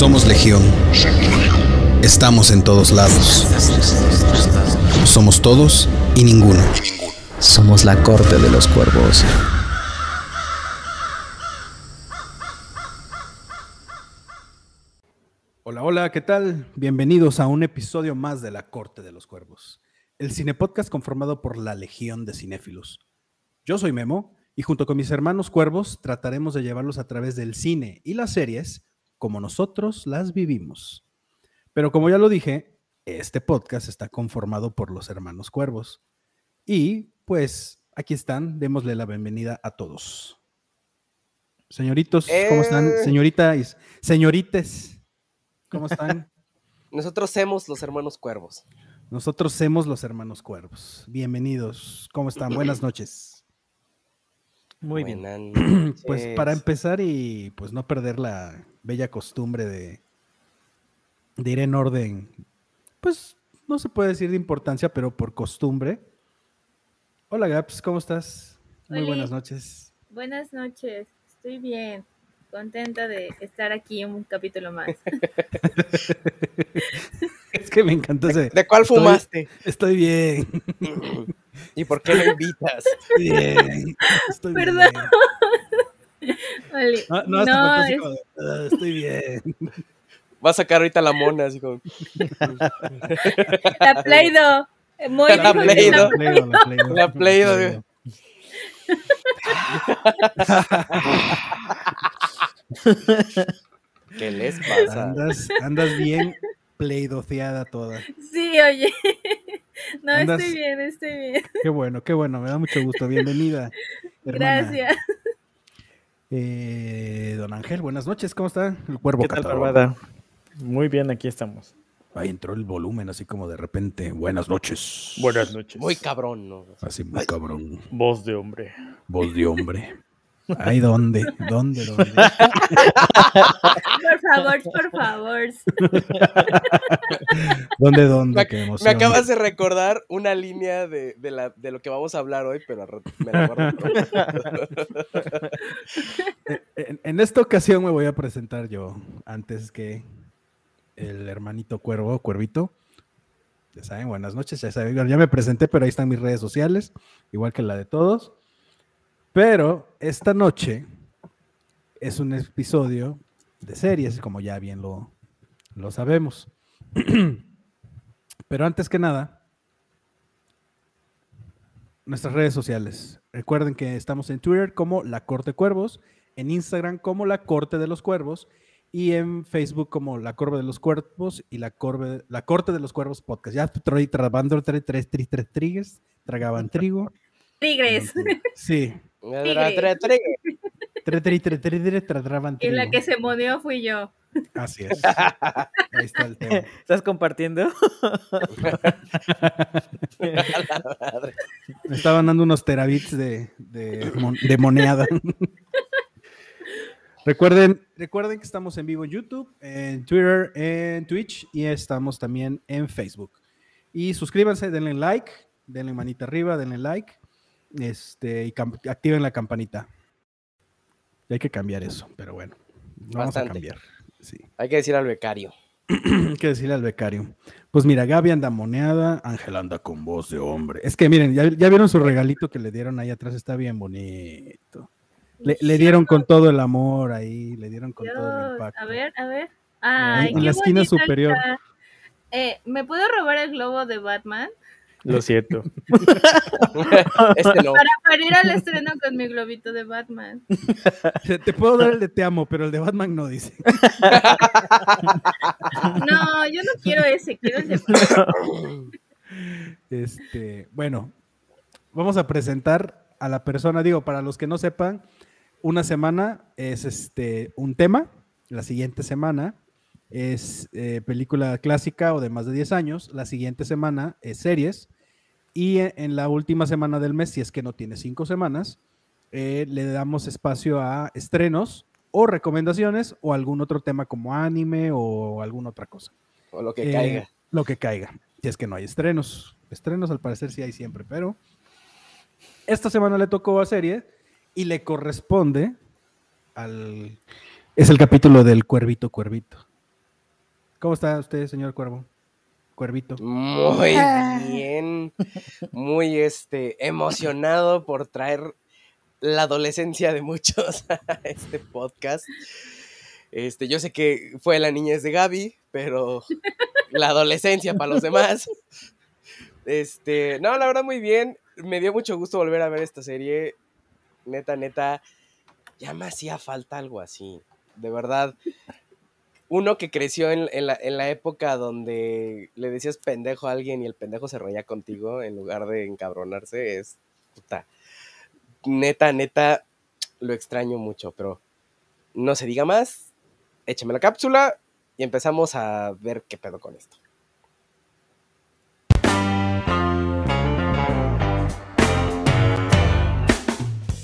Somos Legión. Estamos en todos lados. Somos todos y ninguno. Somos la corte de los cuervos. Hola, hola, ¿qué tal? Bienvenidos a un episodio más de La Corte de los Cuervos, el cinepodcast conformado por la Legión de Cinéfilos. Yo soy Memo y junto con mis hermanos cuervos trataremos de llevarlos a través del cine y las series como nosotros las vivimos. Pero como ya lo dije, este podcast está conformado por los hermanos cuervos. Y pues aquí están, démosle la bienvenida a todos. Señoritos, ¿cómo están? Eh. Señoritas, señorites, ¿cómo están? Nosotros somos los hermanos cuervos. Nosotros somos los hermanos cuervos. Bienvenidos, ¿cómo están? Buenas noches. Muy bien. Pues para empezar y pues no perder la bella costumbre de, de ir en orden, pues no se puede decir de importancia, pero por costumbre. Hola Gaps, ¿cómo estás? Muy Oli. buenas noches. Buenas noches, estoy bien, contenta de estar aquí en un capítulo más. Es que me encanta ese. ¿De cuál fumaste? Estoy bien. ¿Y por qué lo invitas? Estoy bien. Estoy Perdón. bien. Oli, No, no, no, es- como "Ah, estoy bien. Va a sacar ahorita la mona, así como. la Play-Doh. Muy La Play-Doh. la- Play-Doh. ¿Qué les pasa? Andas, andas bien pleidoceada toda. Sí, oye. No, Andas- estoy bien, estoy bien. Qué bueno, qué bueno, me da mucho gusto. Bienvenida. hermana. Gracias. Eh, don Ángel, buenas noches, ¿cómo está? El cuervo ¿Qué tal, catador. Barbada? Muy bien, aquí estamos. Ahí entró el volumen así como de repente. Buenas noches. Buenas noches. Muy cabrón, ¿no? Así muy cabrón. Voz de hombre. Voz de hombre. Ay, ¿dónde? ¿Dónde? ¿Dónde? Por favor, por favor. ¿Dónde? ¿Dónde? Me, Qué me emoción. acabas de recordar una línea de, de la, de lo que vamos a hablar hoy, pero me la guardo. En, en esta ocasión me voy a presentar yo, antes que el hermanito cuervo, cuervito. Ya saben, buenas noches, ya saben, ya me presenté, pero ahí están mis redes sociales, igual que la de todos. Pero esta noche es un episodio de series, como ya bien lo, lo sabemos. Pero antes que nada, nuestras redes sociales. Recuerden que estamos en Twitter como La Corte Cuervos, en Instagram como La Corte de los Cuervos y en Facebook como La Corte de los Cuervos y La, la Corte de los Cuervos Podcast. Ya estoy trabando tres, tres, tres, tragaban trigo. Tigres. Sí, Tra- tra- tra- tres, tres, tres, tres, tres, tragaban Y la que se moneó fui yo. Así es. Ahí está el tema. ¿Estás compartiendo? Me estaban dando unos terabits de, de, mon- de moneada. recuerden, recuerden que estamos en vivo en YouTube, en Twitter, en Twitch y estamos también en Facebook. Y suscríbanse, denle like, denle manita arriba, denle like este, y activen la campanita. Y hay que cambiar eso, pero bueno, vamos a cambiar. Sí. Hay que decir al becario. Hay que decirle al becario. Pues mira, Gaby anda moneada, Ángel anda con voz de hombre. Es que miren, ya, ya vieron su regalito que le dieron ahí atrás, está bien bonito. Le, le dieron con todo el amor ahí, le dieron con todo el impacto. a ver, a ver. Ay, en qué la esquina superior. Eh, ¿Me puedo robar el globo de Batman? Lo siento. Este no. Para, para ir al estreno con mi globito de Batman. Te, te puedo dar el de Te amo, pero el de Batman no dice. No, yo no quiero ese, quiero el de Batman. Este, bueno, vamos a presentar a la persona, digo, para los que no sepan, una semana es este un tema, la siguiente semana es eh, película clásica o de más de 10 años, la siguiente semana es series y e- en la última semana del mes, si es que no tiene cinco semanas, eh, le damos espacio a estrenos o recomendaciones o algún otro tema como anime o alguna otra cosa. O lo que Eh, caiga. Lo que caiga. Si es que no hay estrenos. Estrenos al parecer sí hay siempre, pero esta semana le tocó a serie y le corresponde al... Es el capítulo del Cuervito Cuervito. ¿Cómo está usted, señor Cuervo? Cuervito. Muy bien. Muy este emocionado por traer la adolescencia de muchos a este podcast. Este, yo sé que fue la niñez de Gaby, pero la adolescencia para los demás. Este, no, la verdad muy bien. Me dio mucho gusto volver a ver esta serie. Neta, neta, ya me hacía falta algo así. De verdad. Uno que creció en, la, la época donde le decías pendejo a alguien y el pendejo se reía contigo en lugar de encabronarse, es puta. Neta, neta, lo extraño mucho, pero no se diga más. Échame la cápsula y empezamos a ver qué pedo con esto.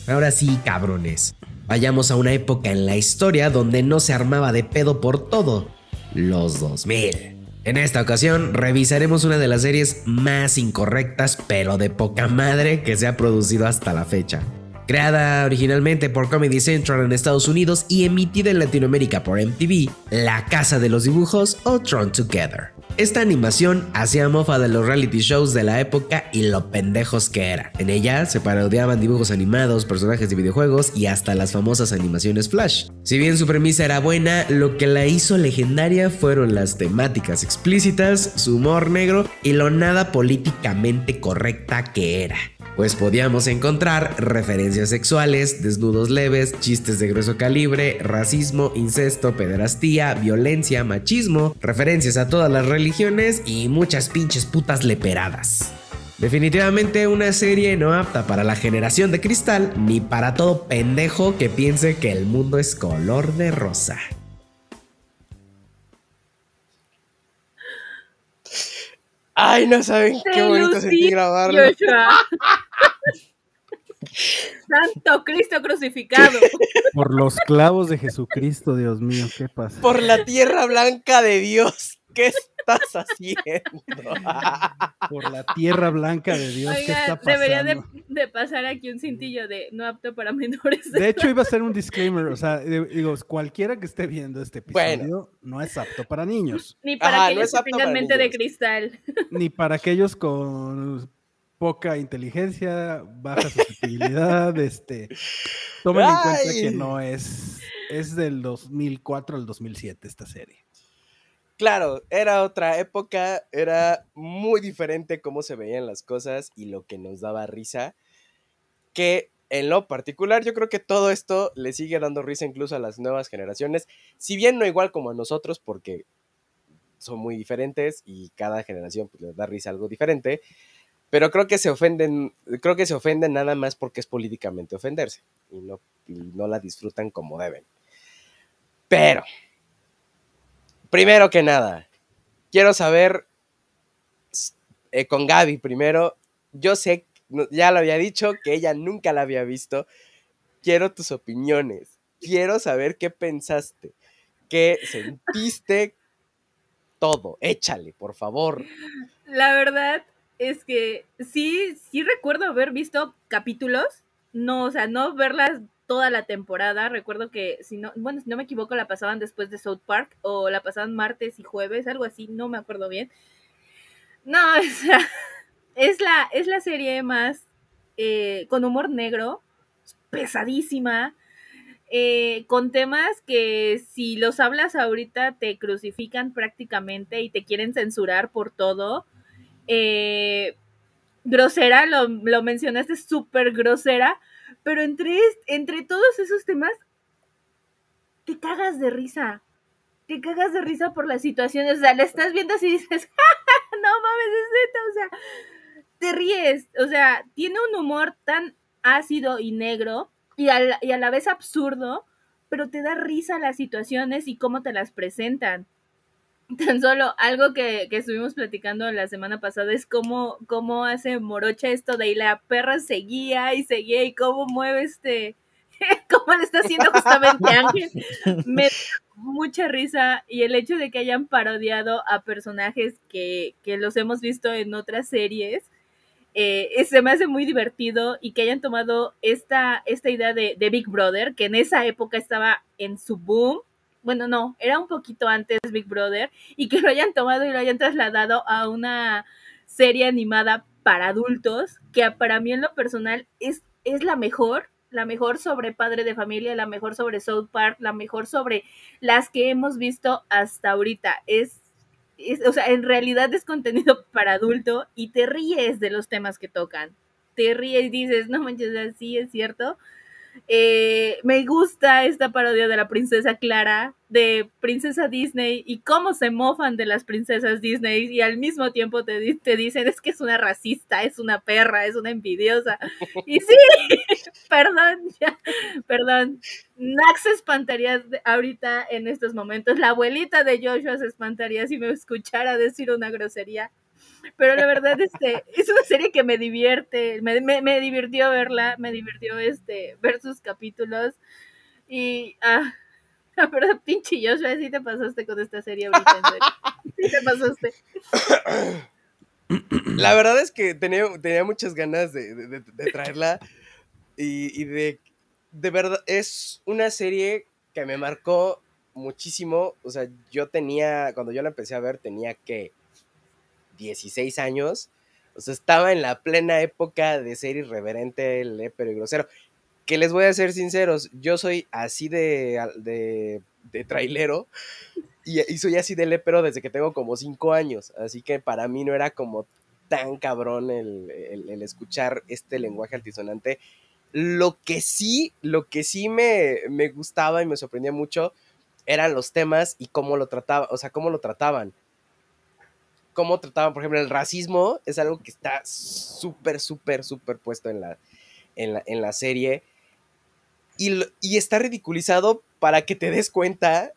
Ahora sí, cabrones. Vayamos a una época en la historia donde no se armaba de pedo por todo. Los 2000. En esta ocasión revisaremos una de las series más incorrectas pero de poca madre que se ha producido hasta la fecha. Creada originalmente por Comedy Central en Estados Unidos y emitida en Latinoamérica por MTV, La Casa de los Dibujos o Thrown Together. Esta animación hacía mofa de los reality shows de la época y lo pendejos que eran. En ella se parodiaban dibujos animados, personajes de videojuegos y hasta las famosas animaciones Flash. Si bien su premisa era buena, lo que la hizo legendaria fueron las temáticas explícitas, su humor negro y lo nada políticamente correcta que era pues podíamos encontrar referencias sexuales, desnudos leves, chistes de grueso calibre, racismo, incesto, pederastía, violencia, machismo, referencias a todas las religiones y muchas pinches putas leperadas. Definitivamente una serie no apta para la generación de cristal ni para todo pendejo que piense que el mundo es color de rosa. Ay, no saben qué bonito sentí grabarlo. Santo Cristo crucificado. Por los clavos de Jesucristo, Dios mío, ¿qué pasa? Por la tierra blanca de Dios. ¿Qué estás haciendo? Por la tierra blanca de Dios, ¿qué está pasando? Debería de, pasar aquí un cintillo de no apto para menores. De, hecho, iba a ser un disclaimer, o sea, digo, cualquiera que esté viendo este episodio no es apto para niños. Ni para aquellos que tengan mente de cristal. Ni para aquellos con poca inteligencia, baja susceptibilidad, este, tomen en cuenta que no es, es del 2004 al 2007 esta serie claro, era otra época, era muy diferente cómo se veían las cosas y lo que nos daba risa, que en lo particular yo creo que todo esto le sigue dando risa incluso a las nuevas generaciones, si bien no igual como a nosotros porque son muy diferentes y cada generación pues, les da risa algo diferente, pero creo que se ofenden, creo que se ofenden nada más porque es políticamente ofenderse y no, y no la disfrutan como deben. Pero, primero que nada, quiero saber eh, con Gaby primero. Yo sé, ya lo había dicho, que ella nunca la había visto. Quiero tus opiniones. Quiero saber qué pensaste, qué sentiste, todo. Échale, por favor. La verdad es que sí, sí recuerdo haber visto capítulos. No, o sea, no verlas toda la temporada. Recuerdo que, si no, bueno, si no me equivoco, la pasaban después de South Park o la pasaban martes y jueves, algo así, no me acuerdo bien. No, o sea, es la, es la serie más eh, con humor negro, pesadísima, eh, con temas que si los hablas ahorita te crucifican prácticamente y te quieren censurar por todo. Eh, grosera, lo, lo mencionaste, súper grosera, pero entre, entre todos esos temas, te cagas de risa. Te cagas de risa por las situaciones. O sea, la estás viendo así y dices, no mames, es neta. O sea, te ríes. O sea, tiene un humor tan ácido y negro y y a la vez absurdo, pero te da risa las situaciones y cómo te las presentan. Tan solo algo que, que, estuvimos platicando la semana pasada es cómo, cómo hace Morocha esto de y la perra seguía y seguía y cómo mueve este, cómo le está haciendo justamente Ángel. Me da mucha risa y el hecho de que hayan parodiado a personajes que, que los hemos visto en otras series, eh, se me hace muy divertido y que hayan tomado esta, esta idea de, de Big Brother, que en esa época estaba en su boom bueno, no, era un poquito antes Big Brother, y que lo hayan tomado y lo hayan trasladado a una serie animada para adultos, que para mí en lo personal es, es la mejor, la mejor sobre Padre de Familia, la mejor sobre South Park, la mejor sobre las que hemos visto hasta ahorita. Es, es, o sea, en realidad es contenido para adulto y te ríes de los temas que tocan. Te ríes y dices, no manches, así es cierto. Eh, me gusta esta parodia de la princesa Clara, de princesa Disney y cómo se mofan de las princesas Disney y al mismo tiempo te, te dicen es que es una racista, es una perra, es una envidiosa. Y sí, perdón, ya, perdón. Nax se espantaría ahorita en estos momentos. La abuelita de Joshua se espantaría si me escuchara decir una grosería. Pero la verdad, este, es una serie que me divierte, me, me, divirtió verla, me divirtió este, ver sus capítulos. Y, ah, la verdad, pinche Joshua, sí te pasaste con esta serie ahorita, Sí te pasaste. La verdad es que tenía, tenía muchas ganas de, de, de traerla y, y, de, de verdad, es una serie que me marcó muchísimo. O sea, yo tenía, cuando yo la empecé a ver, tenía que 16 años. O sea, estaba en la plena época de ser irreverente, lépero y grosero. Que les voy a ser sinceros, yo soy así de, de, trailero y, soy así de lépero desde que tengo como 5 años. Así que para mí no era como tan cabrón el, el, escuchar este lenguaje altisonante. Lo que sí, lo que sí me, me gustaba y me sorprendía mucho eran los temas y cómo lo trataba, o sea, cómo lo trataban cómo trataban, por ejemplo, el racismo, es algo que está súper, súper, súper puesto en la, en la, serie. Y, y, está ridiculizado para que te des cuenta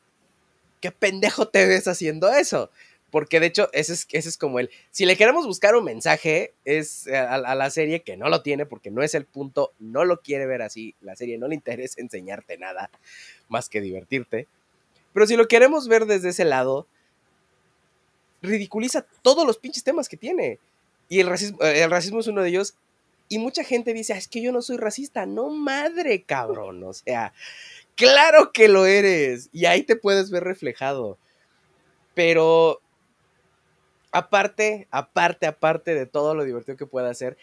qué pendejo te ves haciendo eso. Porque de hecho, ese es, ese es como el... Si le queremos buscar un mensaje es a, a, la serie que no lo tiene porque no es el punto, no lo quiere ver así, la serie no le interesa enseñarte nada más que divertirte. Pero si lo queremos ver desde ese lado, ridiculiza todos los pinches temas que tiene. Y el racismo, eh, el racismo es uno de ellos. Y mucha gente dice, ah, es que yo no soy racista. No, madre, cabrón. O sea, claro que lo eres. Y ahí te puedes ver reflejado. Pero aparte, aparte, aparte de todo lo divertido que pueda hacer,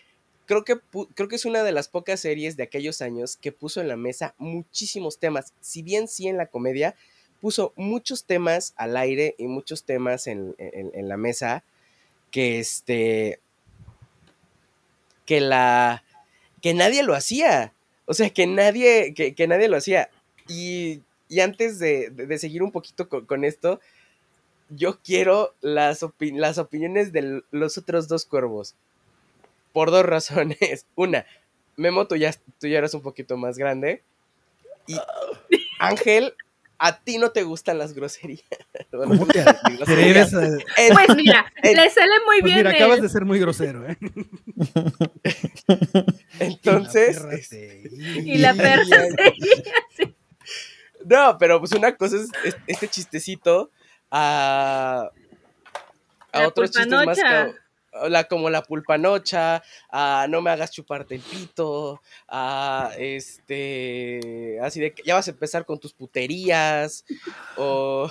creo que, creo que es una de las pocas series de aquellos años que puso en la mesa muchísimos temas. Si bien sí en la comedia, puso muchos temas al aire y muchos temas en, la mesa que este que la que nadie lo hacía. O sea que nadie que, nadie lo hacía. Y, antes de, seguir un poquito con, esto yo quiero las, las opiniones de los otros dos cuervos. Por dos razones. Una Memo tú ya, tú ya eres un poquito más grande. Y Ángel a ti no te gustan las groserías. ¿Cómo te atreves Pues mira, le sale muy pues bien. Mira, acabas de ser muy grosero, ¿eh? Entonces. Y la perra sí. No, pero pues una cosa es este chistecito a. A otros chistes más la, como la pulpanocha, a no me hagas chuparte el pito, a este, así de que ya vas a empezar con tus puterías, o,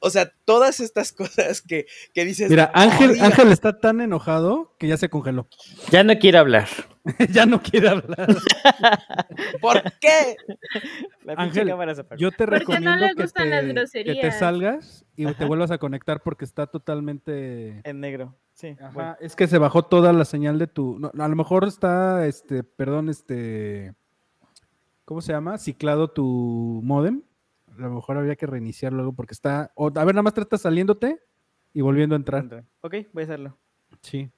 o sea, todas estas cosas que, que dices. Mira, Ángel, Ángel está tan enojado que ya se congeló. Ya no quiere hablar. ya no quiere hablar. ¿Por qué? Ángel, yo te recomiendo que, te, que, te, salgas y te vuelvas a conectar porque está totalmente en negro. Sí. es que se bajó toda la señal de tu. a lo mejor está, este, perdón, este. ¿Cómo se llama? Ciclado tu modem. A lo mejor había que reiniciarlo algo porque está. a ver, nada más trata saliéndote y volviendo a entrar. Ok, voy a hacerlo. Sí.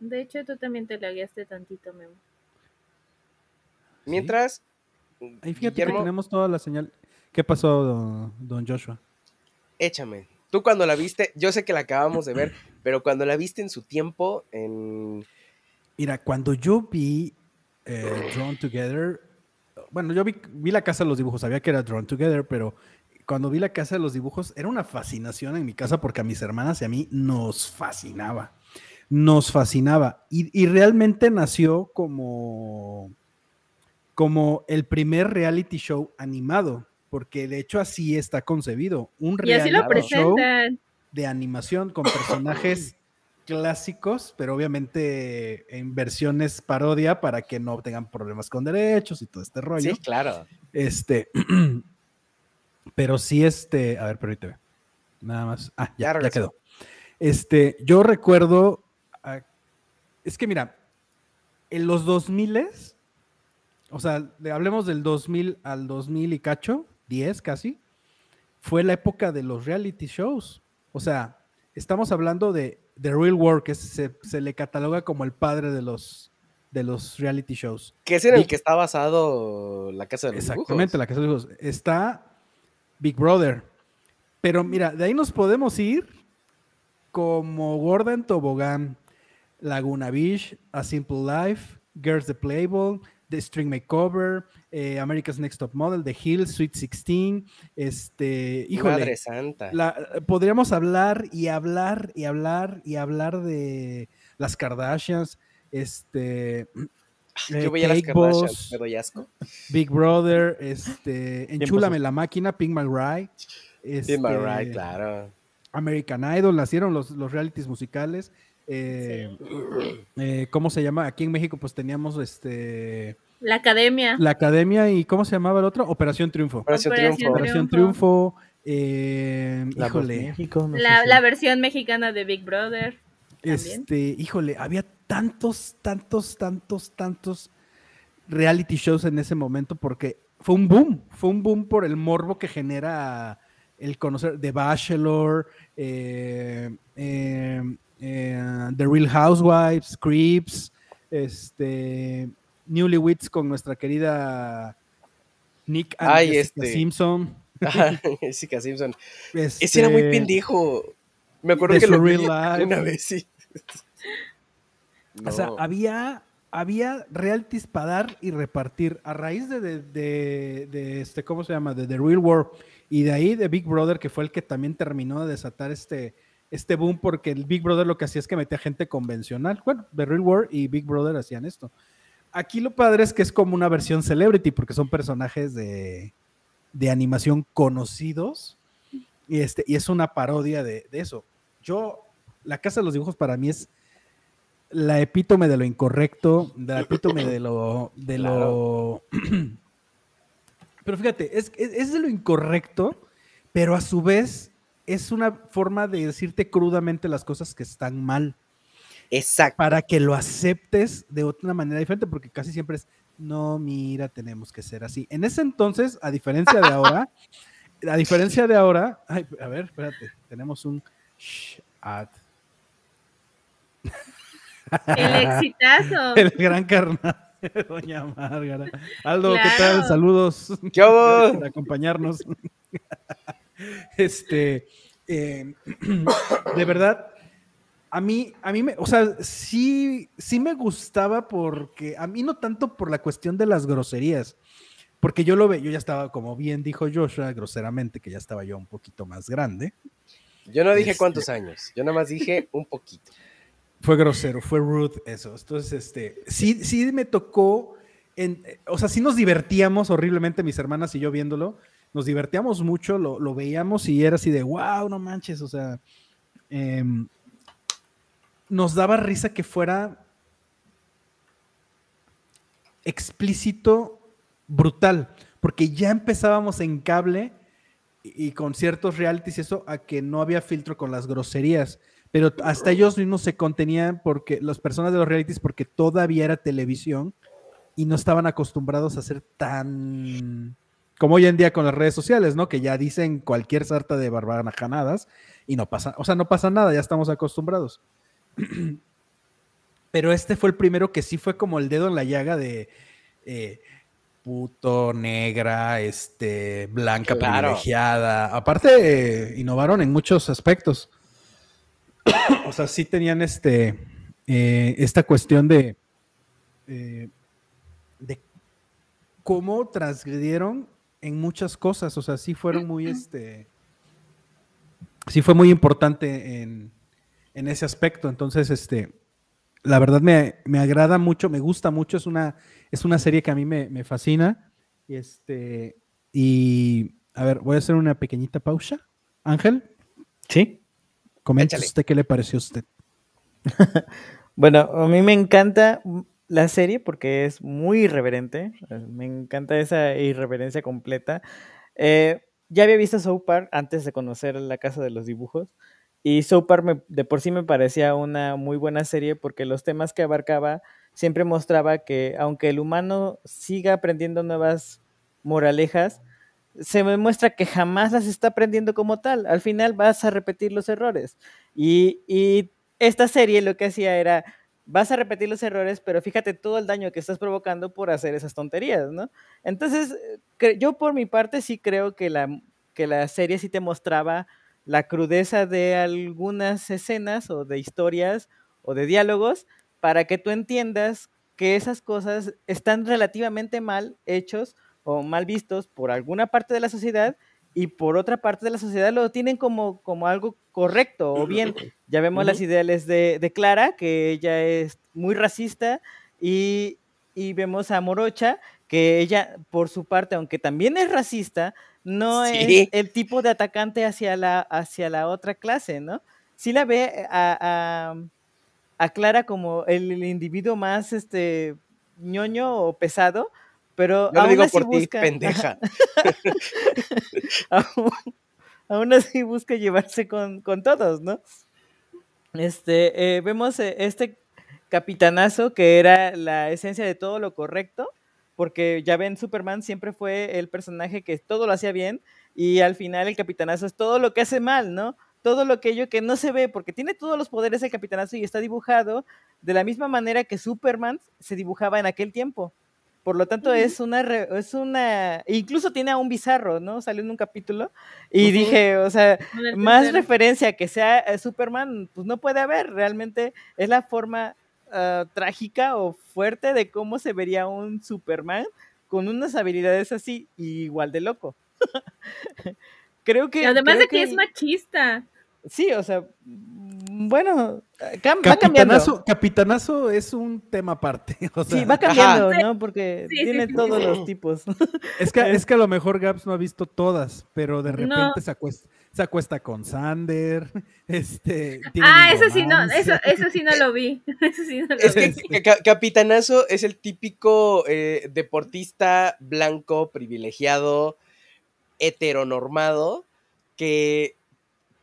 De hecho, tú también te lagueaste tantito, Memo. Mientras. Ahí fíjate que tenemos toda la señal. ¿Qué pasó, don Joshua? Échame. Tú cuando la viste, yo sé que la acabamos de ver, pero cuando la viste en su tiempo, en... Mira, cuando yo vi eh, Drawn Together, bueno, yo vi, vi, la casa de los dibujos, sabía que era Drawn Together, pero cuando vi la casa de los dibujos era una fascinación en mi casa porque a mis hermanas y a mí nos fascinaba, nos fascinaba y, y realmente nació como, como el primer reality show animado porque de hecho así está concebido. Un y así lo reality show de animación con personajes clásicos, pero obviamente en versiones parodia para que no tengan problemas con derechos y todo este rollo. Sí, claro. Este, pero sí, este, a ver, ve. Nada más. Ah, Ya ya, quedó. Este, yo recuerdo, ah, es que mira, en los 2000 o sea, hablemos del 2000 al 2000 y cacho, 10 casi, fue la época de los reality shows. O sea, estamos hablando de The Real World, que se, se le cataloga como el padre de los, de los reality shows. Que es en el que está basado la casa de los Exactamente, Dibujos. la casa de los dibujos. Está Big Brother. Pero mira, de ahí nos podemos ir como Gordon Tobogán, Laguna Beach, A Simple Life, Girls the Playboy, The String Makeover, eh, America's Next Top Model, The Hills, Sweet 16, este, híjole, Madre santa. la- podríamos hablar y hablar y hablar y hablar de las Kardashians, este, Yo eh, veía las Kardashians, me doy asco. Big Brother, este, Enchúlame la máquina, Pink McRae, este, my right, claro. American Idol, nacieron los, los realities musicales. Eh, eh, ¿Cómo se llama? Aquí en México pues teníamos este La academia. la academia y ¿cómo se llamaba el otro? Operación Triunfo. Operación Operación Triunfo. Operación Triunfo. Eh, La híjole, México, no sé La, si- la versión mexicana de Big Brother. también. este, híjole, había tantos, tantos, tantos, tantos reality shows en ese momento porque fue un boom, fue un boom por el morbo que genera el conocer The Bachelor, eh, eh, eh, The Real Housewives, Creeps, este, Newlyweds con nuestra querida Nick and Ay, Jessica este. Simpson. Jessica Simpson. Este, Ese era muy pendejo. Me acuerdo que lo vi una vez, sí. O sea, No. había, había realities para dar y repartir. A raíz de, de, de- de este, ¿cómo se llama? De The Real World. Y de ahí de Big Brother, que fue el que también terminó de desatar este, este boom, porque el Big Brother lo que hacía es que metía gente convencional. Bueno, The Real World y Big Brother hacían esto. Aquí lo padre es que es como una versión celebrity, porque son personajes de, de animación conocidos. Y, este, y es una parodia de, de eso. Yo, la Casa de los Dibujos para mí es la epítome de lo incorrecto, la epítome de lo. De lo... pero fíjate, es, es, es de lo incorrecto, pero a su vez es una forma de decirte crudamente las cosas que están mal, Exacto. para que lo aceptes de otra manera diferente, porque casi siempre es, no, mira, tenemos que ser así. En ese entonces, a diferencia de ahora, a diferencia de ahora, ay, a ver, espérate, tenemos un shh, ad. El exitazo. El gran carnal Doña Márgara. Aldo, ¿qué tal? Saludos. ¿Qué hubo? Gracias por acompañarnos. Este, eh, de verdad, a mí, a mí me, o sea, sí, sí me gustaba porque, a mí no tanto por la cuestión de las groserías, porque yo lo ve, yo ya estaba, como bien dijo Joshua, groseramente, que ya estaba yo un poquito más grande. Yo no dije Este- cuántos años. Yo nada más dije un poquito. Fue grosero, fue rude eso. Entonces, este, sí, sí me tocó, en, o sea, sí nos divertíamos horriblemente, mis hermanas y yo viéndolo, nos divertíamos mucho, lo, lo veíamos y era así de, wow, no manches, o sea, em, nos daba risa que fuera explícito, brutal, porque ya empezábamos en cable y, y con ciertos realities y eso a que no había filtro con las groserías, pero hasta ellos mismos se contenían porque las personas de los realities porque todavía era televisión y no estaban acostumbrados a ser tan como hoy en día con las redes sociales, ¿no? Que ya dicen cualquier sarta de barbarajadas y no pasa, o sea, no pasa nada, ya estamos acostumbrados. Pero este fue el primero que sí fue como el dedo en la llaga de eh, puto, negra, este, blanca, Claro. privilegiada. Aparte, eh, innovaron en muchos aspectos. o sea, sí tenían este, eh, esta cuestión de, de cómo transgredieron en muchas cosas. O sea, sí fueron muy, este, sí fue muy importante en, en ese aspecto. Entonces, este, la verdad me, me agrada mucho, me gusta mucho. Es una, es una serie que a mí me, me fascina. Y este, y A ver, voy a hacer una pequeñita pausa. Ángel. Sí. Coméntese usted qué le pareció a usted. bueno, a mí me encanta la serie porque es muy irreverente. Me encanta esa irreverencia completa. Eh, ya había visto South Park antes de conocer La Casa de los Dibujos. Y South Park de por sí me parecía una muy buena serie porque los temas que abarcaba siempre mostraba que aunque el humano siga aprendiendo nuevas moralejas, se demuestra que jamás las está aprendiendo como tal. Al final vas a repetir los errores. Y, y esta serie lo que hacía era, vas a repetir los errores, pero fíjate todo el daño que estás provocando por hacer esas tonterías, ¿no? Entonces, yo por mi parte sí creo que la, que la serie sí te mostraba la crudeza de algunas escenas o de historias o de diálogos para que tú entiendas que esas cosas están relativamente mal hechos o mal vistos por alguna parte de la sociedad y por otra parte de la sociedad lo tienen como, como algo correcto o bien. Ya vemos las ideales de, de, Clara, que ella es muy racista, y, y, vemos a Morocha, que ella, por su parte, aunque también es racista, no es el tipo de atacante hacia la, hacia la otra clase, ¿no? Sí la ve a, a, Clara como el, individuo más este ñoño o pesado, pero Yo lo digo por ti, pendeja. aún, así busca llevarse con, con todos, ¿no? Este, eh, vemos eh, este capitanazo que era la esencia de todo lo correcto, porque ya ven, Superman siempre fue el personaje que todo lo hacía bien y al final el capitanazo es todo lo que hace mal, ¿no? Todo lo que que no se ve, porque tiene todos los poderes el capitanazo y está dibujado de la misma manera que Superman se dibujaba en aquel tiempo. Por lo tanto, es una, es una, incluso tiene a un bizarro, ¿no? Salió en un capítulo y dije, o sea, más referencia que sea eh, Superman, pues no puede haber, realmente es la forma Ah, trágica o fuerte de cómo se vería un Superman con unas habilidades así igual de loco. creo que... además de que, es machista. Sí, o sea, bueno, va cambiando. Capitanazo es un tema aparte. sí, va cambiando, ¿no? Porque tiene todos los tipos. Es que, es que a lo mejor Gaps no ha visto todas, pero de repente se acuesta se acuesta con Sander, este... Ah, eso sí, no, eso, eso sí no lo vi. Eso sí no lo es que Capitanazo es el típico eh, deportista blanco, privilegiado, heteronormado, que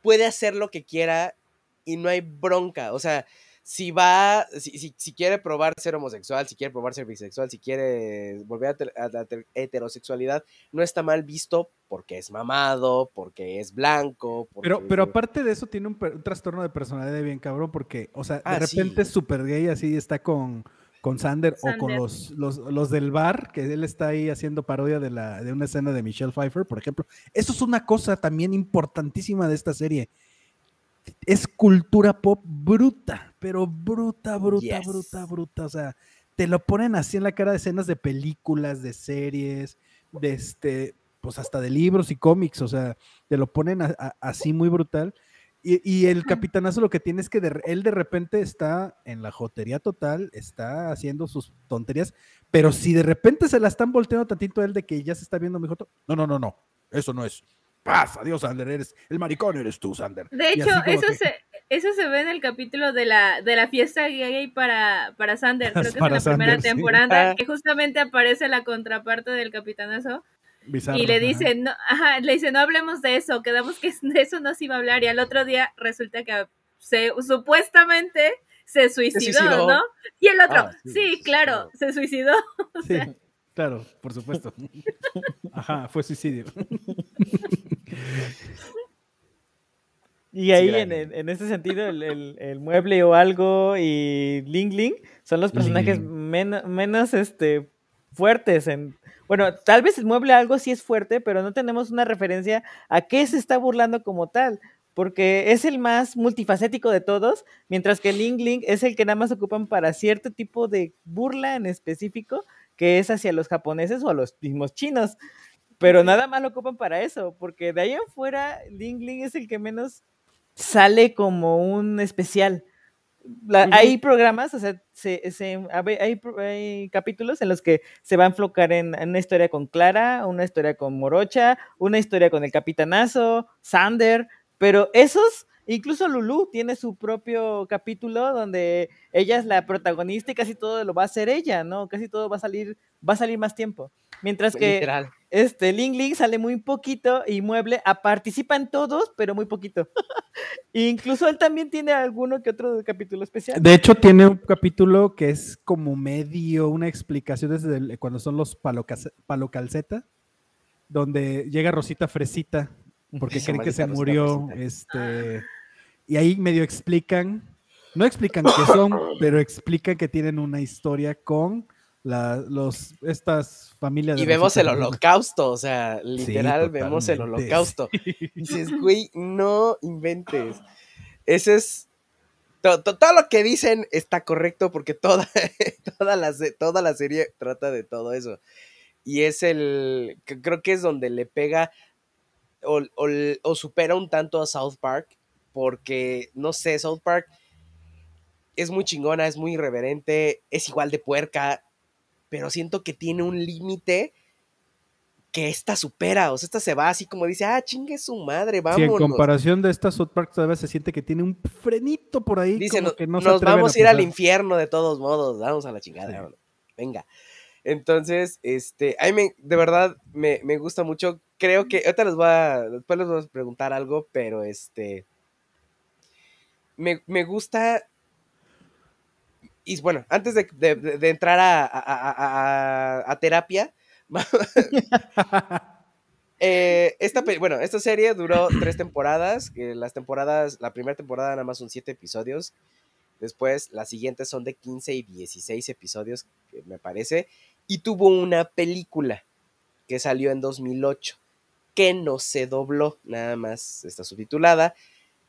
puede hacer lo que quiera y no hay bronca. O sea, si va, si, si, quiere probar ser homosexual, si quiere probar ser bisexual, si quiere volver a, la heterosexualidad, no está mal visto porque es mamado, porque es blanco. Pero, pero aparte de eso, tiene un, trastorno de personalidad bien cabrón, porque, o sea, de ah, repente es súper gay, así está con, con Sander, o con los, los, los, del bar, que él está ahí haciendo parodia de, la, de una escena de Michelle Pfeiffer, por ejemplo. Eso es una cosa también importantísima de esta serie es cultura pop bruta, pero bruta, bruta, bruta, bruta. O sea, te lo ponen así en la cara de escenas de películas, de series, de este, pues hasta de libros y cómics. O sea, te lo ponen así muy brutal. Y, el capitanazo lo que tiene es que él de repente está en la jotería total, está haciendo sus tonterías, pero si de repente se la están volteando tantito a él de que ya se está viendo mi joto, no, no, no, no, eso no es paz, adiós, Sander, eres el maricón, eres tú, Sander. De hecho, eso, se, eso se ve en el capítulo de la, de la fiesta gay para, para Sander, creo que es en la primera temporada, ah. que justamente aparece la contraparte del capitanazo. Y le dice, no, ajá, le dice, no hablemos de eso, quedamos que de eso no se iba a hablar. Y al otro día resulta que se supuestamente se suicidó, ¿no? Y el otro, ah, sí, claro, se suicidó. sí, claro, por supuesto. Ajá, fue suicidio. Y ahí, en, en, ese sentido, el, mueble o algo y Ling Ling son los personajes menos este, fuertes. En, bueno, tal vez el mueble algo sí es fuerte, pero no tenemos una referencia a qué se está burlando como tal. Porque es el más multifacético de todos, mientras que Ling Ling es el que nada más ocupan para cierto tipo de burla en específico, que es hacia los japoneses o a los mismos chinos. Pero nada más lo ocupan para eso, porque de ahí afuera Ling Ling es el que menos sale como un especial. Hay programas, o sea, se, se, hay, hay, capítulos en los que se va a enfocar en, una historia con Clara, una historia con Morocha, una historia con el Capitanazo, Sander, pero esos Incluso Lulu tiene su propio capítulo donde ella es la protagonista y casi todo lo va a hacer ella, ¿no? Casi todo va a salir, va a salir más tiempo. Mientras que este Ling Ling sale muy poquito y Mueble a, participa en todos, pero muy poquito. Incluso él también tiene alguno que otro capítulo especial. De hecho, tiene un capítulo que es como medio una explicación desde cuando son los palocalceta, donde llega Rosita Fresita porque creen que se murió. Este, y ahí medio explican, no explican qué son, pero explican que tienen una historia con la, los, estas familias. Y vemos el holocausto, o sea, literal vemos el holocausto. Y dices, güey, no inventes. Ese es todo, lo que dicen está correcto porque toda, toda, la, toda la serie trata de todo eso. Y es el, creo que es donde le pega o, supera un tanto a South Park, porque, no sé, South Park es muy chingona, es muy irreverente, es igual de puerca, pero siento que tiene un límite que esta supera, o sea, esta se va así como dice, ah, chingue su madre, vamos. en comparación de esta South Park todavía se siente que tiene un frenito por ahí. Dice, que no nos vamos a ir al infierno de todos modos, vamos a la chingada, venga. Entonces, este, a mí de verdad me, me, gusta mucho. Creo que, ahorita les voy a, después les voy a preguntar algo, pero este, me, me gusta, y bueno, antes de, de, entrar a, a, a terapia, eh, esta, bueno, esta serie duró tres temporadas, las temporadas, la primera temporada nada más son siete episodios, después las siguientes son de 15 y 16 episodios, me parece, y tuvo una película que salió en 2008 que no se dobló, nada más está subtitulada.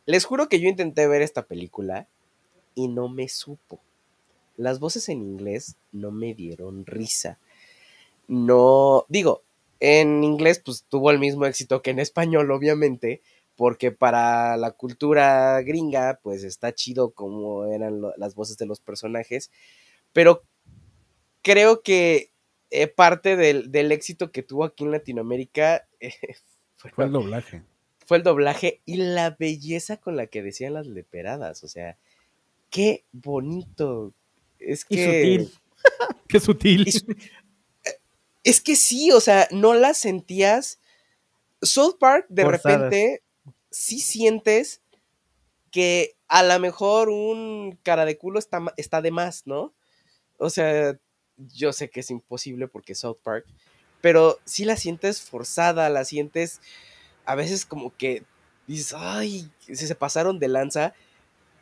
Les juro que yo intenté ver esta película y no me supo. Las voces en inglés no me dieron risa. No, digo, en inglés pues tuvo el mismo éxito que en español, obviamente, porque para la cultura gringa pues está chido como eran las voces de los personajes, pero creo que eh, parte del, éxito que tuvo aquí en Latinoamérica eh, fue, el doblaje. Fue el doblaje y la belleza con la que decían las leperadas. O sea, qué bonito. Es que. sutil. qué sutil. Es, que sí, o sea, no la sentías. South Park, de repente, sí sientes que a lo mejor un cara de culo está, está de más, ¿no? O sea, yo sé que es imposible porque South Park, pero si la sientes forzada, la sientes a veces como que dices, ay, se, se pasaron de lanza.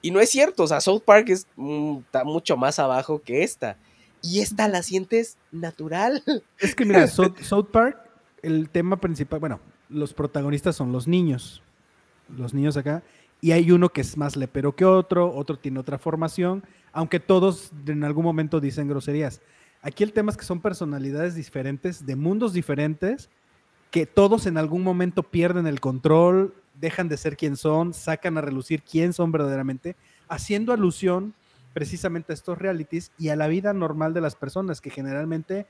Y no es cierto, o sea, South Park es, mm, está mucho más abajo que esta. Y esta la sientes natural. Es que mira, South, Park, el tema principal, bueno, los protagonistas son los niños. Los niños acá. Y hay uno que es más lepero que otro, otro tiene otra formación, aunque todos en algún momento dicen groserías. Aquí el tema es que son personalidades diferentes, de mundos diferentes, que todos en algún momento pierden el control, dejan de ser quien son, sacan a relucir quién son verdaderamente, haciendo alusión precisamente a estos realities y a la vida normal de las personas, que generalmente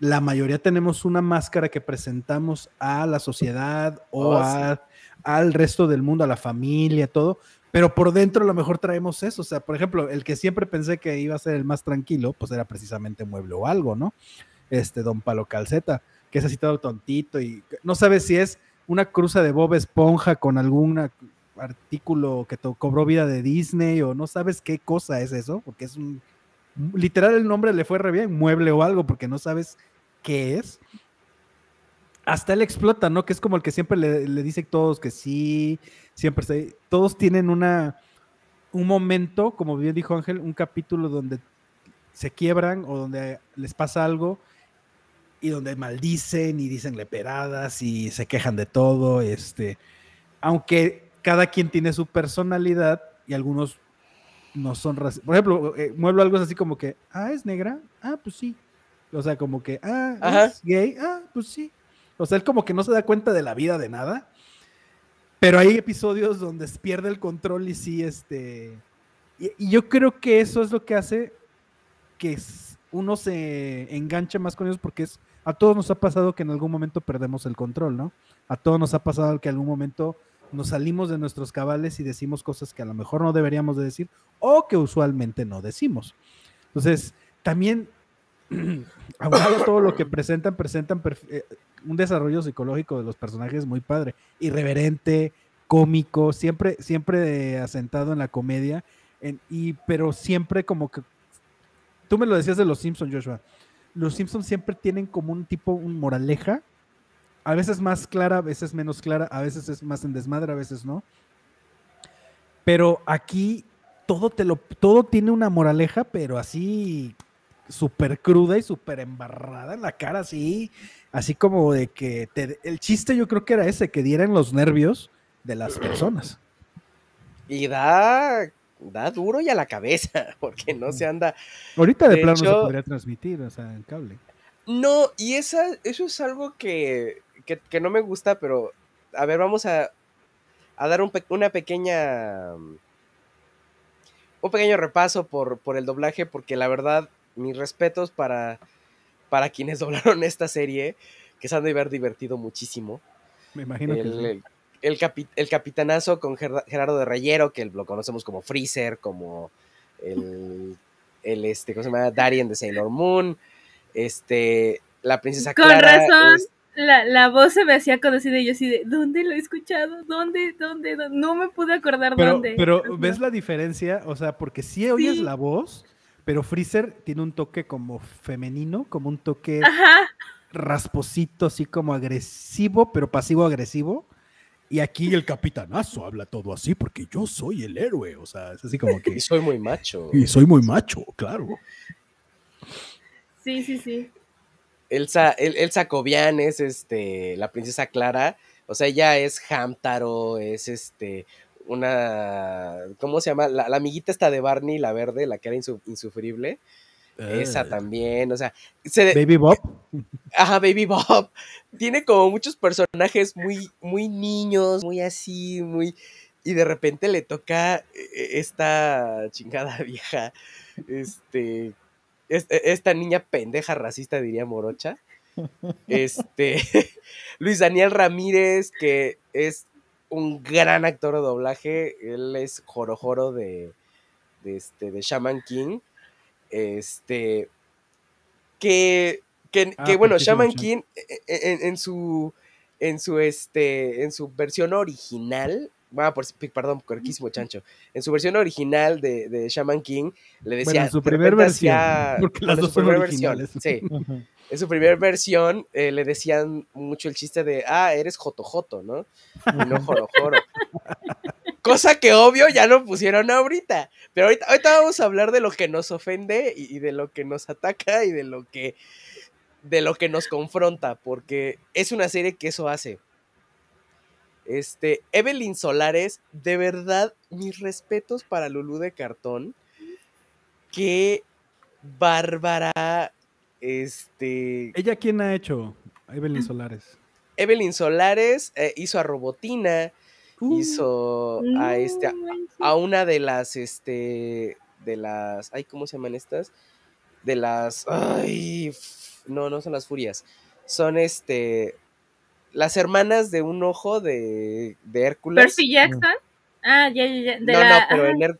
la mayoría tenemos una máscara que presentamos a la sociedad o oh, al resto del mundo, a la familia, todo, pero por dentro a lo mejor traemos eso. O sea, por ejemplo, el que siempre pensé que iba a ser el más tranquilo, pues era precisamente Mueble o algo, ¿no? Este Don Palo Calceta, que es así todo tontito y no sabes si es una cruza de Bob Esponja con algún artículo que cobró vida de Disney o no sabes qué cosa es eso, porque es un... Literal el nombre le fue re bien, mueble o algo, porque no sabes qué es hasta él explota, ¿no? Que es como el que siempre le, dice a todos que sí, siempre se, todos tienen una un momento, como bien dijo Ángel, un capítulo donde se quiebran o donde les pasa algo y donde maldicen y dicen leperadas y se quejan de todo, este, aunque cada quien tiene su personalidad y algunos no son racistas. Por ejemplo, eh, muevo algo así como que, ah, es negra, ah, pues sí. O sea, como que, ah, es gay, ah, pues sí. O sea, él como que no se da cuenta de la vida de nada. Pero hay episodios donde pierde el control y sí, este. Y, yo creo que eso es lo que hace que uno se enganche más con ellos porque es, a todos nos ha pasado que en algún momento perdemos el control, ¿no? A todos nos ha pasado que en algún momento nos salimos de nuestros cabales y decimos cosas que a lo mejor no deberíamos de decir o que usualmente no decimos. Entonces, también, aunado todo lo que presentan, presentan eh, un desarrollo psicológico de los personajes muy padre, irreverente, cómico, siempre, siempre asentado en la comedia, y, pero siempre como que, tú me lo decías de los Simpsons, Joshua, los Simpsons siempre tienen como un tipo, un moraleja, a veces más clara, a veces menos clara, a veces es más en desmadre, a veces no. Pero aquí todo te lo, todo tiene una moraleja, pero así súper cruda y súper embarrada en la cara, así, así como de que el chiste yo creo que era ese, que dieran los nervios de las personas. Y da, da duro y a la cabeza, porque no se anda. Ahorita de, plano no se podría transmitir, o sea, en cable. No, y esa, eso es algo que, que, no me gusta, pero a ver, vamos a, a dar un, una pequeña. Un pequeño repaso por, por el doblaje, porque la verdad mis respetos para, para quienes doblaron esta serie, que se han de haber divertido muchísimo. Me imagino el, que el, el, capitanazo con Gerardo de Reyero, que lo conocemos como Freezer, como el, el este, ¿cómo se llama? Darien de Sailor Moon, este, la princesa con Razón. La, la, voz se me hacía conocida y yo así de, ¿dónde lo he escuchado? ¿Dónde? ¿Dónde? No me pude acordar dónde. Pero, ¿ves la diferencia? O sea, porque si oyes la voz, pero Freezer tiene un toque como femenino, como un toque rasposito, así como agresivo, pero pasivo-agresivo. Y aquí el capitanazo habla todo así porque yo soy el héroe. O sea, es así como que. y soy muy macho. Y soy muy macho, claro. Sí, sí, sí. Elsa, Elsa Cobian es este, la princesa Clara. O sea, ella es Hamtaro, es este, una, ¿cómo se llama? La, amiguita está de Barney, la verde, la que era insufrible. Esa también, o sea. Baby Bob. Ajá, Baby Bob. Tiene como muchos personajes muy, muy niños, muy así, muy. Y de repente le toca eh, esta chingada vieja. Este. E, esta niña pendeja racista, diría Morocha. Este. Luis Daniel Ramírez, que es un gran actor de doblaje. Él es Jorojoro de, de, este, de Shaman King. Este. Que. Que, ah, bueno, Shaman King e, e, en, su. En su este. En su versión original. Ah, por, perdón, corquísimo chancho. En su versión original de, de Shaman King, le decía. Bueno, en su primera versión. porque las dos son originales. sí. en su primera versión eh, le decían mucho el chiste de, ah, eres Jotojoto, ¿no? Y no Joro Cosa que obvio ya lo pusieron ahorita. Pero ahorita, ahorita vamos a hablar de lo que nos ofende y, de lo que nos ataca y de lo que de lo que nos confronta, porque es una serie que eso hace. Este, Evelyn Solares, de verdad, mis respetos para Lulu de Cartón. Qué bárbara este. ¿Ella quién ha hecho? Evelyn Solares. Evelyn Solares eh, hizo a Robotina, uh. hizo a este a, una de las este de las ay cómo se llaman estas de las ay no no son las furias son este las hermanas de un ojo de, de Hércules. Percy Jackson. Ah, ya, ya, ya. no, no, pero en,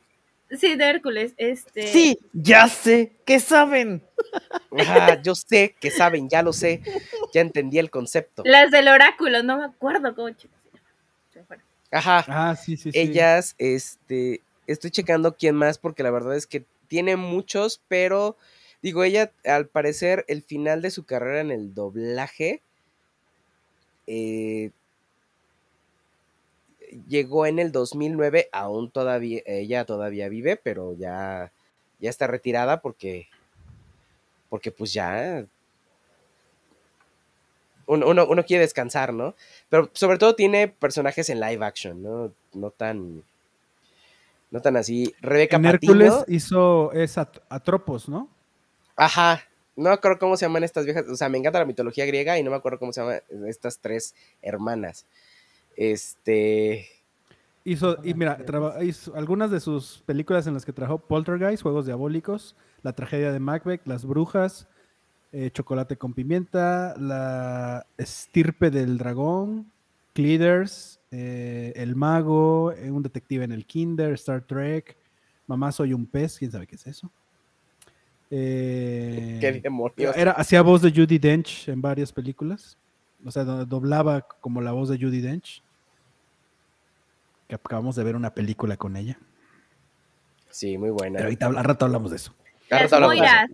Sí, de Hércules. Este... Sí, ya sé, ¿qué saben? yo sé que saben, ya lo sé. Ya entendí el concepto. Las del oráculo, no me acuerdo cómo Ajá. Ah, sí, sí, Ellas, este, estoy checando quién más porque la verdad es que tiene muchos, pero digo, ella al parecer el final de su carrera en el doblaje eh, llegó en el 2009, aún todavía, ella todavía vive, pero ya, ya está retirada porque, porque pues ya uno, quiere descansar, ¿no? Pero sobre todo tiene personajes en live action, ¿no? No tan, no tan así. Rebeca en Hércules hizo es Atropos, ¿no? Ajá, no me acuerdo cómo se llaman estas viejas, o sea, me encanta la mitología griega y no me acuerdo cómo se llaman estas tres hermanas. Este. Hizo, y mira, algunas de sus películas en las que trabajó Poltergeist, Juegos Diabólicos, La Tragedia de Macbeth, Las Brujas, eh, Chocolate con Pimienta, La Estirpe del Dragón, Cleaders, eh, El Mago, eh, Un Detective en el Kinder, Star Trek, Mamá Soy un Pez, quién sabe qué es eso. ¿Qué demonios? Era, hacía voz de Judy Dench en varias películas. O sea, doblaba como la voz de Judy Dench que acabamos de ver una película con ella. Sí, muy buena. Pero ahorita al rato hablamos de eso. Las Moiras.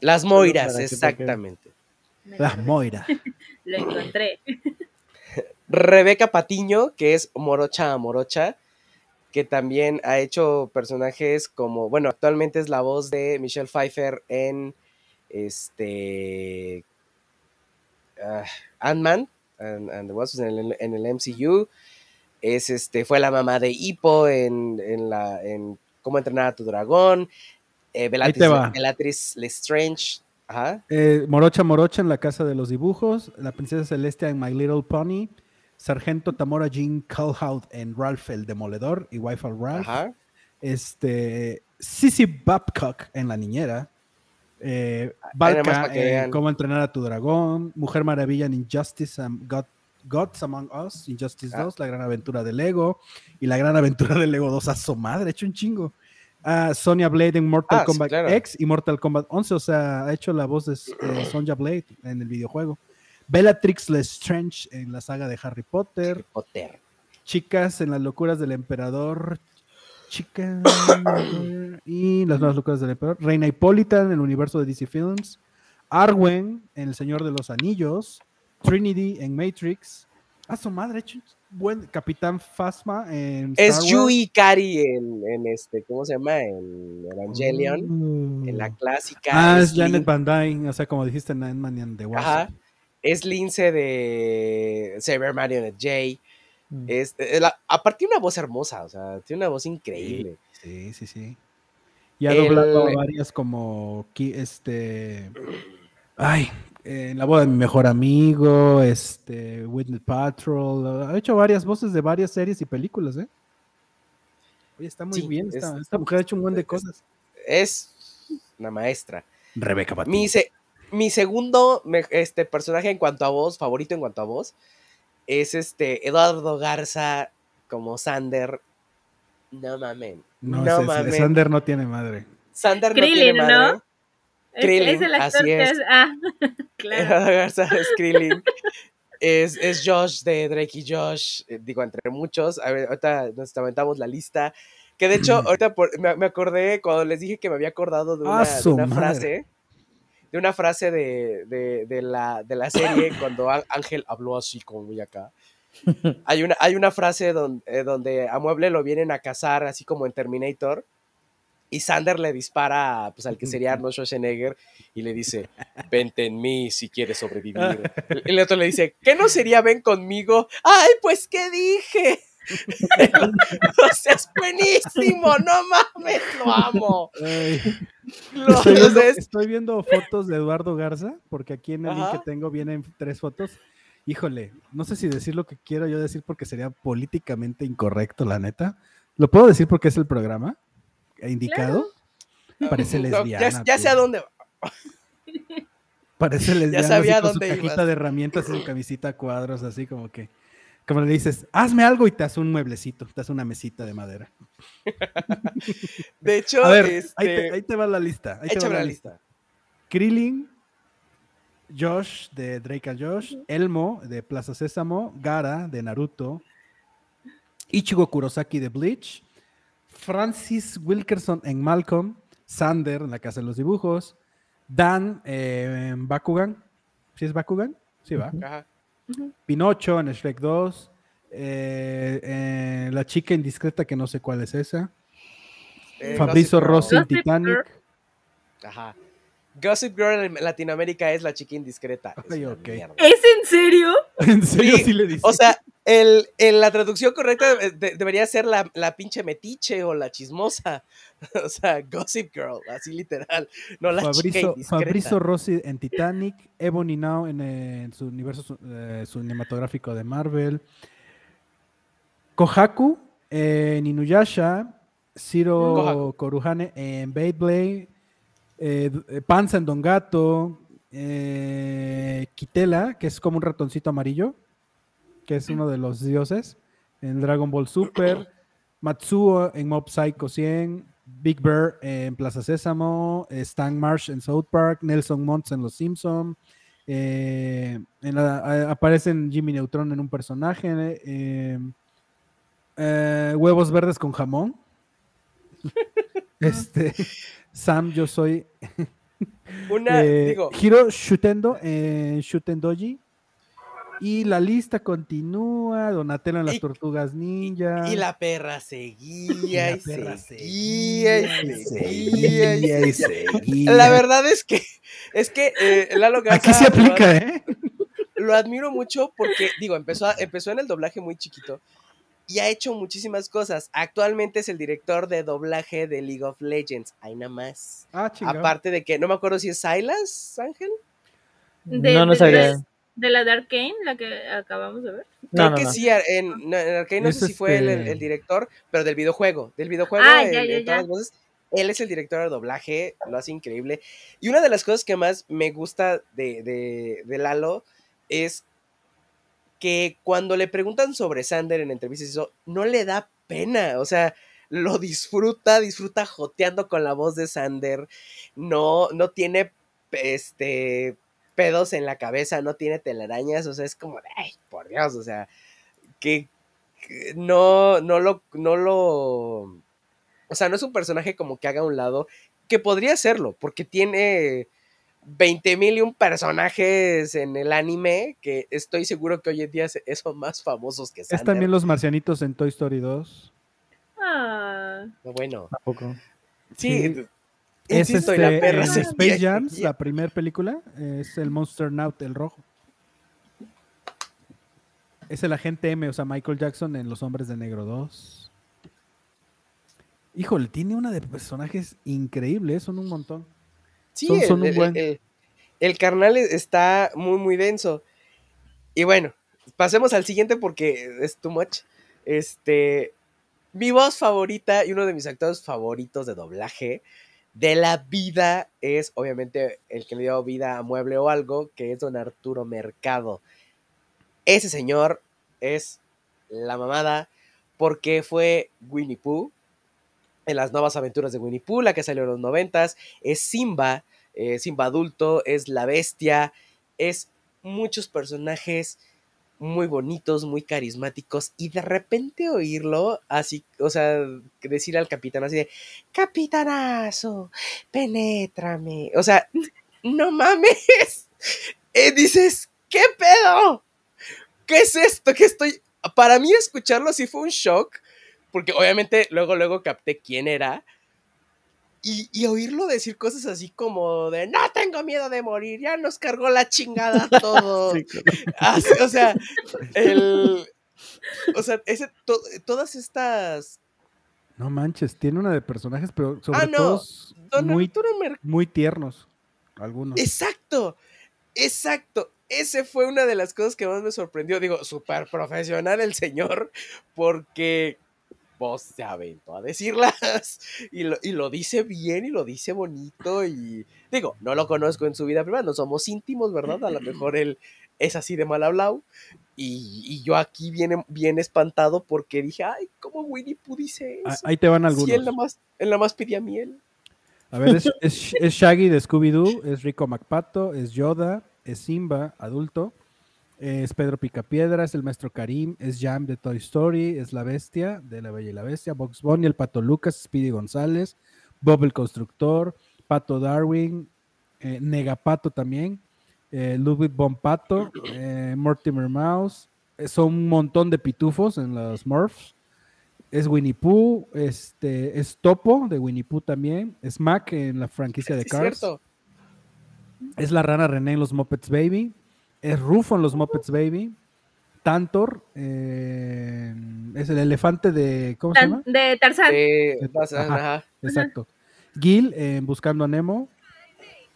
Las Moiras, exactamente. Las Moiras. Lo encontré. Rebeca Patiño, que es Morocha Morocha, que también ha hecho personajes como, bueno, actualmente es la voz de Michelle Pfeiffer en este uh, Ant-Man and, the Wasps en el, en el MCU es este, fue la mamá de Hippo en, en la, en Cómo entrenar a tu dragón, eh, Lestrange, Ajá. Eh, Morocha Morocha en la Casa de los Dibujos, La Princesa Celestia en My Little Pony, Sargento Tamora Jean Calhoun en Ralph el Demoledor y Wife of Ralph, Ajá. este, Sissy Babcock en La Niñera, eh, en Cómo entrenar a tu dragón, Mujer Maravilla en Injustice and God Gods Among Us, Injustice 2, ah. La Gran Aventura del Lego y La Gran Aventura del Lego 2 a su madre, hecho un chingo. Uh, Sonia Blade en Mortal ah, Kombat X y Mortal Kombat 11, o sea, ha hecho la voz de eh, Sonia Blade en el videojuego. Bellatrix Lestrange en la saga de Harry Potter. Potter. Chicas en las locuras del emperador. Chicas y las nuevas locuras del emperador. Reina Hipólita en el universo de DC Films. Arwen en El Señor de los Anillos. Trinity en Matrix. A su madre, hecho buen Capitán Phasma en. es Yui Kari en, este, ¿cómo se llama? En Evangelion. En la clásica. Ah, es, Janet Van Dyne, o sea, como dijiste en Ant-Man and the Wasp. Ajá. Es Lince de Cyber Marionette J. Mm. Es, eh, aparte tiene una voz hermosa, o sea, tiene una voz increíble. Sí, sí, sí. Y ha doblado varias como este. Ay, en la boda de mi mejor amigo, este, Witness Patrol, ha hecho varias voces de varias series y películas, ¿eh? Oye, está muy bien, esta, mujer ha hecho un buen de cosas. Es una maestra. Rebeca Mi, mi segundo este, personaje en cuanto a voz, favorito en cuanto a voz, es este Eduardo Garza como Sander. No mames. No, no Sander no tiene madre. Sander no tiene madre. ¿no? es, el actor que es. Ah, claro. es Es, es, Josh de Drake y Josh, eh, digo, entre muchos. A ver, ahorita nos aventamos la lista. Que de hecho, ahorita me, acordé cuando les dije que me había acordado de una, ah, una frase. De una frase de, de, de, la, de la serie cuando Ángel habló así como muy acá. Hay una, hay una frase donde, eh, donde a Mueble lo vienen a cazar, así como en Terminator y Sander le dispara pues, al que sería Arnold Schwarzenegger y le dice, vente en mí si quieres sobrevivir. El otro le dice, ¿qué no sería ven conmigo? Ay, pues, ¿qué dije? o sea, es buenísimo, no mames, lo amo. estoy, viendo, fotos de Eduardo Garza, porque aquí en el link que tengo vienen tres fotos. Híjole, no sé si decir lo que quiero yo decir porque sería políticamente incorrecto, la neta. ¿Lo puedo decir porque es el programa? Indicado. Parece lesbiana. ya, sé a dónde Parece lesbiana. Ya sabía así, con dónde su cajita de herramientas y su camisita a cuadros, así como que. Como le dices, hazme algo y te hace un mueblecito, te hace una mesita de madera. de hecho, a ver, este ahí, te, va la lista. Ahí te va la, lista. Krillin, Josh de Drake Josh, Elmo de Plaza Sésamo, Gara de Naruto, Ichigo Kurosaki de Bleach, Francis Wilkerson en Malcolm, Sander en La Casa de los Dibujos, Dan en Bakugan, ¿sí es Bakugan? Sí, va. Pinocho en Shrek 2, eh, eh, La chica indiscreta que no sé cuál es esa, eh, Fabrizio Rossi en Titanic. Ajá. Gossip Girl en Latinoamérica es la chica indiscreta. ¿Es en serio? ¿En serio sí, le dice? O sea, el, la traducción correcta debería ser la, la, pinche metiche o la chismosa. o sea, Gossip Girl, así literal. No la chica Fabrizio Rossi en Titanic, Ebony Now en, su universo eh, cinematográfico de Marvel. Kohaku en Inuyasha, Zero Koruhane en Beyblade, eh, Panza en Don Gato, eh, Kitela, que es como un ratoncito amarillo, que es uno de los dioses, en Dragon Ball Super, Matsuo en Mob Psycho 100, Big Bear en Plaza Sésamo, Stan Marsh en South Park, Nelson Montz en Los Simpson, eh, aparece en Jimmy Neutron en un personaje, eh, eh, huevos verdes con jamón. este, Sam, yo soy. Una, digo. Hiro Shutendo en Shutendoji. Y la lista continúa, Donatello en las tortugas ninja. Y la perra seguía y, seguía, y seguía y seguía. La verdad es que, es que eh, Lalo Aquí se aplica, ¿eh? Lo admiro mucho porque, digo, empezó, empezó en el doblaje muy chiquito y ha hecho muchísimas cosas. Actualmente es el director de doblaje de League of Legends. Hay nada más. Ah, Aparte de que, no me acuerdo si es Silas, Ángel. no, no sabía. ¿De la de Arkane, la que acabamos de ver? Creo que sí, en, en Arkane no sé si fue este el, director, pero del videojuego. Del videojuego, ah, ya, ya, ya. Él es el director de doblaje, lo hace increíble. Y una de las cosas que más me gusta de, de, de Lalo es que cuando le preguntan sobre Sander en entrevistas, eso no le da pena. O sea, lo disfruta, disfruta joteando con la voz de Sander. No, no tiene este pedos en la cabeza, no tiene telarañas, o sea, es como, ay, por Dios, o sea, que, no, no lo, no lo, o sea, no es un personaje como que haga un lado, que podría serlo, porque tiene 20 mil y un personajes en el anime, que estoy seguro que hoy en día son más famosos que Sander. Es también los marcianitos en Toy Story 2. Ah. Bueno. Tampoco. sí es este, la perra Space Jam, la primera película, es el Monster Naut, el rojo. Es el agente M, o sea, Michael Jackson en Los Hombres de Negro 2. Híjole, tiene una de personajes increíbles, son un montón. Sí, son, el, un buen... el, carnal está muy, muy denso. Y bueno, pasemos al siguiente porque es too much. Este, mi voz favorita y uno de mis actores favoritos de doblaje de la vida es obviamente el que le dio vida a Mueble o algo, que es don Arturo Mercado. Ese señor es la mamada porque fue Winnie Pooh en las nuevas aventuras de Winnie Pooh, la que salió en los noventas, es Simba, eh, Simba adulto, es la bestia, es muchos personajes muy bonitos, muy carismáticos, y de repente oírlo así, o sea, decir al capitán así de, capitanazo, penétrame, o sea, no mames, eh, dices, ¿qué pedo? ¿Qué es esto? que estoy? Para mí escucharlo sí fue un shock, porque obviamente luego, luego capté quién era, y, oírlo decir cosas así como de no tengo miedo de morir, ya nos cargó la chingada todo. o sea, el. O sea, ese, todas estas. No manches, tiene una de personajes, pero sobre ah, todo muy, muy tiernos. Algunos. Exacto, exacto. Ese fue una de las cosas que más me sorprendió. Digo, súper profesional el señor, porque voz se aventó a decirlas y lo, y lo dice bien y lo dice bonito y digo, no lo conozco en su vida privada, no somos íntimos, ¿verdad? A lo mejor él es así de mal hablado y, y yo aquí bien, bien espantado porque dije, ay, ¿cómo Winnie Pooh dice eso? Ahí te van algunos. Si él nada más, él nada más pedía miel. A ver, es, es Shaggy de Scooby-Doo, es Rico MacPato, es Yoda, es Simba, adulto, es Pedro Picapiedra, es el maestro Karim, es Jam de Toy Story, es la bestia de La Bella y la Bestia, Box Bunny, el Pato Lucas, Speedy González, Bob el Constructor, Pato Darwin, eh, Negapato también, eh, Ludwig Von Pato, eh, Mortimer Mouse, son un montón de pitufos en los Smurfs. Es Winnie Pooh, este, es Topo de Winnie Pooh también, es Mac en la franquicia de Cars. Es la rana René en los Muppets Baby, es Rufo en los Muppets Baby. Tantor eh, es el elefante de. ¿Cómo se llama? De Tarzán. Exacto. Gil en Buscando a Nemo.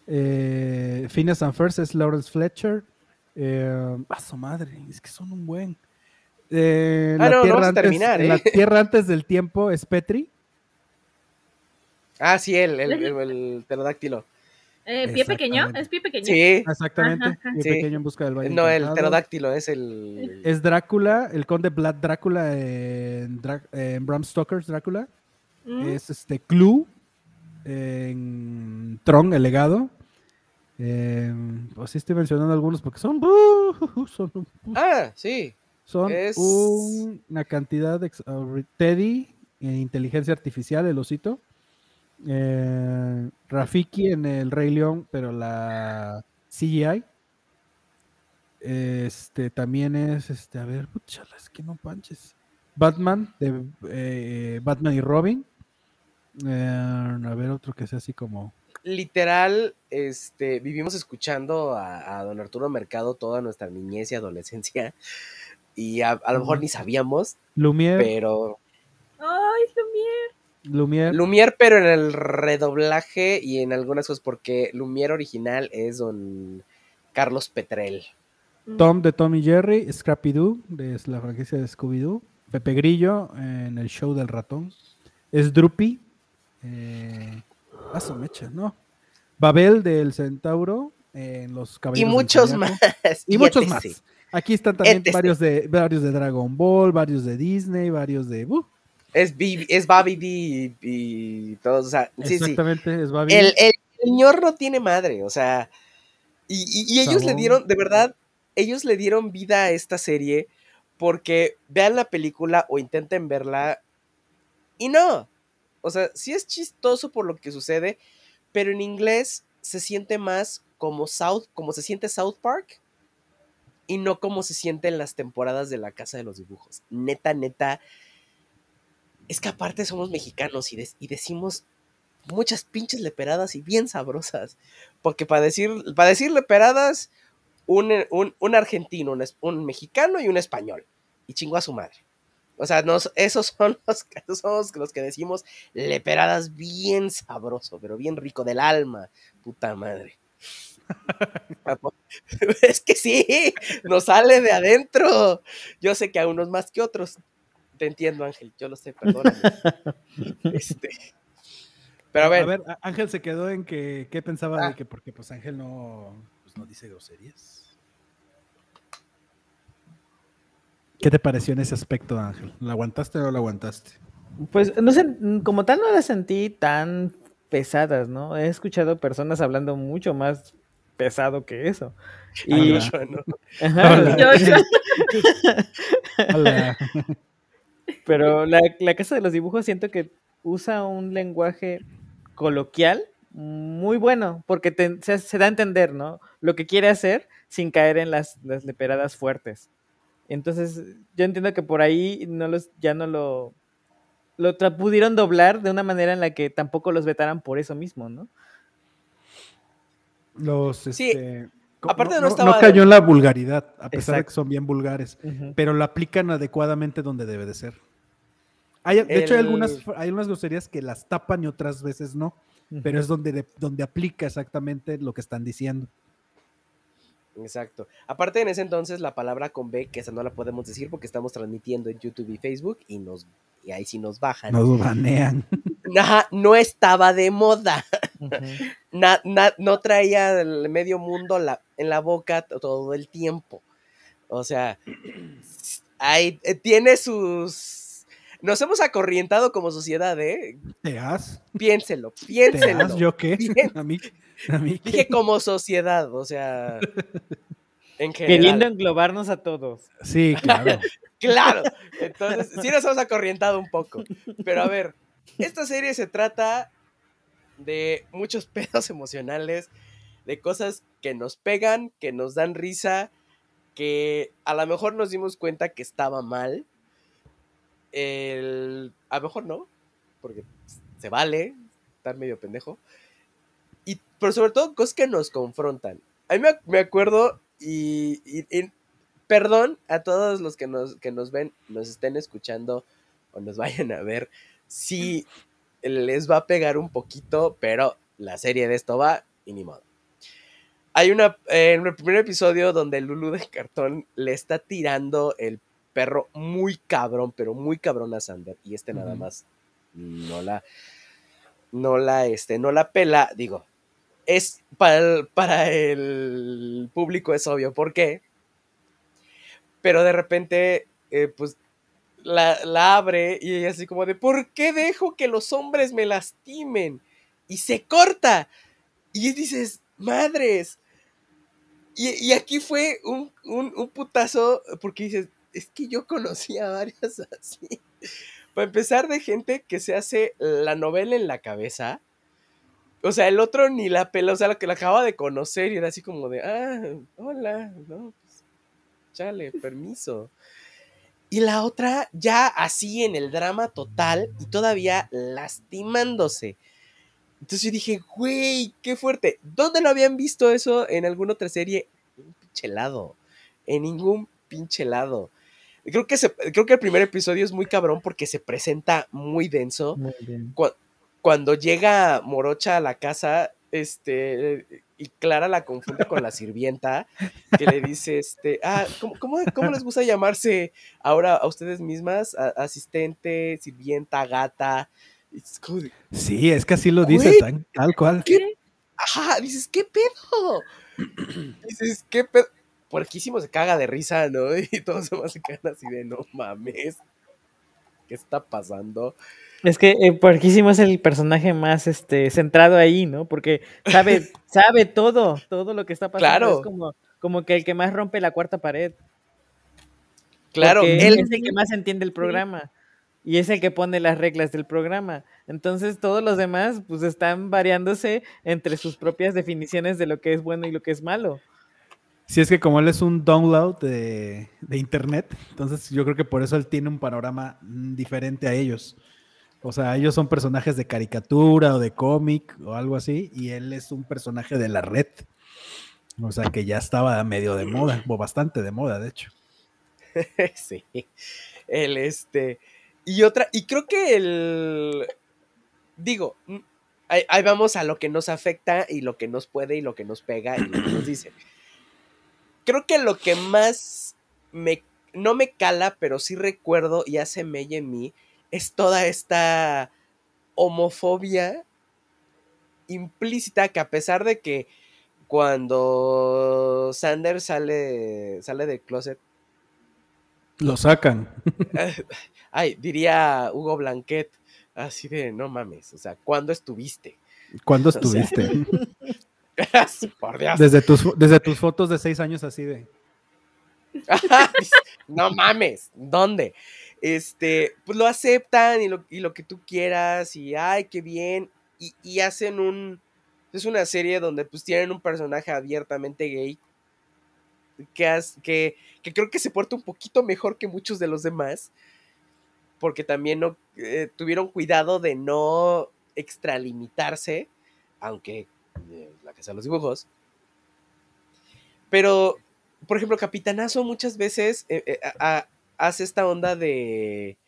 Eh, Phineas and First es Lawrence Fletcher. Eh, a su madre, es que son un buen. Eh, ah, la, tierra antes, terminar, la tierra antes del tiempo es Petri. Ah, sí, el, el, pterodáctilo. Eh, ¿Pie pequeño? ¿Es pie pequeño? Sí. Exactamente. Pie pequeño en busca del baile. No, el pterodáctilo es el. Es Drácula, el conde Vlad Drácula en, Bram Stoker's Drácula. Mm. Es este Clue en Tron, el legado. Eh, pues sí estoy mencionando algunos porque son. son ah, sí. Son una cantidad de. Teddy, en inteligencia artificial, el osito. Eh, Rafiki en el Rey León, pero la CGI. Este también es, este, a ver, es que no panches. Batman, de eh, Batman y Robin. Eh, a ver, otro que sea así como. Literal, este, vivimos escuchando a, Don Arturo Mercado toda nuestra niñez y adolescencia. Y a, lo mejor ni sabíamos. Lumière. Pero. ¡Ay, Lumière! Lumière. Lumière, pero en el redoblaje y en algunas cosas, porque Lumière original es don Carlos Petrel. Mm. Tom de Tom y Jerry, Scrappy Doo, de la franquicia de Scooby-Doo, Pepe Grillo en el show del ratón, es Droopy, eh, mecha, ¿no? Babel del Centauro, en los caballeros. Y muchos más. Y, muchos más. Aquí están también varios de, varios de Dragon Ball, varios de Disney, varios de. Uh, es, es Baby D y, todos, o sea, Exactamente, es Baby. El, el, señor no tiene madre, o sea, y, ellos le dieron, de verdad, ellos le dieron vida a esta serie porque vean la película o intenten verla y no, o sea, sí es chistoso por lo que sucede, pero en inglés se siente más como South, como se siente South Park y no como se siente en las temporadas de la Casa de los Dibujos. Neta, neta, es que aparte somos mexicanos y, y decimos muchas pinches leperadas y bien sabrosas. Porque para decir, para decir leperadas, un, un, argentino, un, un, mexicano y un español. Y chingó a su madre. O sea, nos, esos son los, somos los que decimos leperadas bien sabroso, pero bien rico del alma. Puta madre. es que sí, nos sale de adentro. Yo sé que a unos más que otros, te entiendo, Ángel, yo lo sé, perdóname. este, pero a ver. A ver, Ángel se quedó en que, ¿qué pensaba de ah. que, porque pues Ángel no, pues, no dice groserías? ¿Qué te pareció en ese aspecto, Ángel? ¿La aguantaste o no la aguantaste? Pues, no sé, como tal no las sentí tan pesadas, ¿no? He escuchado personas hablando mucho más pesado que eso. Y... Pero la, Casa de los Dibujos siento que usa un lenguaje coloquial muy bueno, porque se, da a entender, ¿no? Lo que quiere hacer sin caer en las, leperadas fuertes. Entonces, yo entiendo que por ahí no los, ya no lo, lo pudieron doblar de una manera en la que tampoco los vetaran por eso mismo, ¿no? Los, sí. Este, Aparte no, no, cayó en la vulgaridad, a pesar de que son bien vulgares, pero lo aplican adecuadamente donde debe de ser. Hay, de hecho, hay algunas, hay unas groserías que las tapan y otras veces no, pero es donde, donde aplica exactamente lo que están diciendo. Exacto. Aparte en ese entonces la palabra con B, que esa no la podemos decir porque estamos transmitiendo en YouTube y Facebook y nos y ahí sí nos bajan. Nos banean. no estaba de moda. no traía el medio mundo la, en la boca todo el tiempo. O sea, ahí eh, tiene sus nos hemos acorrientado como sociedad, ¿eh? ¿Te has? Piénselo, piénselo. ¿Te ¿Yo qué? ¿A mí Dije como sociedad, o sea. En general. Queriendo englobarnos a todos. Sí, claro. claro. Entonces, sí nos hemos acorrientado un poco. Pero a ver, esta serie se trata de muchos pedos emocionales, de cosas que nos pegan, que nos dan risa, que a lo mejor nos dimos cuenta que estaba mal el, a lo mejor no, porque se vale estar medio pendejo. Y, pero sobre todo cosas que nos confrontan. A mí me, acuerdo y, perdón a todos los que nos, que nos ven, nos estén escuchando o nos vayan a ver, si les va a pegar un poquito, pero la serie de esto va y ni modo. Hay una, en el primer episodio donde Lulu de cartón le está tirando el perro muy cabrón, pero muy cabrón a Sander. Y este nada más no la, no la, este, no la pela. Digo, es para el, para el público es obvio por qué. Pero de repente, eh, pues la, abre y ella así como de, ¿por qué dejo que los hombres me lastimen? Y se corta. Y dices, madres. Y, aquí fue un, un, putazo porque dices, es que yo conocí a varias así. Para empezar, de gente que se hace la novela en la cabeza. O sea, el otro ni la pela, o sea, la que la acaba de conocer y era así como de, ah, hola, no, pues, chale, permiso. Y la otra ya así en el drama total y todavía lastimándose. Entonces yo dije, güey, qué fuerte. ¿Dónde lo habían visto eso en alguna otra serie? En un pinche lado. En ningún pinche lado. Creo que, creo que el primer episodio es muy cabrón porque se presenta muy denso. cuando llega Morocha a la casa, este, y Clara la confunde con la sirvienta, que le dice, este, ah, ¿cómo, cómo, les gusta llamarse ahora a ustedes mismas? asistente, sirvienta, gata. Sí, es que así lo dice, tal, cual. Ajá, dices, ¿qué pedo? dices, ¿qué pedo? Puerquísimo se caga de risa, ¿no? Y todos se cagan así de, no mames, ¿qué está pasando? Es que eh, Puerquísimo es el personaje más este, centrado ahí, ¿no? Porque sabe, sabe todo, todo lo que está pasando. Claro. Es como, como que el que más rompe la cuarta pared. Claro, él es el que más entiende el programa y es el que pone las reglas del programa. Entonces todos los demás pues están variándose entre sus propias definiciones de lo que es bueno y lo que es malo. Sí, es que como él es un download de, internet, entonces yo creo que por eso él tiene un panorama mm, diferente a ellos. O sea, ellos son personajes de caricatura o de cómic o algo así, y él es un personaje de la red. O sea, que ya estaba medio de moda, o bastante de moda, de hecho. sí. Él, este, y otra, y creo que el, digo, mm, ahí, vamos a lo que nos afecta y lo que nos puede y lo que nos pega y lo que nos dice. Creo que lo que más me, no me cala, pero sí recuerdo y hace mella en mí, es toda esta homofobia implícita que a pesar de que cuando Sander sale, sale del closet, lo sacan. Ay, diría Hugo Blanquet, así de, no mames, o sea, ¿cuándo estuviste? ¿Cuándo estuviste? por Dios. Desde tus, desde tus fotos de seis años así de... no mames, ¿dónde? Este, pues lo aceptan y lo, y lo que tú quieras y, ay, qué bien, y, y hacen un... Es una serie donde pues tienen un personaje abiertamente gay que, que, que, creo que se porta un poquito mejor que muchos de los demás, porque también no, eh, tuvieron cuidado de no extralimitarse, aunque eh, la casa de los dibujos. Pero, por ejemplo, Capitanazo muchas veces eh, hace esta onda de,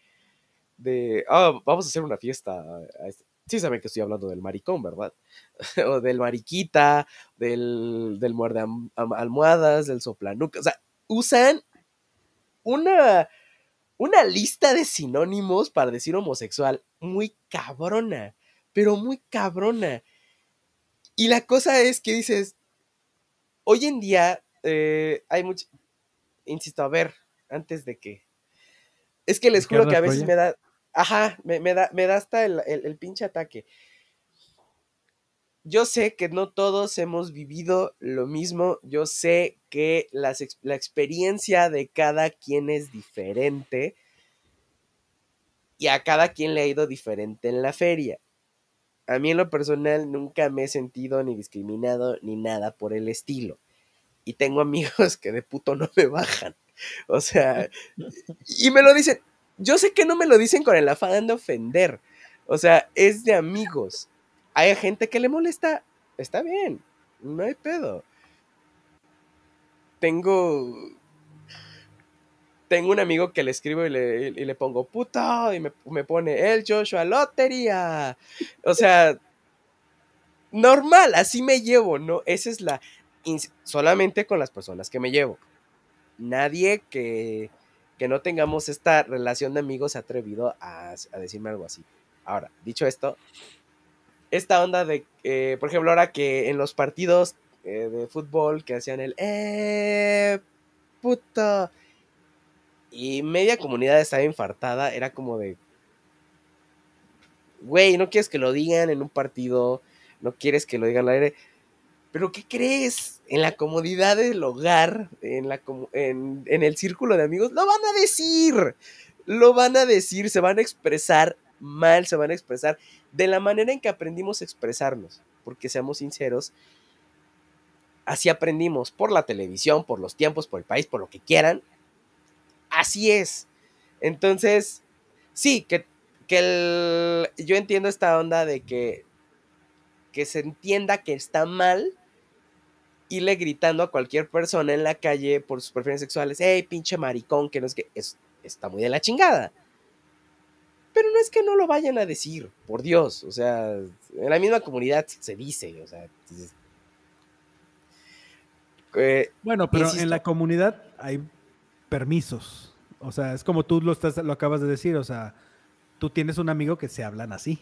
de, ah, vamos a hacer una fiesta. Este, sí saben que estoy hablando del maricón, ¿verdad? o del mariquita, del, del muerde almohadas, del soplanuca. O sea, usan una, una lista de sinónimos para decir homosexual muy cabrona, pero muy cabrona. Y la cosa es que dices, hoy en día eh, hay mucho, insisto, a ver, antes de que... Es que les juro que a veces me da, ajá, me, da, me da hasta el, el pinche ataque yo sé que no todos hemos vivido lo mismo, yo sé que la experiencia de cada quien es diferente y a cada quien le ha ido diferente en la feria. A mí en lo personal nunca me he sentido ni discriminado ni nada por el estilo. Y tengo amigos que de puto no me bajan. O sea, y me lo dicen. Yo sé que no me lo dicen con el afán de ofender. O sea, es de amigos hay gente que le molesta, está bien, no hay pedo. Tengo. Tengo un amigo que le escribo y le, pongo puto y me, pone el Joshua Lotería. O sea, normal, así me llevo, ¿no? Esa es la. Solamente con las personas que me llevo. Nadie que, que no tengamos esta relación de amigos se ha atrevido a, decirme algo así. Ahora, dicho esto, esta onda de, eh, por ejemplo, ahora que en los partidos eh, de fútbol que hacían el ¡Eh! ¡Puto! Y media comunidad estaba infartada, era como de. Güey, no quieres que lo digan en un partido, no quieres que lo digan al aire. Pero ¿qué crees? En la comodidad del hogar, en, la, en, en el círculo de amigos, lo van a decir. Lo van a decir, se van a expresar mal, se van a expresar de la manera en que aprendimos a expresarnos. Porque seamos sinceros, así aprendimos por la televisión, por los tiempos, por el país, por lo que quieran. Así es. Entonces, sí, que, que el, yo entiendo esta onda de que, que se entienda que está mal irle gritando a cualquier persona en la calle por sus preferencias sexuales, hey, pinche maricón, que no es que es, está muy de la chingada. Pero no es que no lo vayan a decir, por Dios, o sea, en la misma comunidad se dice, o sea, eh, bueno, pero en la comunidad hay permisos. O sea, es como tú lo, estás, lo acabas de decir, o sea, tú tienes un amigo que se hablan así.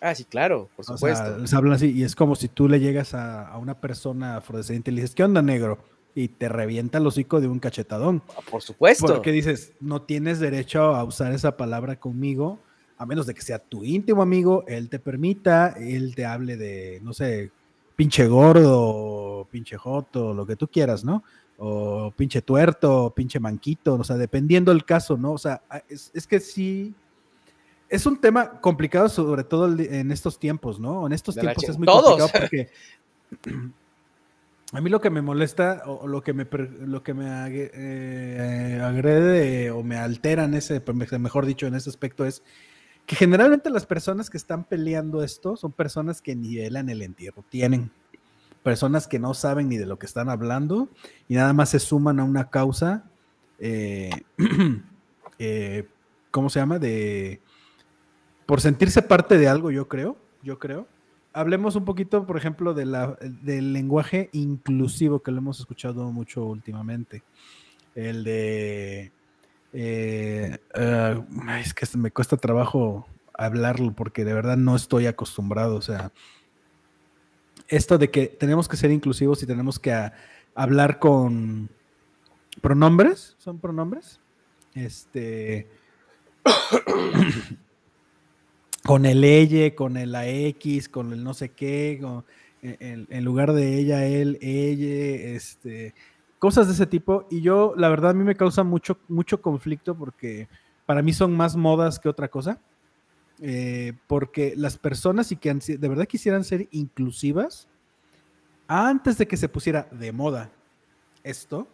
Ah, sí, claro, por supuesto. se hablan así y es como si tú le llegas a, una persona afrodescendiente y le dices, ¿qué onda, negro? Y te revienta el hocico de un cachetadón. Ah, por supuesto. Porque dices, no tienes derecho a usar esa palabra conmigo, a menos de que sea tu íntimo amigo, él te permita, él te hable de, no sé, pinche gordo, pinche joto, lo que tú quieras, ¿no? O pinche tuerto, pinche manquito, o sea, dependiendo del caso, ¿no? O sea, es, que sí, es un tema complicado, sobre todo en estos tiempos, ¿no? En estos tiempos es muy complicado porque a mí lo que me molesta o lo que me, lo que me eh, agrede o me altera en ese, mejor dicho, en ese aspecto es que generalmente las personas que están peleando esto son personas que nivelan el entierro tienen. Personas que no saben ni de lo que están hablando y nada más se suman a una causa, eh, eh, ¿cómo se llama? De, por sentirse parte de algo, yo creo, yo creo. Hablemos un poquito, por ejemplo, de la, del lenguaje inclusivo que lo hemos escuchado mucho últimamente. El de eh, eh, es que me cuesta trabajo hablarlo porque de verdad no estoy acostumbrado. O sea, esto de que tenemos que ser inclusivos y tenemos que hablar con pronombres, ¿son pronombres? Este. Con el ella, con el AX, con el no sé qué, en, lugar de ella, él, ella, este cosas de ese tipo. Y yo, la verdad, a mí me causa mucho, mucho conflicto porque para mí son más modas que otra cosa. Eh, porque las personas y que de verdad quisieran ser inclusivas, antes de que se pusiera de moda esto,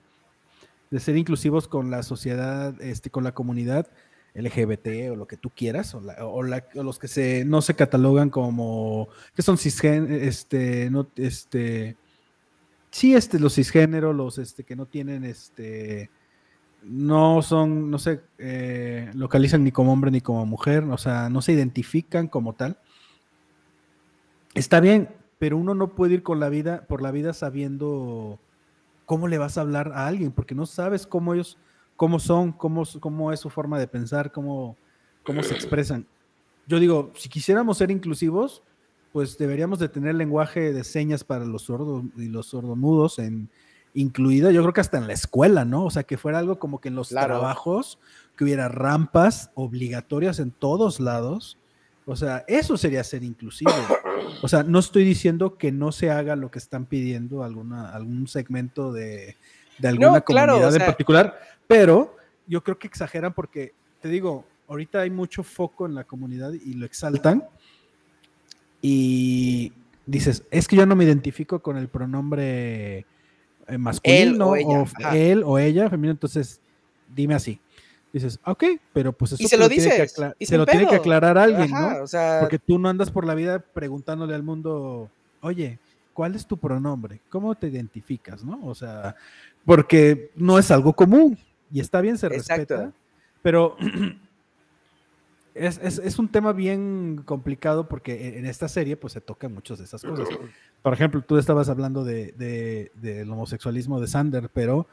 de ser inclusivos con la sociedad, este, con la comunidad LGBT o lo que tú quieras, o, los que no se catalogan como, que son cisgen, este, no, este, sí, este, los cisgéneros, los este, que no tienen, este, no son, no se eh, localizan ni como hombre ni como mujer, o sea, no se identifican como tal. Está bien, pero uno no puede ir con la vida, por la vida sabiendo cómo le vas a hablar a alguien, porque no sabes cómo ellos, cómo son, cómo, cómo es su forma de pensar, cómo, cómo se expresan. Yo digo, si quisiéramos ser inclusivos, pues deberíamos de tener lenguaje de señas para los sordos y los sordomudos en incluida, yo creo que hasta en la escuela, ¿no? O sea, que fuera algo como que en los trabajos, que hubiera rampas obligatorias en todos lados. O sea, eso sería ser inclusivo. O sea, no estoy diciendo que no se haga lo que están pidiendo alguna, algún segmento de, alguna comunidad en particular, pero yo creo que exageran porque, te digo, ahorita hay mucho foco en la comunidad y lo exaltan, y dices, es que yo no me identifico con el pronombre eh, masculino, o, él o ella, femenino, entonces dime así. Dices, ok, pero pues eso se lo, tiene que, se lo tiene que aclarar alguien, ¿no? Porque tú no andas por la vida preguntándole al mundo, oye, ¿cuál es tu pronombre? ¿Cómo te identificas, no? O sea, porque no es algo común y está bien, se respeta, pero es, un tema bien complicado porque en esta serie pues se tocan muchas de esas cosas. Por ejemplo, tú estabas hablando de, del homosexualismo de Sander, pero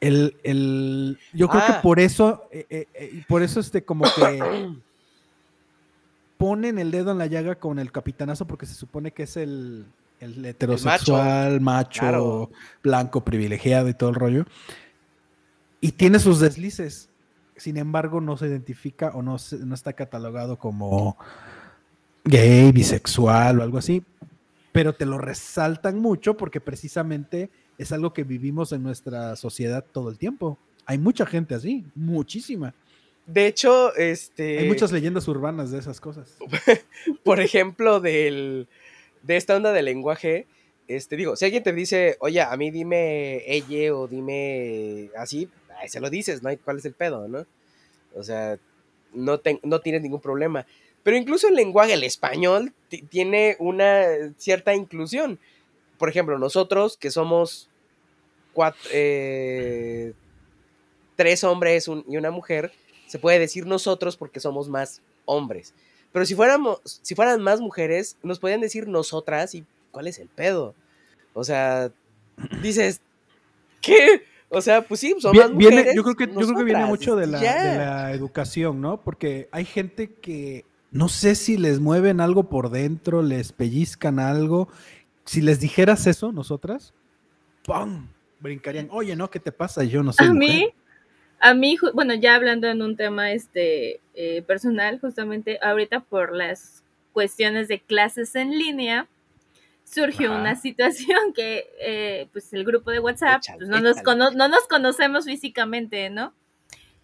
El, el, yo creo que Ah. por eso, eh, eh, por eso este como que ponen el dedo en la llaga con el capitanazo porque se supone que es el, el heterosexual, macho, claro. blanco, privilegiado y todo el rollo. Y tiene sus deslices. Sin embargo, no se identifica o no, se- no está catalogado como gay, bisexual o algo así. Pero te lo resaltan mucho porque precisamente es algo que vivimos en nuestra sociedad todo el tiempo. Hay mucha gente así, muchísima. De hecho, este. Hay muchas leyendas urbanas de esas cosas. por ejemplo, del, de esta onda del lenguaje, este, digo, si alguien te dice, oye, a mí dime ella o dime así, se lo dices, ¿no? ¿Cuál es el pedo, no? O sea, no, te- no tienes ningún problema. Pero incluso el lenguaje, el español, ti- tiene una cierta inclusión. Por ejemplo, nosotros que somos cuat- eh, tres hombres y una mujer, se puede decir nosotros porque somos más hombres. Pero si fuéramos, si fueran más mujeres, nos podían decir nosotras y ¿cuál es el pedo? O sea, dices, ¿qué? O sea, pues sí, son Vie- más viene- mujeres. yo creo que yo creo que viene mucho de la, de la educación, ¿no? Porque hay gente que no sé si les mueven algo por dentro, les pellizcan algo. Si les dijeras eso, nosotras, ¡pum! brincarían. Oye, ¿no? ¿Qué te pasa? Yo no sé. A mí, a mí, bueno, ya hablando en un tema este eh, personal, justamente ahorita por las cuestiones de clases en línea, surgió Ajá. una situación que, eh, pues el grupo de WhatsApp, Échale, pues, no, nos échale. cono- no nos conocemos físicamente, ¿no?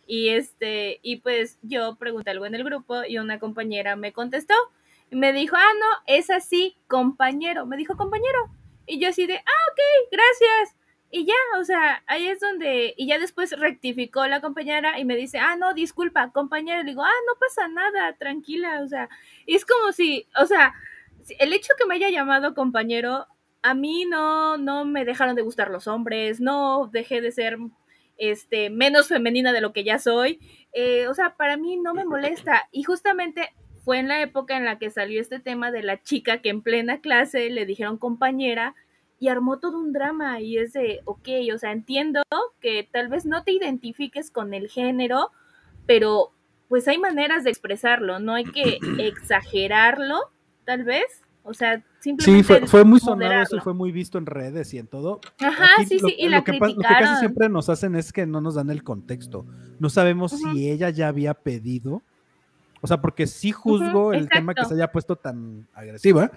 Y este, y pues yo pregunté algo en el grupo y una compañera me contestó y me dijo, ah, no, es así, compañero. Me dijo compañero. Y yo así de, ah, ok, gracias. Y ya, o sea, ahí es donde, y ya después rectificó la compañera y me dice, ah, no, disculpa, compañero. Le digo, ah, no pasa nada, tranquila, o sea, y es como si, o sea, el hecho que me haya llamado compañero, a mí no, no me dejaron de gustar los hombres, no dejé de ser, este, menos femenina de lo que ya soy, eh, o sea, para mí no me molesta, y justamente fue en la época en la que salió este tema de la chica que en plena clase le dijeron compañera, y armó todo un drama y es de, ok, o sea, entiendo que tal vez no te identifiques con el género, pero pues hay maneras de expresarlo, no hay que exagerarlo, tal vez, o sea, simplemente Sí, fue, fue muy sonado eso fue muy visto en redes y en todo. Ajá, Aquí sí, lo- sí, y la lo que, pa- lo que criticaron. casi siempre nos hacen es que no nos dan el contexto. No sabemos si ella ya había pedido. O sea, porque sí juzgo el tema que se haya puesto tan agresiva,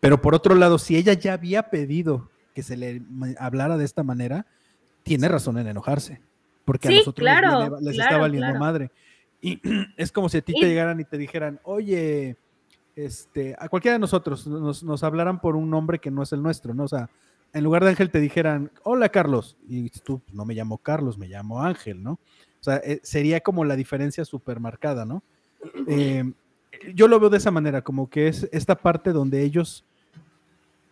pero por otro lado, si ella ya había pedido que se le hablara de esta manera, tiene razón en enojarse. Porque Sí, a nosotros les claro, les, está claro, valiendo claro. madre. Y es como si a ti Y- te llegaran y te dijeran, oye, este, a cualquiera de nosotros nos, nos hablaran por un nombre que no es el nuestro, ¿no? O sea, en lugar de Ángel te dijeran, hola Carlos, y tú no me llamo Carlos, me llamo Ángel, ¿no? O sea, eh, sería como la diferencia súper marcada, ¿no? Eh, yo lo veo de esa manera, como que es esta parte donde ellos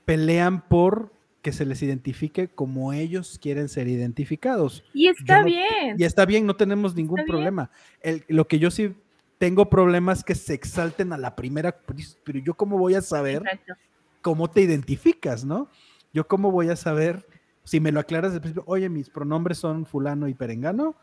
pelean por que se les identifique como ellos quieren ser identificados. Y está no- bien. Y está bien, no tenemos ningún problema. El- lo que yo sí tengo problemas es que se exalten a la primera, pero yo cómo voy a saber Exacto. cómo te identificas, ¿no? Yo cómo voy a saber, si me lo aclaras desde principio, oye, mis pronombres son fulano y perengano,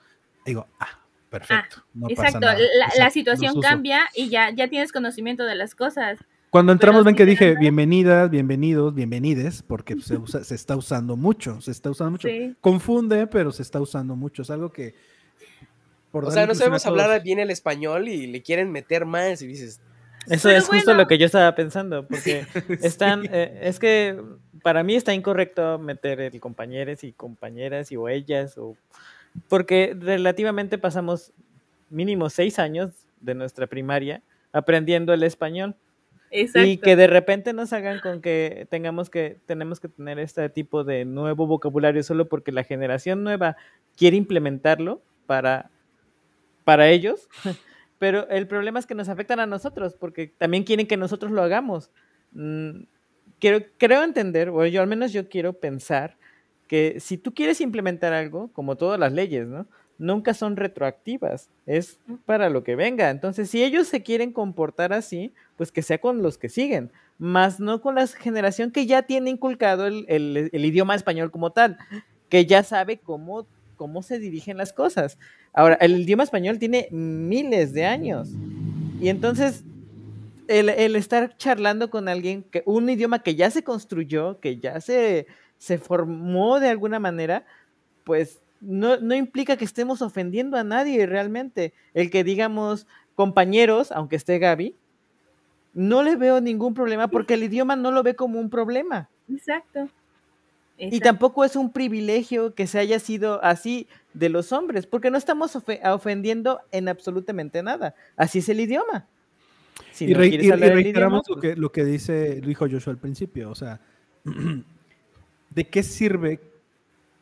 digo, ah, perfecto. no pasa Exacto, nada. la, situación cambia y ya, ya tienes conocimiento de las cosas. Cuando entramos ven que dije bienvenidas, bienvenidos, bienvenides, porque se, usa- se está usando mucho, se está usando mucho. Sí. Confunde, pero se está usando mucho. Es algo que... por O sea, no sabemos hablar bien el español y le quieren meter más y dices, Eso Pero es justo lo que yo estaba pensando, porque están, eh, es que para mí está incorrecto meter el compañeros y compañeras y o ellas, o porque relativamente pasamos mínimo seis años de nuestra primaria aprendiendo el español. Exacto. y que de repente nos hagan con que tengamos que tenemos que tener este tipo de nuevo vocabulario solo porque la generación nueva quiere implementarlo para para ellos. Pero el problema es que nos afectan a nosotros porque también quieren que nosotros lo hagamos. Mm, quiero creo entender o yo al menos yo quiero pensar que si tú quieres implementar algo como todas las leyes no nunca son retroactivas es para lo que venga entonces si ellos se quieren comportar así pues que sea con los que siguen, más no con la generación que ya tiene inculcado el, el- el idioma español como tal, que ya sabe cómo, cómo se dirigen las cosas. Ahora, el idioma español tiene miles de años. Y entonces, el, estar charlando con alguien, que un idioma que ya se construyó, que ya se, se formó de alguna manera, pues no, no, implica que estemos ofendiendo a nadie realmente. El que digamos compañeros, aunque esté Gaby, no le veo ningún problema porque el idioma no lo ve como un problema. Exacto. Y tampoco es un privilegio que se haya sido así de los hombres, porque no estamos ofendiendo en absolutamente nada. Así es el idioma. y, reiteramos lo, pues que, lo que dice, lo dijo Joshua al principio, o sea, ¿de qué sirve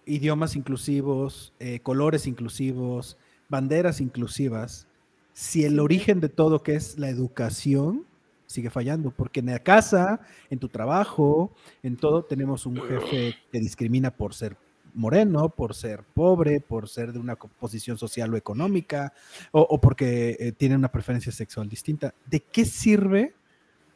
idiomas inclusivos, eh, colores inclusivos, banderas inclusivas, si el origen de todo que es la educación sigue fallando, porque en la casa, en tu trabajo, en todo, tenemos un jefe que discrimina por ser moreno, por ser pobre, por ser de una posición social o económica, o, porque eh, tiene una preferencia sexual distinta. ¿De qué sirve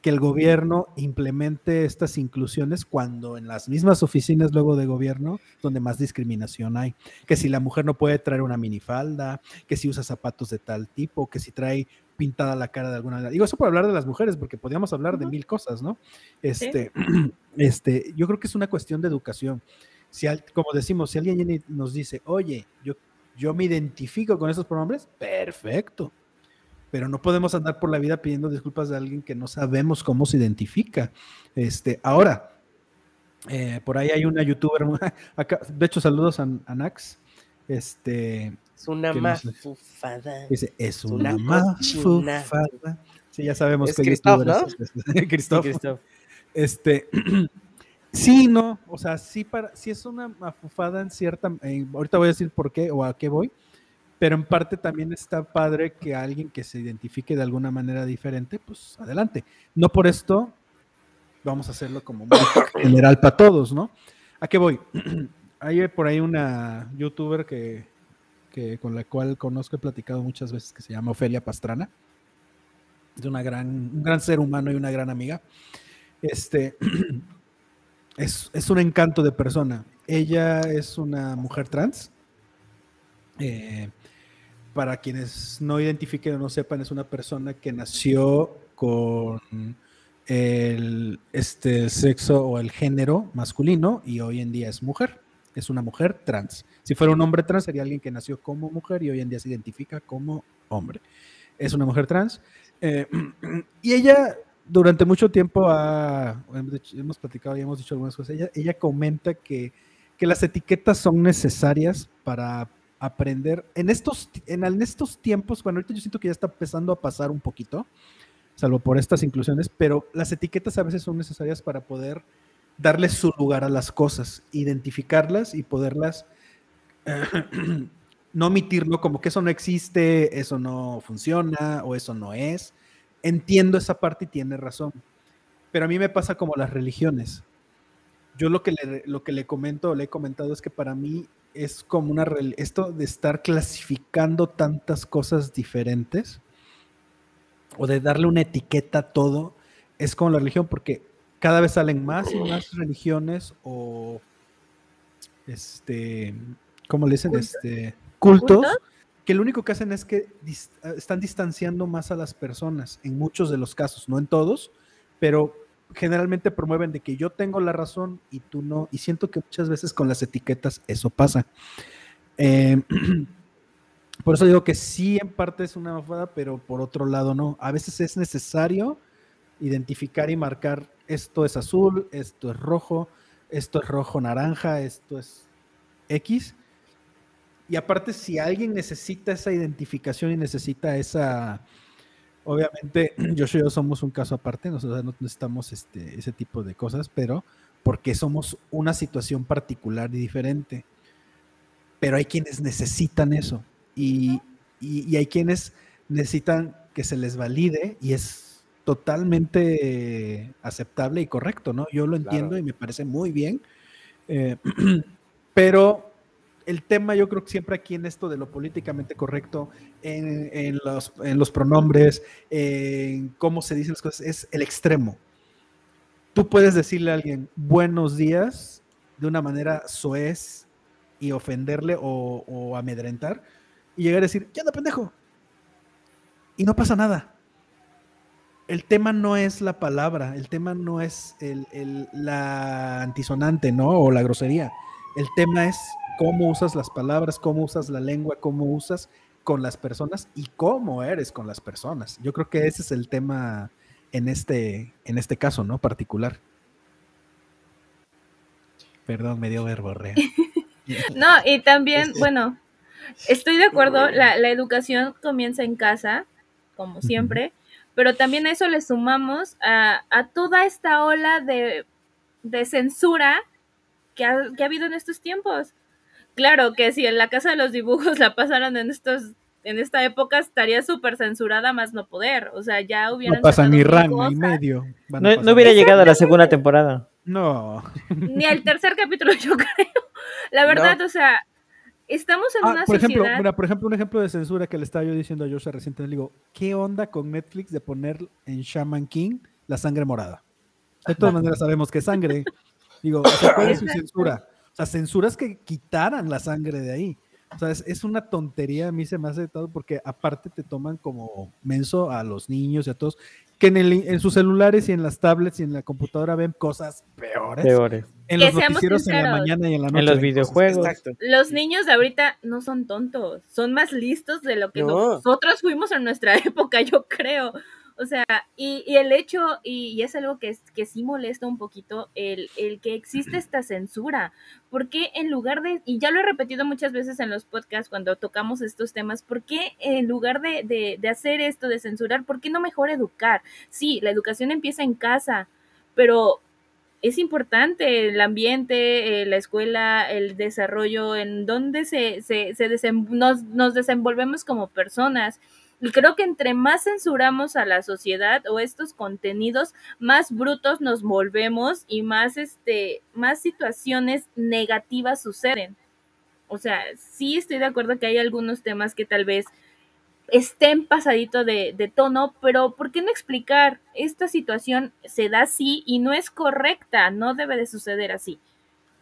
que el gobierno implemente estas inclusiones cuando en las mismas oficinas luego de gobierno donde más discriminación hay. Que si la mujer no puede traer una minifalda, que si usa zapatos de tal tipo, que si trae pintada la cara de alguna manera. Digo eso por hablar de las mujeres, porque podríamos hablar de mil cosas, ¿no? Este, este, yo creo que es una cuestión de educación. Si, como decimos, si alguien nos dice, oye, yo, yo me identifico con esos pronombres, perfecto pero no podemos andar por la vida pidiendo disculpas de alguien que no sabemos cómo se identifica. Este, ahora, eh, por ahí hay una youtuber, de hecho, saludos a, Nax. Este, es una mafufada. Dice, es una, mafufada. Sí, ya sabemos que Christoph, ¿no? Es, Este, sí, no, o sea, sí, para, sí es una mafufada en cierta, ahorita voy a decir por qué o a qué voy, pero en parte también está padre que alguien que se identifique de alguna manera diferente, pues adelante. No por esto vamos a hacerlo como general para todos, ¿no? ¿A qué voy? Hay por ahí una youtuber que, con la cual conozco, he platicado muchas veces, que se llama Ofelia Pastrana. Es una gran, un gran ser humano y una gran amiga. Este es, es un encanto de persona. Ella es una mujer trans. Eh, para quienes no identifiquen o no sepan, es una persona que nació con el este sexo o el género masculino y hoy en día es mujer. Es una mujer trans. Si fuera un hombre trans, sería alguien que nació como mujer y hoy en día se identifica como hombre. Es una mujer trans. Eh, y ella durante mucho tiempo ha, hemos platicado y hemos dicho algunas cosas. Ella, ella comenta que, que las etiquetas son necesarias para aprender en estos, en, estos tiempos, bueno, ahorita yo siento que ya está empezando a pasar un poquito, salvo por estas inclusiones, pero las etiquetas a veces son necesarias para poder darle su lugar a las cosas, identificarlas y poderlas no omitirlo como que eso no existe, eso no funciona o eso no es. Entiendo esa parte y tiene razón. Pero a mí me pasa como las religiones. Yo lo que le, lo que le comento, le he comentado es que para mí es como una esto de estar clasificando tantas cosas diferentes o de darle una etiqueta a todo es como la religión porque cada vez salen más y más religiones o este ¿cómo le dicen? Este cultos que lo único que hacen es que están distanciando más a las personas en muchos de los casos, no en todos, pero generalmente promueven de que yo tengo la razón y tú no, y siento que muchas veces con las etiquetas eso pasa. Eh, por eso digo que sí, en parte es una mafada, pero por otro lado no. A veces es necesario identificar y marcar esto es azul, esto es rojo, esto es rojo naranja, esto es X. Y aparte, si alguien necesita esa identificación y necesita esa, Obviamente, yo y yo somos un caso aparte, nosotros no necesitamos este, ese tipo de cosas, pero porque somos una situación particular y diferente. Pero hay quienes necesitan eso y, hay quienes necesitan que se les valide y es totalmente aceptable y correcto, ¿no? Yo lo entiendo y me parece muy bien, eh, pero el tema yo creo que siempre aquí en esto de lo políticamente correcto, en, los, pronombres, en cómo se dicen las cosas, es el extremo. Tú puedes decirle a alguien buenos días de una manera soez y ofenderle o, amedrentar y llegar a decir, ya anda pendejo. Y no pasa nada. El tema no es la palabra, el tema no es la antisonante, ¿no? O la grosería. El tema es cómo usas las palabras, cómo usas la lengua, cómo usas con las personas y cómo eres con las personas. Yo creo que ese es el tema en este, en este caso, ¿no? Particular. Perdón, me dio verborrea. no, y también, bueno, estoy de acuerdo, la, educación comienza en casa, como siempre, pero también a eso le sumamos a, toda esta ola de, censura que ha, que ha habido en estos tiempos. Claro que si en la casa de los dibujos la pasaron en estos en esta época estaría súper censurada más no poder. O sea, ya hubieran. No pasa ni rango y medio. No, hubiera llegado a la segunda temporada. No. Ni al tercer capítulo, yo creo. La verdad, o sea, estamos en ah, una por sociedad... Ejemplo, mira, por ejemplo, un ejemplo de censura que le estaba yo diciendo a Joshua recientemente, le digo, ¿qué onda con Netflix de poner en Shaman King la sangre morada? De todas maneras sabemos que es sangre. Digo, ¿cuál es su censura? O sea, censuras que quitaran la sangre de ahí. O sea, es, una tontería, a mí se me hace todo porque aparte te toman como menso a los niños y a todos, que en, el, en sus celulares y en las tablets y en la computadora ven cosas peores. Peores. En los noticieros en la mañana y en la noche. En los videojuegos. Los niños de ahorita no son tontos, son más listos de lo que nosotros fuimos en nuestra época, yo creo. O sea, y, el hecho, y, es algo que, que sí molesta un poquito, el, el, que existe esta censura. porque en lugar de, y ya lo he repetido muchas veces en los podcasts cuando tocamos estos temas, ¿por qué en lugar de, de, hacer esto, de censurar, ¿por qué no mejor educar? Sí, la educación empieza en casa, pero es importante el ambiente, eh, la escuela, el desarrollo, en donde se, se, se nos, nos desenvolvemos como personas. Y creo que entre más censuramos a la sociedad o estos contenidos, más brutos nos volvemos y más, este, más situaciones negativas suceden. O sea, sí estoy de acuerdo que hay algunos temas que tal vez estén pasadito de, de, tono, pero ¿por qué no explicar? Esta situación se da así y no es correcta, no debe de suceder así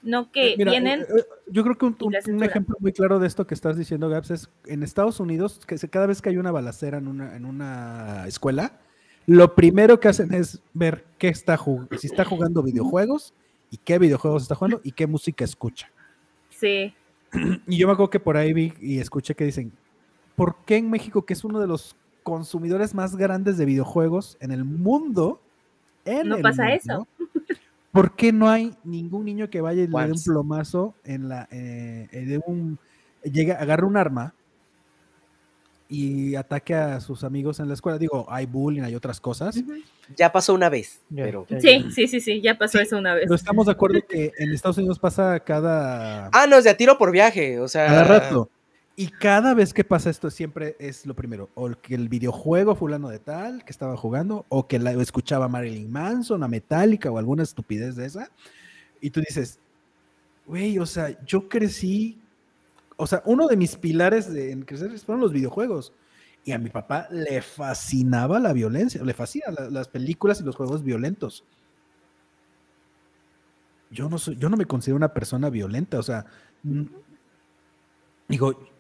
no que eh, vienen. Eh, eh, yo creo que un, ejemplo muy claro de esto que estás diciendo, Gaps, es en Estados Unidos, que cada vez que hay una balacera en una, en una escuela, lo primero que hacen es ver qué está si está jugando videojuegos y qué videojuegos está jugando y qué música escucha. Sí. Y yo me acuerdo que por ahí vi y escuché que dicen, ¿por qué en México, que es uno de los consumidores más grandes de videojuegos en el mundo, no pasa eso? ¿Por qué no hay ningún niño que vaya y le dé un plomazo en la, eh, eh, de un, llega, agarre un arma y ataque a sus amigos en la escuela? Digo, hay bullying, hay otras cosas. Ya pasó una vez, pero... Sí, sí, sí, sí, ya pasó eso una vez. Pero estamos de acuerdo que en Estados Unidos pasa cada... Ah, no, es de a tiro por viaje, o sea... Cada rato. Y cada vez que pasa esto siempre es lo primero, o que el videojuego fulano de tal que estaba jugando, o que escuchaba Marilyn Manson, a Metallica o alguna estupidez de esa. Y tú dices, güey, o sea, yo crecí, o sea, uno de mis pilares de, en crecer fueron los videojuegos. Y a mi papá le fascinaba la violencia, le fascinan las películas y los juegos violentos. Yo no soy, yo no me considero una persona violenta, o sea, digo,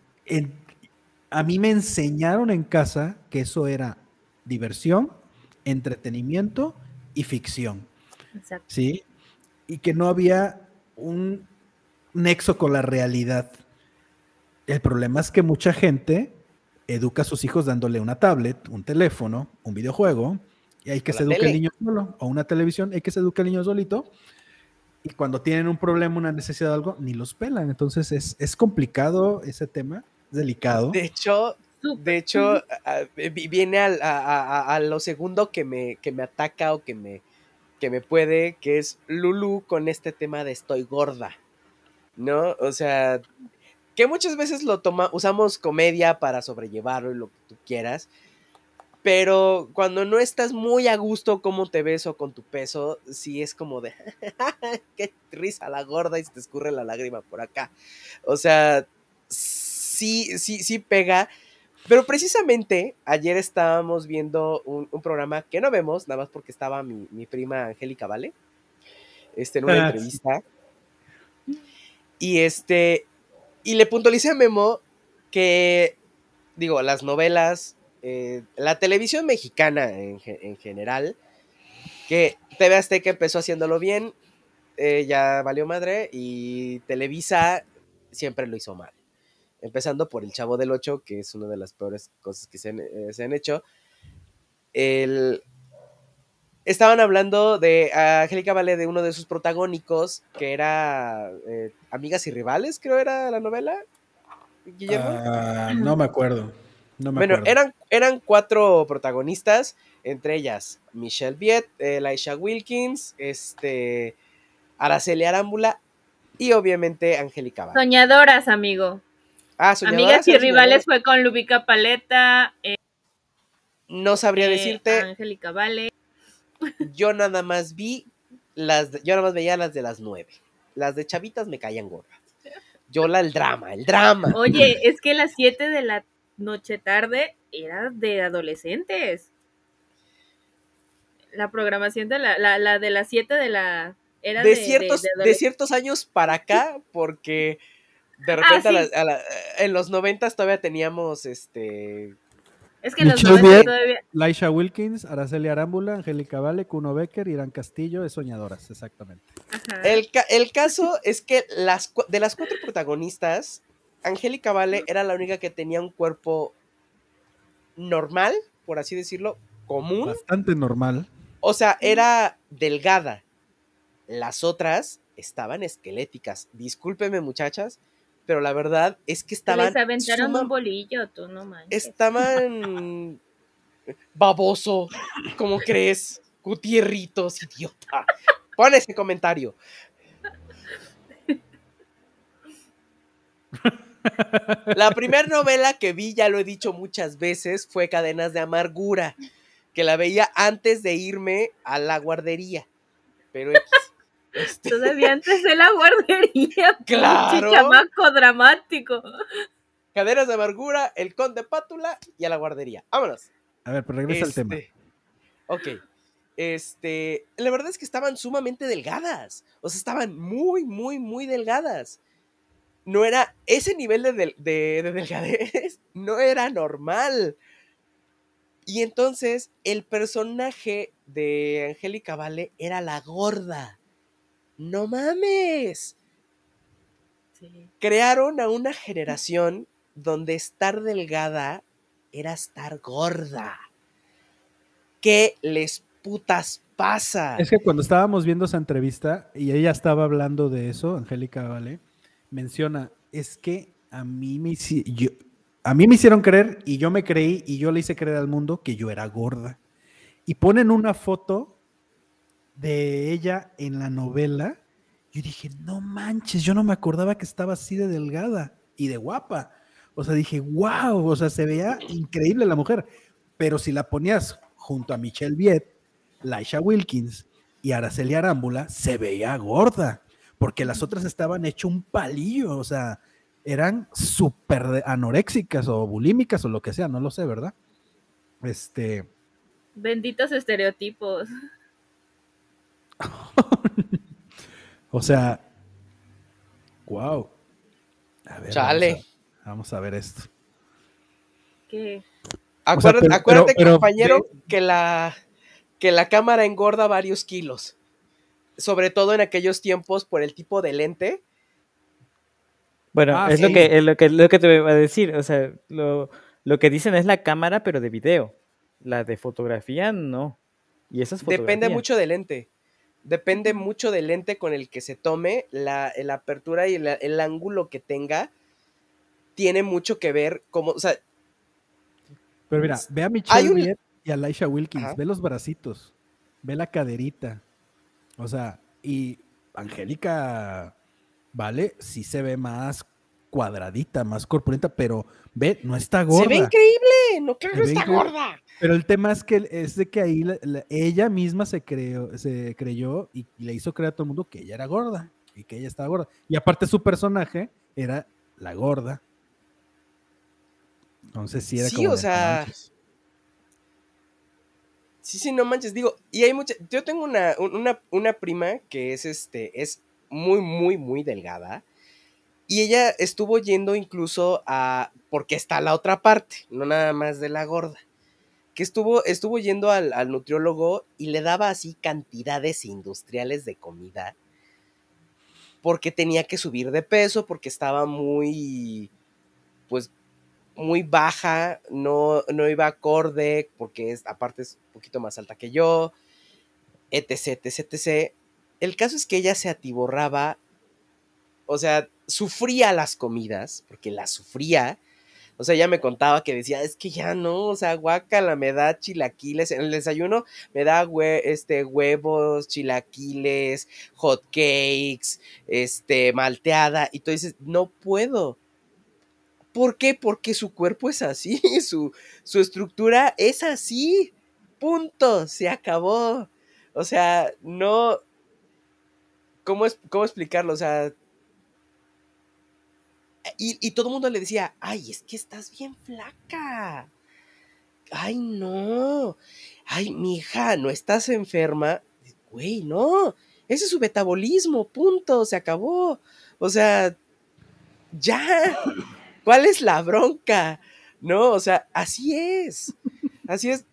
a mí me enseñaron en casa que eso era diversión, entretenimiento y ficción. Exacto. ¿Sí? Y que no había un nexo con la realidad. El problema es que mucha gente educa a sus hijos dándole una tablet, un teléfono, un videojuego, y hay que se eduque el niño solo, o una televisión, hay que se eduque el niño solito, y cuando tienen un problema, una necesidad de algo, ni los pelan. Entonces es, es complicado ese tema delicado. De hecho, de hecho, viene a, lo segundo que me, que me ataca o que me, que me puede, que es Lulu con este tema de estoy gorda. ¿No? O sea, que muchas veces lo toma, usamos comedia para sobrellevarlo y lo que tú quieras. Pero cuando no estás muy a gusto cómo te ves o con tu peso, sí es como de, qué risa la gorda y se te escurre la lágrima por acá. O sea, sí, sí, sí pega. Pero precisamente ayer estábamos viendo un, programa que no vemos, nada más porque estaba mi, prima Angélica, ¿vale? Este, en una ah, entrevista. Y este, Y le puntualicé a Memo que, digo, las novelas, eh, la televisión mexicana en, general, que TV Azteca empezó haciéndolo bien, eh, ya valió madre, y Televisa siempre lo hizo mal. Empezando por El Chavo del Ocho, que es una de las peores cosas que se han, eh, se han hecho. El, estaban hablando de Angélica Vale, de uno de sus protagónicos, que era Amigas y Rivales, creo era la novela. Guillermo. Ah, no me acuerdo. Bueno, Eran, eran cuatro protagonistas, entre ellas Michelle Viet, Elisha Wilkins, este, Araceli Arámbula y obviamente Angélica Vale. Soñadoras, amigo. Ah, Amigas y Rivales fue con Lubica Paleta. Eh, no sabría eh, decirte. Angélica Vale yo nada más vi las, yo nada más veía las de las nueve. Las de chavitas me caían gordas. Yo la, el drama, el drama. Oye, es que las siete de la noche tarde era de adolescentes. La programación de la, la, de las siete de la... Era de, ciertos, de, ciertos años para acá, porque de repente ah, en los noventas todavía teníamos este es que los todavía... Laisha Wilkins, Araceli Arámbula, Angélica Vale, Kuno Becker, Irán Castillo, es Soñadoras, exactamente. El, caso es que las, de las cuatro protagonistas, Angélica Vale era la única que tenía un cuerpo normal, por así decirlo, común. Bastante normal. O sea, era delgada. Las otras estaban esqueléticas. Discúlpeme, muchachas, pero la verdad es que estaban. Les aventaron un bolillo, tú no manches. Estaban. baboso, ¿cómo crees? Gutierritos, idiota. Pon ese comentario. La primera novela que vi, ya lo he dicho muchas veces, fue Cadenas de Amargura, que la veía antes de irme a la guardería. Pero este... Todavía antes de la guardería. Claro. chamaco dramático. Caderas de amargura, el conde pátula y a la guardería. Vámonos. A ver, pero regresa al tema. Este, ok. Este, la verdad es que estaban sumamente delgadas. O sea, estaban muy, muy, muy delgadas. No era, ese nivel de, de, de delgadez no era normal. Y entonces el personaje de Angélica Vale era la gorda no mames. Crearon a una generación donde estar delgada era estar gorda. ¿Qué les putas pasa? Es que cuando estábamos viendo esa entrevista y ella estaba hablando de eso, Angélica Vale, menciona, es que a mí me, me hicieron creer y yo me creí y yo le hice creer al mundo que yo era gorda. Y ponen una foto de ella en la novela, yo dije, no manches, yo no me acordaba que estaba así de delgada y de guapa. O sea, dije, wow, o sea, se veía increíble la mujer. Pero si la ponías junto a Michelle Viet, Laisha Wilkins y Araceli Arámbula, se veía gorda, porque las otras estaban hecho un palillo, o sea, eran súper anoréxicas o bulímicas o lo que sea, no lo sé, ¿verdad? Este. Benditos estereotipos. o sea, wow. A ver, Chale. Vamos a, ver esto. ¿Qué? Acuérdate, compañero, que, la, que la cámara engorda varios kilos. Sobre todo en aquellos tiempos por el tipo de lente. Bueno, ah, es, lo que, es, lo que, lo que te voy a decir. O sea, lo, lo que dicen es la cámara, pero de video. La de fotografía, no. Y esas Depende mucho del lente. Depende mucho del lente con el que se tome, la, apertura y el, ángulo que tenga. Tiene mucho que ver como, o sea... Pero mira, ve a Michelle y a Laisha Wilkins, ve los bracitos, ve la caderita. O sea, y Angélica, ¿vale? Sí se ve más cuadradita, más corpulenta, pero ve, no está gorda. Se ve increíble, no claro, está gorda. Pero el tema es que es de que ahí ella misma se creó, se creyó y le hizo creer a todo el mundo que ella era gorda y que ella estaba gorda. Y aparte su personaje era la gorda. Entonces sí era sí, o sea. Sí, sí, no manches. Digo, y hay mucha. Yo tengo una, una, una prima que es este. es muy, muy, muy delgada. Y ella estuvo yendo incluso a, porque está la otra parte, no nada más de la gorda, que estuvo, estuvo yendo al, al nutriólogo y le daba así cantidades industriales de comida, porque tenía que subir de peso, porque estaba muy, pues, muy baja, no, no iba acorde, porque es, aparte es un poquito más alta que yo, etc, etc, etc. El caso es que ella se atiborraba, o sea, sufría las comidas, porque las sufría. O sea, ella me contaba que decía, es que ya no, o sea, guacala, me da chilaquiles. En el desayuno me da este, huevos, chilaquiles, hot cakes, este, malteada. Y tú dices, no puedo. ¿Por qué? Porque su cuerpo es así, su, su estructura es así. Punto, se acabó. O sea, no. ¿Cómo, es, cómo explicarlo? O sea. Y, y todo el mundo le decía, ay, es que estás bien flaca. Ay, no. Ay, mija, no estás enferma. Güey, no. Ese es su metabolismo, punto, se acabó. O sea, ya. ¿Cuál es la bronca? No, o sea, así es. Así es.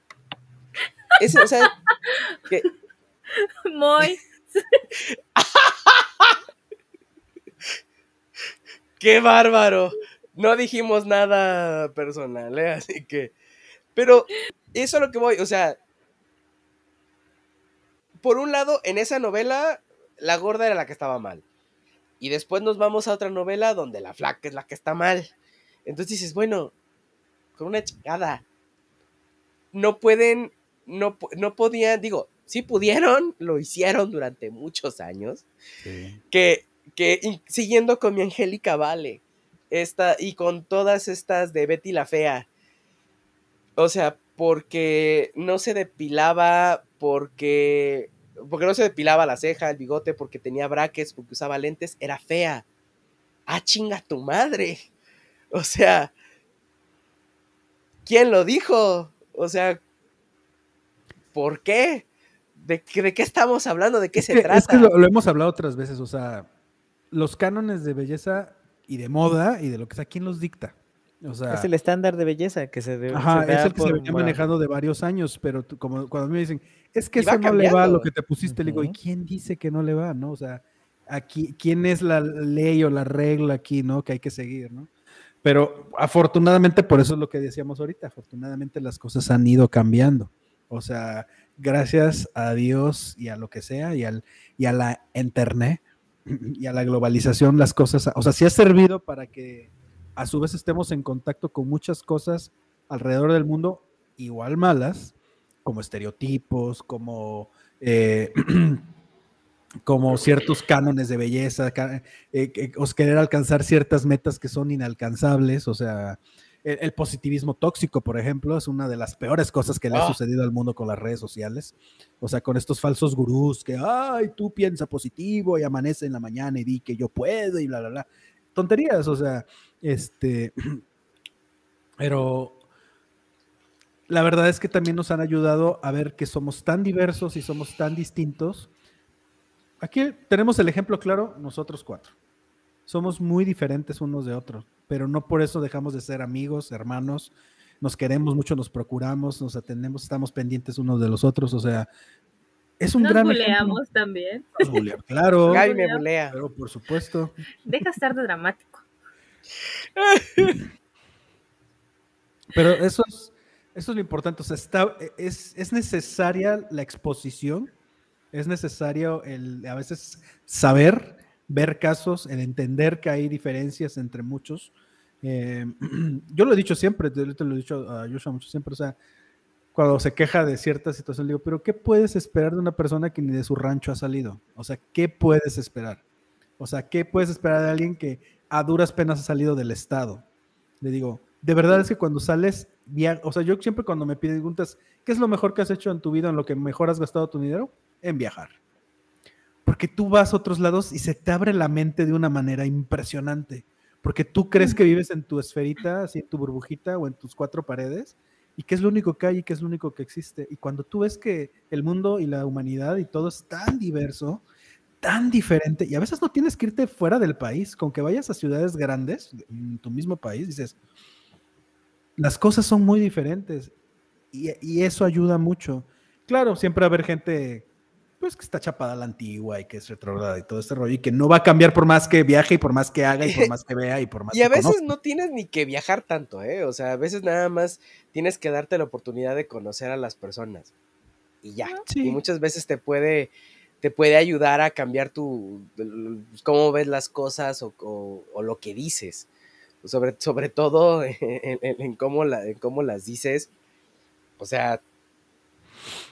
es o sea, que, muy. ¡Qué bárbaro! No dijimos nada personal, ¿eh? Así que. Pero eso es lo que voy, o sea. Por un lado, en esa novela, la gorda era la que estaba mal. Y después nos vamos a otra novela donde la flaca es la que está mal. Entonces dices, bueno, con una chingada. No pueden, no, no podían, digo, sí pudieron, lo hicieron durante muchos años. Que, que siguiendo con mi Angélica Vale, esta, y con todas estas de Betty la Fea. O sea, porque no se depilaba, porque, porque no se depilaba la ceja, el bigote, porque tenía braques, porque usaba lentes, era fea. Ah, chinga tu madre. O sea, ¿quién lo dijo? O sea, ¿por qué? ¿De, qué estamos hablando? ¿De qué se trata? Es que lo, hemos hablado otras veces, o sea, los cánones de belleza y de moda y de lo que sea, ¿quién los dicta? O sea, es el estándar de belleza que se debe Ajá, es el que se venía manejando de varios años, pero como cuando me dicen, es que eso no le va a lo que te pusiste, le digo, ¿y quién dice que no le va? ¿No? O sea, aquí, ¿quién es la ley o la regla aquí, ¿no? Que hay que seguir, ¿no? Pero afortunadamente, por eso es lo que decíamos ahorita, afortunadamente las cosas han ido cambiando. O sea, gracias a Dios y a lo que sea, y, al, y a la internet y a la globalización, las cosas, o sea, sí ha servido para que a su vez estemos en contacto con muchas cosas alrededor del mundo, igual malas, como estereotipos, como, eh, como ciertos cánones de belleza, eh, o querer alcanzar ciertas metas que son inalcanzables, o sea, el, positivismo tóxico, por ejemplo, es una de las peores cosas que le ha ah. sucedido al mundo con las redes sociales. O sea, con estos falsos gurús que, ay, tú piensa positivo y amanece en la mañana y di que yo puedo y bla, bla, bla. Tonterías, o sea, este, pero la verdad es que también nos han ayudado a ver que somos tan diversos y somos tan distintos. Aquí tenemos el ejemplo claro, nosotros cuatro. Somos muy diferentes unos de otros pero no por eso dejamos de ser amigos, hermanos, nos queremos mucho, nos procuramos, nos atendemos, estamos pendientes unos de los otros, o sea, es un nos gran buleamos también. Nos buleamos, claro. Gaby me bulea. Pero por supuesto. Deja estar de dramático. Pero eso es, eso es lo importante, o sea, está, es, es necesaria la exposición, es necesario el a veces saber ver casos, el entender que hay diferencias entre muchos. Eh, yo lo he dicho siempre, te, lo he dicho a Joshua mucho siempre, o sea, cuando se queja de cierta situación, digo, pero ¿qué puedes esperar de una persona que ni de su rancho ha salido? O sea, ¿qué puedes esperar? O sea, ¿qué puedes esperar de alguien que a duras penas ha salido del Estado? Le digo, de verdad es que cuando sales, o sea, yo siempre cuando me piden preguntas, ¿qué es lo mejor que has hecho en tu vida, en lo que mejor has gastado tu dinero? En viajar. Porque tú vas a otros lados y se te abre la mente de una manera impresionante. Porque tú crees que vives en tu esferita, así en tu burbujita o en tus cuatro paredes, y que es lo único que hay y que es lo único que existe. Y cuando tú ves que el mundo y la humanidad y todo es tan diverso, tan diferente y a veces no tienes que irte fuera del país, con que vayas a ciudades grandes en tu mismo país, dices, las cosas son muy diferentes y, y eso ayuda mucho. Claro, siempre va a haber gente pues que está chapada la antigua y que es retrograda y todo este rollo y que no va a cambiar por más que viaje y por más que haga y por más que vea y por más y a veces no tienes ni que viajar tanto, ¿eh? O sea, a veces nada más tienes que darte la oportunidad de conocer a las personas y ya. Y muchas veces te puede, te puede ayudar a cambiar tu, cómo ves las cosas o, lo que dices. Sobre, sobre todo en, cómo la, en cómo las dices. O sea,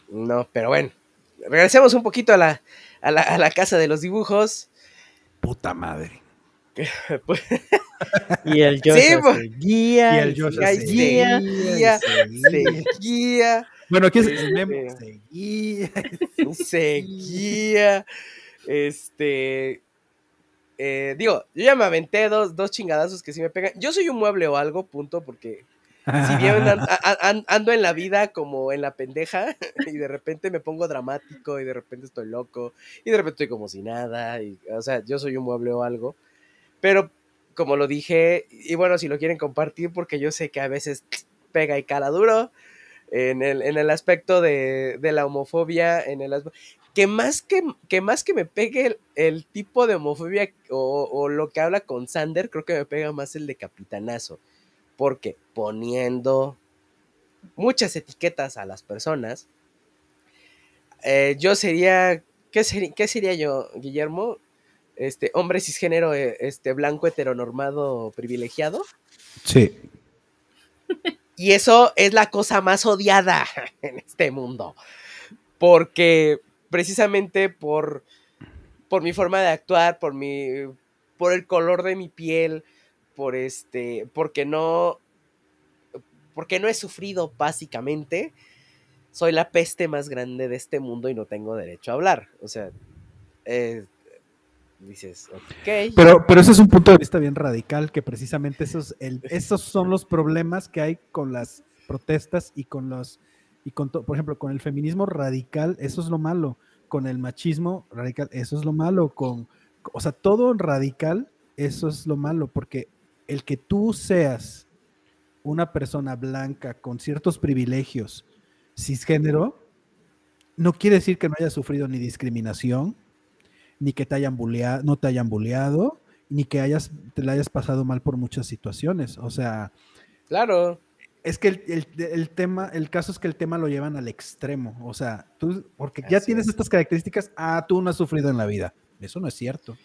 no, pero bueno regresemos un poquito a la, a la, a la casa de los dibujos. Puta madre. Pues, y el yo sí, pues, seguía, y el yo seguía, seguía, seguía, Bueno, aquí es este, seguía, seguía, este, eh, digo, yo ya me aventé dos, dos chingadazos que sí me pegan. Yo soy un mueble o algo, punto, porque si bien ando en la vida como en la pendeja y de repente me pongo dramático y de repente estoy loco y de repente estoy como si nada, y, o sea, yo soy un mueble o algo, pero como lo dije, y bueno, si lo quieren compartir porque yo sé que a veces pega y cala duro en el, en el aspecto de, de, la homofobia, en el que más que, que más que me pegue el, tipo de homofobia o, o lo que habla con Sander, creo que me pega más el de capitanazo porque poniendo muchas etiquetas a las personas, eh, yo sería, ¿qué, sería yo, Guillermo? Este, hombre cisgénero, eh, este, blanco, heteronormado, privilegiado. Sí. Y eso es la cosa más odiada en este mundo. Porque precisamente por, por mi forma de actuar, por mi. por el color de mi piel, por este, porque no, porque no he sufrido básicamente, soy la peste más grande de este mundo y no tengo derecho a hablar. O sea, eh, dices, ok. Pero, pero ese es un punto de vista bien radical, que precisamente esos, el, esos son los problemas que hay con las protestas y con los, y con, por ejemplo, con el feminismo radical, eso es lo malo. Con el machismo radical, eso es lo malo. Con, o sea, todo radical, eso es lo malo, porque el que tú seas una persona blanca con ciertos privilegios cisgénero, no quiere decir que no hayas sufrido ni discriminación, ni que te hayan bulleado, no te hayan bulleado, ni que hayas, te la hayas pasado mal por muchas situaciones. O sea. Claro. Es que el, tema, el caso es que el tema lo llevan al extremo. O sea, tú, porque ya tienes estas características, ah, tú no has sufrido en la vida. Eso no es cierto.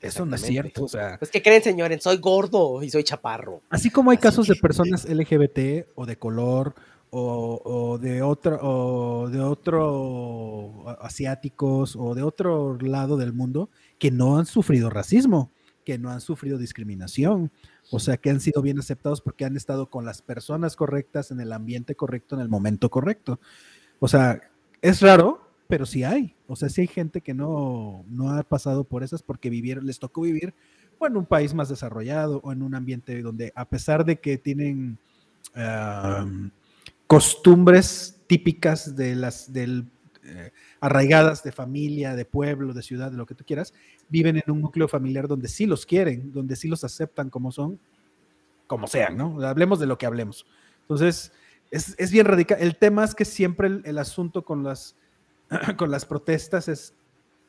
Eso no es cierto. O sea, pues que creen, señores, soy gordo y soy chaparro. Así como hay casos de personas LGBT o de color o, de otro o de otro asiáticos o de otro lado del mundo que no han sufrido racismo, que no han sufrido discriminación, o sea, que han sido bien aceptados porque han estado con las personas correctas en el ambiente correcto en el momento correcto. O sea, es raro, pero sí hay. O sea, sí hay gente que no, no ha pasado por esas porque vivieron, les tocó vivir en un país más desarrollado o en un ambiente donde, a pesar de que tienen costumbres típicas de las del, eh, arraigadas de familia, de pueblo, de ciudad, de lo que tú quieras, viven en un núcleo familiar donde sí los quieren, donde sí los aceptan como son, como sean, ¿no? Hablemos de lo que hablemos. Entonces, es, bien radical. El tema es que siempre el asunto con las con las protestas es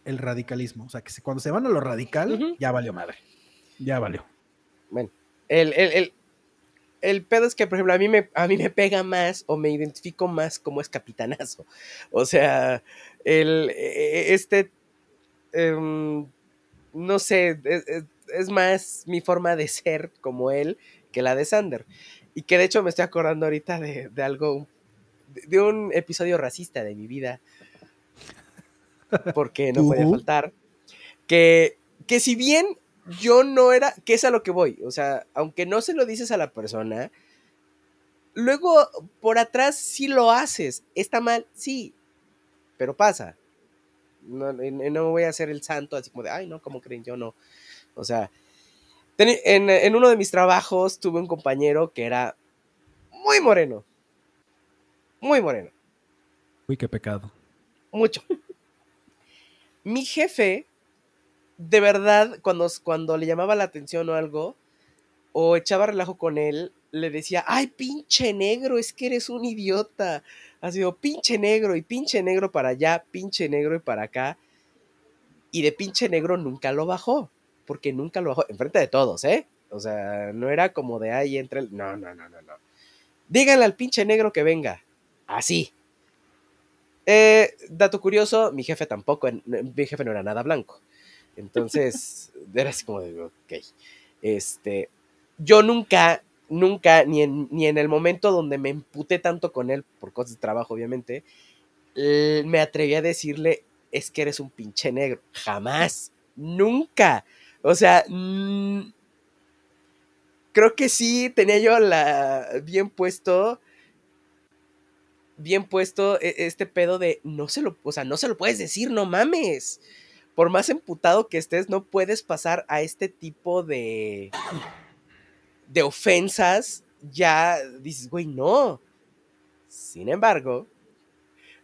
el radicalismo. O sea, que cuando se van a lo radical, ya valió madre. Ya valió. Bueno, el, el, pedo es que, por ejemplo, a mí, me, a mí me pega más o me identifico más como es capitanazo. O sea, el, e, e, este, em, no sé, es, es, más mi forma de ser como él que la de Sander. Y que de hecho me estoy acordando ahorita de, de algo, de un episodio racista de mi vida porque no puede faltar, que, que si bien yo no era, que es a lo que voy, o sea, aunque no se lo dices a la persona, luego por atrás sí lo haces, está mal, sí, pero pasa. No, no voy a ser el santo así como de, ay, no, como creen? Yo no. O sea, en, en uno de mis trabajos tuve un compañero que era muy moreno. Muy moreno. Uy, qué pecado. Mucho. Mi jefe, de verdad, cuando, cuando le llamaba la atención o algo, o echaba relajo con él, le decía, ay, pinche negro, es que eres un idiota. Ha sido pinche negro y pinche negro para allá, pinche negro y para acá. Y de pinche negro nunca lo bajó, porque nunca lo bajó, enfrente de todos, ¿eh? O sea, no era como de ahí entre el... No, no, no, no, no. Díganle al pinche negro que venga. Así. Eh, dato curioso, mi jefe tampoco, mi jefe no era nada blanco. Entonces, era así como de, ok. Este, yo nunca, nunca, ni en, ni en el momento donde me emputé tanto con él, por cosas de trabajo, obviamente, me atreví a decirle, es que eres un pinche negro. Jamás, nunca. O sea, creo que sí tenía yo la bien puesto bien puesto e, este pedo de no se lo, o sea, no se lo puedes decir, no mames. Por más emputado que estés, no puedes pasar a este tipo de de ofensas. Ya dices, güey, no. Sin embargo,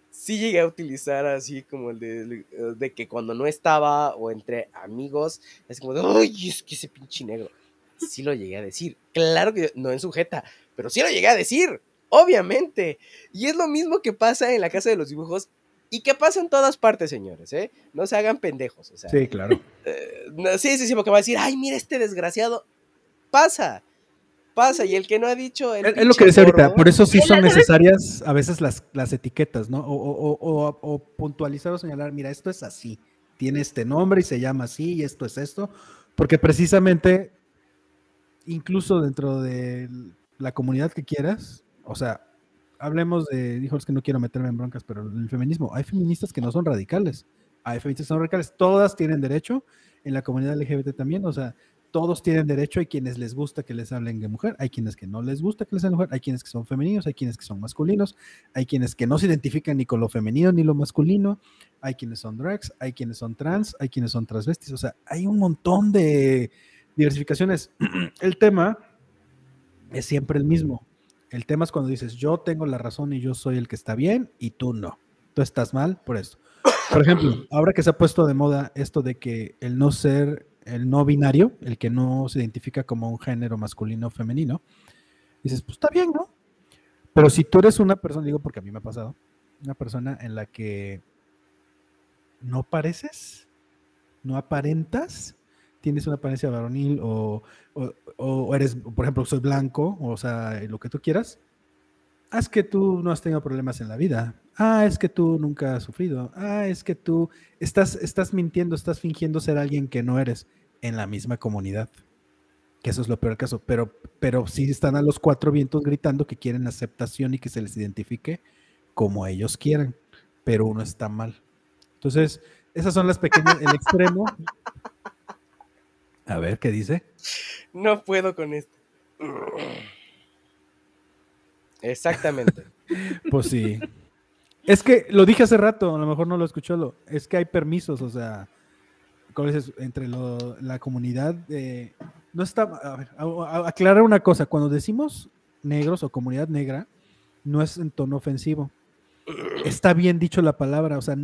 sí llegué a utilizar así como el de, de que cuando no estaba o entre amigos, es como de, ay, es que ese pinche negro sí lo llegué a decir. Claro que no en sujeta, pero sí lo llegué a decir, obviamente. Y es lo mismo que pasa en la casa de los dibujos y que pasa en todas partes, señores, ¿eh? No se hagan pendejos, o sea. Sí, claro. Eh, sí, sí, sí, porque va a decir, ay, mira este desgraciado. Pasa, pasa, y el que no ha dicho... es, lo que decía ahorita, por eso sí son necesarias a veces las, las etiquetas, ¿no? O, puntualizar o señalar, mira, esto es así, tiene este nombre y se llama así, y esto es esto, porque precisamente incluso dentro de la comunidad que quieras, o sea, hablemos de, dijo que no quiero meterme en broncas, pero el feminismo, hay feministas que no son radicales, hay feministas que son radicales, todas tienen derecho, en la comunidad LGBT también, o sea, todos tienen derecho, hay quienes les gusta que les hablen de mujer, hay quienes que no les gusta que les hablen de mujer, hay quienes que son femeninos, hay quienes que son masculinos, hay quienes que no se identifican ni con lo femenino ni lo masculino, hay quienes son drags, hay quienes son trans, hay quienes son transvestis, o sea, hay un montón de, diversificaciones. El tema es siempre el mismo. El tema es cuando dices, yo tengo la razón y yo soy el que está bien y tú no. Tú estás mal por esto. Por ejemplo, ahora que se ha puesto de moda esto de que el no ser, el no binario, el que no se identifica como un género masculino o femenino, dices, pues está bien, ¿no? Pero si tú eres una persona, digo porque a mí me ha pasado, una persona en la que no pareces, no aparentas, tienes una apariencia varonil o, eres, por ejemplo, soy blanco, o sea, lo que tú quieras, ah, es que tú no has tenido problemas en la vida. Ah, es que tú nunca has sufrido. Ah, es que tú estás, estás mintiendo, estás fingiendo ser alguien que no eres en la misma comunidad. Que eso es lo peor caso. Pero, pero sí están a los cuatro vientos gritando que quieren aceptación y que se les identifique como ellos quieran. Pero uno está mal. Entonces, esas son las pequeñas, el extremo a ver, ¿qué dice? No puedo con esto. Exactamente. pues sí. Es que lo dije hace rato, a lo mejor no lo escuchó, lo, es que hay permisos, o sea, entre la comunidad, no está, a ver, aclarar una cosa, cuando decimos negros o comunidad negra, no es en tono ofensivo. Está bien dicho la palabra, o sea,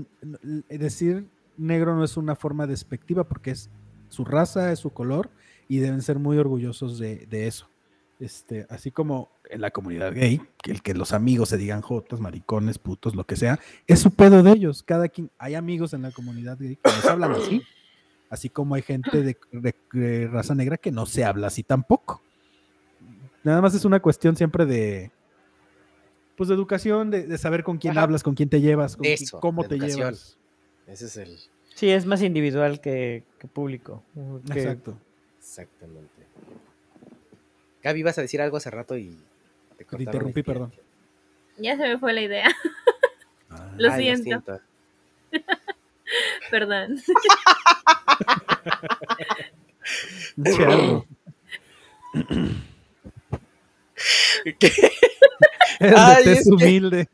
decir negro no es una forma despectiva porque es su raza, es su color, y deben ser muy orgullosos de, eso. Este, así como en la comunidad gay, que el que los amigos se digan jotos, maricones, putos, lo que sea, es su pedo de ellos. Cada quien, hay amigos en la comunidad gay que nos hablan así, así como hay gente de, raza negra que no se habla así tampoco. Nada más es una cuestión siempre de, pues de educación, de, saber con quién hablas, con quién te llevas, con cómo te llevas. Ese es el, Sí, es más individual que, público. Exacto. Exactamente. Gaby, vas a decir algo hace rato y te, te interrumpí, perdón. Ya se me fue la idea. Ah. lo, siento. perdón. ¿Qué? Es humilde.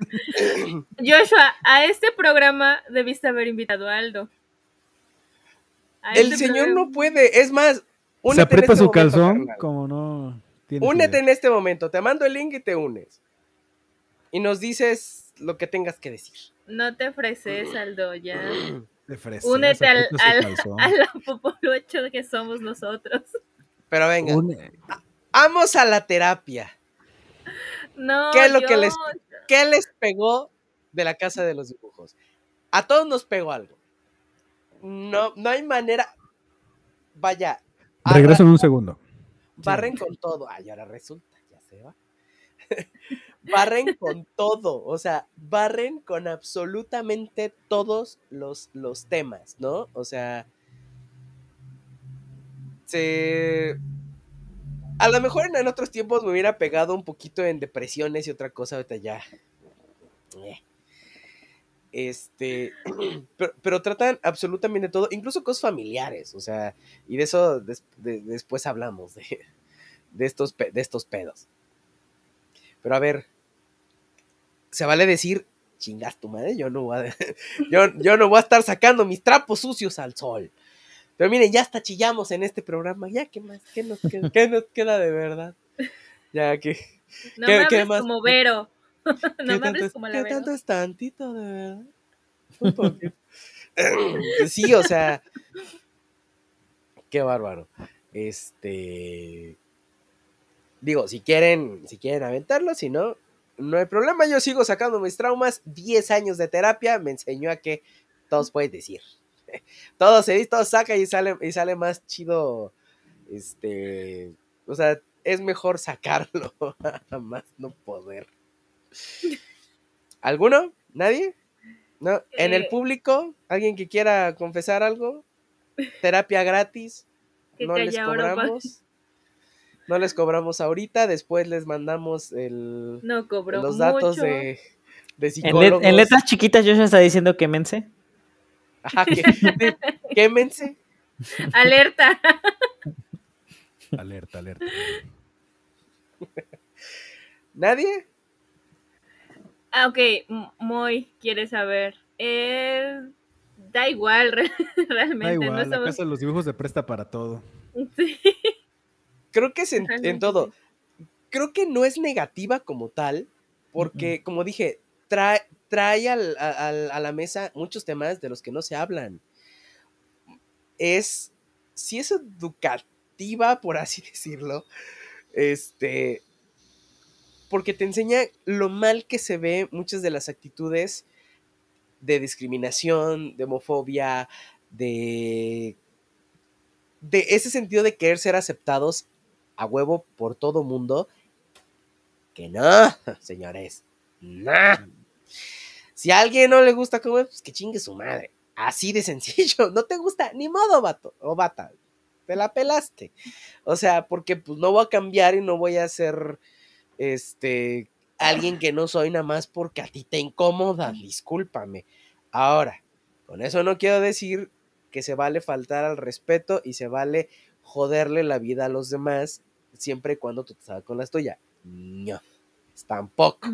Joshua, a este programa debiste haber invitado a Aldo el señor no puede, es más, se aprieta este su calzón como no. Únete en este momento, te mando el link y te unes. Y nos dices lo que tengas que decir. No te ofreces, Aldo, ya. Únete al, al, a la popolucho que somos nosotros. Pero venga, vamos a la terapia. No, ¿Qué es lo que les, qué les pegó de la casa de los dibujos? A todos nos pegó algo. No, no hay manera. Vaya. Regreso en un segundo. Barren con todo. Ay, ahora resulta, ya se va. barren con todo, o sea, barren con absolutamente todos los, los temas, ¿no? O sea, se... A lo mejor en otros tiempos me hubiera pegado un poquito en depresiones y otra cosa, ahorita ya. Eh. Este, pero, tratan absolutamente todo, incluso cosas familiares, o sea, y de eso después hablamos, de, de, estos, de estos pedos. Pero a ver, se vale decir, chingas tu madre, yo no voy a, yo, yo no voy a estar sacando mis trapos sucios al sol. Pero miren, ya hasta chillamos en este programa, ya qué más, qué nos queda, qué nos queda de verdad. Ya que... No me hables como Vero. No me hables como la ¿Qué tanto es tantito, de verdad? sí, o sea... Qué bárbaro. Este... Digo, si quieren, si quieren aventarlo, si no, no hay problema. Yo sigo sacando mis traumas. 10 años de terapia me enseñó a que todos pueden decir. Todo se dice, todo saca y sale, y sale más chido. Este. O sea, es mejor sacarlo. más no poder. ¿Alguno? ¿Nadie? ¿No? ¿En el eh. público? ¿Alguien que quiera confesar algo? ¿Terapia gratis? ¿No les cobramos? No les cobramos ahorita, después les mandamos el, no los datos de, de psicólogos. En, letras chiquitas yo ya está diciendo quémense. Ajá, que, quémense. Alerta. alerta, alerta. ¿Nadie? Ah, ok, Moy quiere saber. da igual, realmente. Da igual, la casa de los dibujos de presta para todo. Sí. Creo que es en, todo. Creo que no es negativa como tal, porque, como dije, trae, trae al, a la mesa muchos temas de los que no se hablan. Es, si es educativa, por así decirlo, este, porque te enseña lo mal que se ve muchas de las actitudes de discriminación, de homofobia, de, ese sentido de querer ser aceptados a huevo por todo mundo. Que no, señores. No. Si a alguien no le gusta comer, pues que chingue su madre. Así de sencillo. No te gusta, ni modo, vato o bata. Te la pelaste. O sea, porque pues no voy a cambiar y no voy a ser este alguien que no soy nada más porque a ti te incomoda. Discúlpame. Ahora, con eso no quiero decir que se vale faltar al respeto y se vale joderle la vida a los demás siempre y cuando tú te salgas con la tuya. No, tampoco.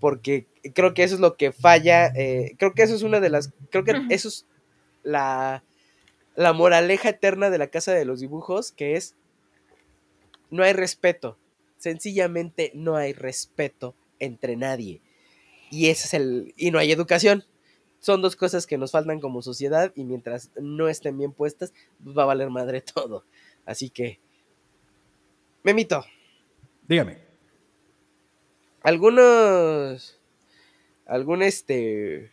Porque creo que eso es lo que falla. Eh, creo que eso es una de las. Creo que eso es la, la moraleja eterna de la casa de los dibujos, que es. No hay respeto. Sencillamente no hay respeto entre nadie. Y ese es el. Y no hay educación. Son dos cosas que nos faltan como sociedad y mientras no estén bien puestas, pues va a valer madre todo. Así que Memito. Dígame. Algunos. Algún este.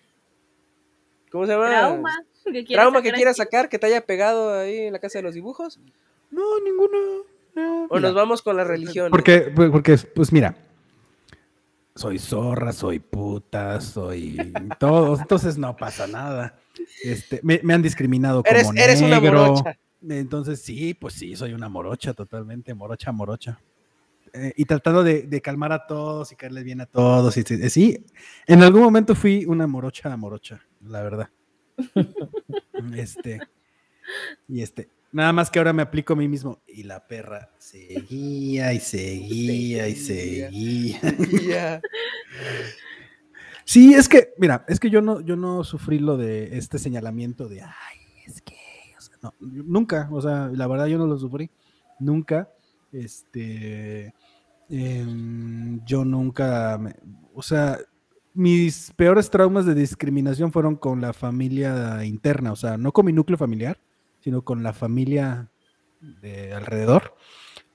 ¿Cómo se llama? Trauma. Que Trauma que quieras sacar que te haya pegado ahí en la casa de los dibujos. No, ninguno. O nos vamos con la religión. Porque, porque, pues mira, soy zorra, soy puta, soy todo, entonces no pasa nada. Este, me, han discriminado como eres, eres una morocha. Entonces, sí, pues sí, soy una morocha totalmente, morocha, morocha. Eh, y tratando de, calmar a todos y caerles bien a todos. Y, sí, en algún momento fui una morocha, morocha, la verdad. este, y este, nada más que ahora me aplico a mí mismo. Y la perra seguía y seguía y seguía. sí, es que, mira, es que yo no, yo no sufrí lo de este señalamiento de, ay, es que no, nunca, o sea, la verdad yo no lo sufrí, nunca. Este, em, yo nunca, o sea, mis peores traumas de discriminación fueron con la familia interna, o sea, no con mi núcleo familiar, sino con la familia de alrededor.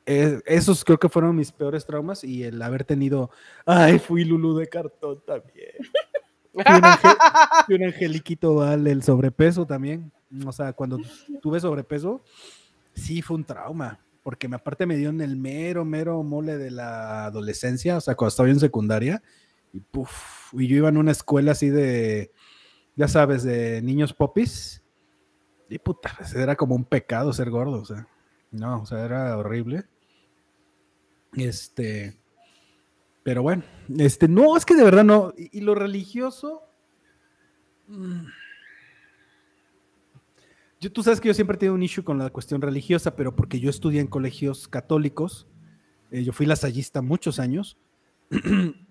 Eh, esos creo que fueron mis peores traumas y el haber tenido, ay, fui Lulu de cartón también. y un, angeliquito vale el sobrepeso también. O sea, cuando tuve sobrepeso, sí fue un trauma, porque aparte me dio en el mero, mero mole de la adolescencia, o sea, cuando estaba en secundaria, y puff, y yo iba en una escuela así de, ya sabes, de niños popis, y puta, pues, era como un pecado ser gordo, o sea, no, o sea, era horrible. Este, pero bueno, este, no, es que de verdad no, y, lo religioso... Mm, yo, tú sabes que yo siempre he tenido un issue con la cuestión religiosa, pero porque yo estudié en colegios católicos, eh, yo fui lasallista muchos años,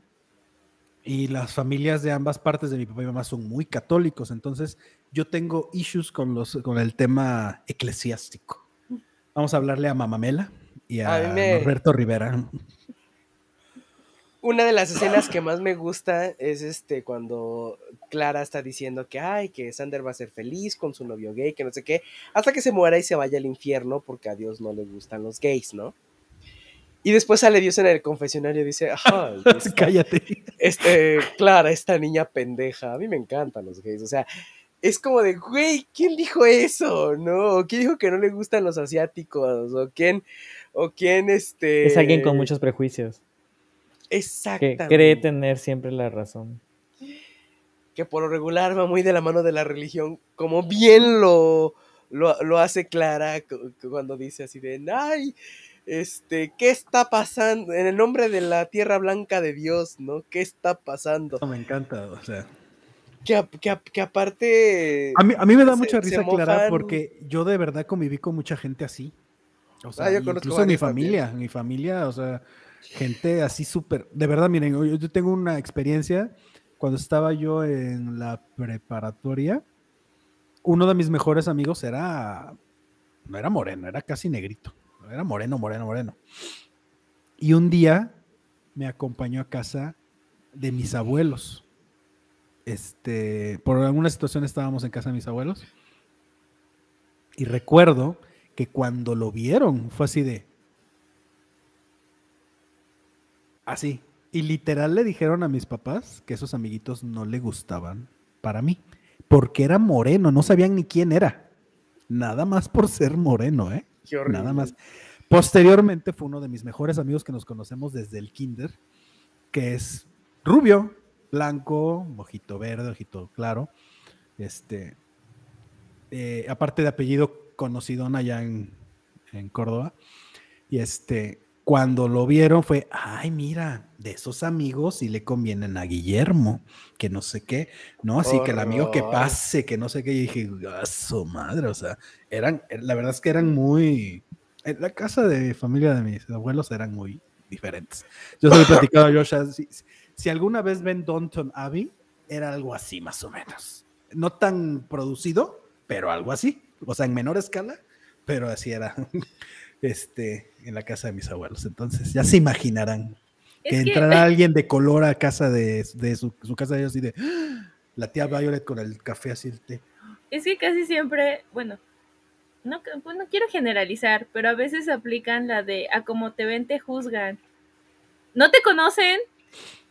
y las familias de ambas partes de mi papá y mamá son muy católicos, entonces yo tengo issues con, los, con el tema eclesiástico. Vamos a hablarle a Mamamela y a, Roberto Rivera una de las escenas que más me gusta es este cuando Clara está diciendo que ay, que Sander va a ser feliz con su novio gay, que no sé qué, hasta que se muera y se vaya al infierno porque a Dios no le gustan los gays, ¿no? Y después sale Dios en el confesionario y dice, ay, cállate. Este, Clara, esta niña pendeja, a mí me encantan los gays, o sea, es como de, güey, ¿quién dijo eso? ¿No? ¿Quién dijo que no le gustan los asiáticos? ¿O quién, o quién, este... Es alguien con muchos prejuicios. Exactamente. Que cree tener siempre la razón. Que por lo regular va muy de la mano de la religión, como bien lo, lo, hace Clara cuando dice así de, ay, este, ¿qué está pasando? En el nombre de la tierra blanca de Dios, ¿no? ¿Qué está pasando? me encanta, o sea. Que, aparte... A mí, a mí me da mucha risa, Clara, porque yo de verdad conviví con mucha gente así. O sea, ah, incluso mi familia, mi familia, o sea, gente así súper, de verdad, miren, yo, tengo una experiencia cuando estaba yo en la preparatoria, uno de mis mejores amigos era, no era moreno, era casi negrito, era moreno, moreno, moreno. Y un día me acompañó a casa de mis abuelos. Este, por alguna situación estábamos en casa de mis abuelos. Y recuerdo que cuando lo vieron fue así de, Así. Y literal le dijeron a mis papás que esos amiguitos no le gustaban para mí. Porque era moreno, no sabían ni quién era. Nada más por ser moreno, ¿eh? Nada más. Posteriormente fue uno de mis mejores amigos que nos conocemos desde el kinder, que es rubio, blanco, ojito verde, ojito claro. Este, eh, aparte de apellido conocido allá en, en Córdoba. Y este, cuando lo vieron fue, ay, mira, de esos amigos sí le convienen a Guillermo, que no sé qué, ¿no? Así que el amigo que pase, que no sé qué, y dije, a su madre, o sea, eran, la verdad es que eran muy, en la casa de familia de mis abuelos eran muy diferentes. Yo se lo he platicado a Josh, si, si alguna vez ven Downton Abbey, era algo así más o menos. No tan producido, pero algo así, o sea, en menor escala, pero así era este, en la casa de mis abuelos. Entonces, ya se imaginarán que, entrará alguien de color a casa de, su, casa de ellos y de ¡Ah! la tía Violet con el café así. Es que casi siempre, bueno, no, pues no quiero generalizar, pero a veces aplican la de a como te ven te juzgan. No te conocen,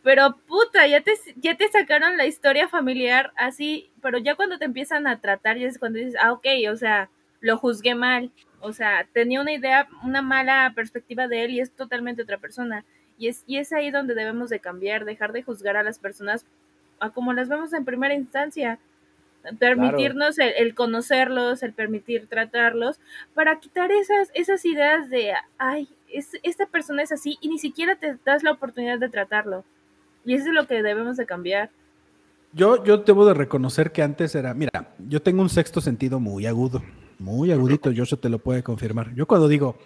pero puta, ya te, ya te sacaron la historia familiar así, pero ya cuando te empiezan a tratar, ya es cuando dices, ah, ok, o sea, lo juzgué mal. O sea, tenía una idea, una mala perspectiva de él y es totalmente otra persona. Y es, y es ahí donde debemos de cambiar, dejar de juzgar a las personas a como las vemos en primera instancia. Permitirnos el, conocerlos, el permitir tratarlos, para quitar esas, esas ideas de, ay, es, esta persona es así y ni siquiera te das la oportunidad de tratarlo. Y eso es lo que debemos de cambiar. Yo, yo debo de reconocer que antes era, mira, yo tengo un sexto sentido muy agudo. Muy agudito, Joshua te lo puede confirmar. Yo cuando digo,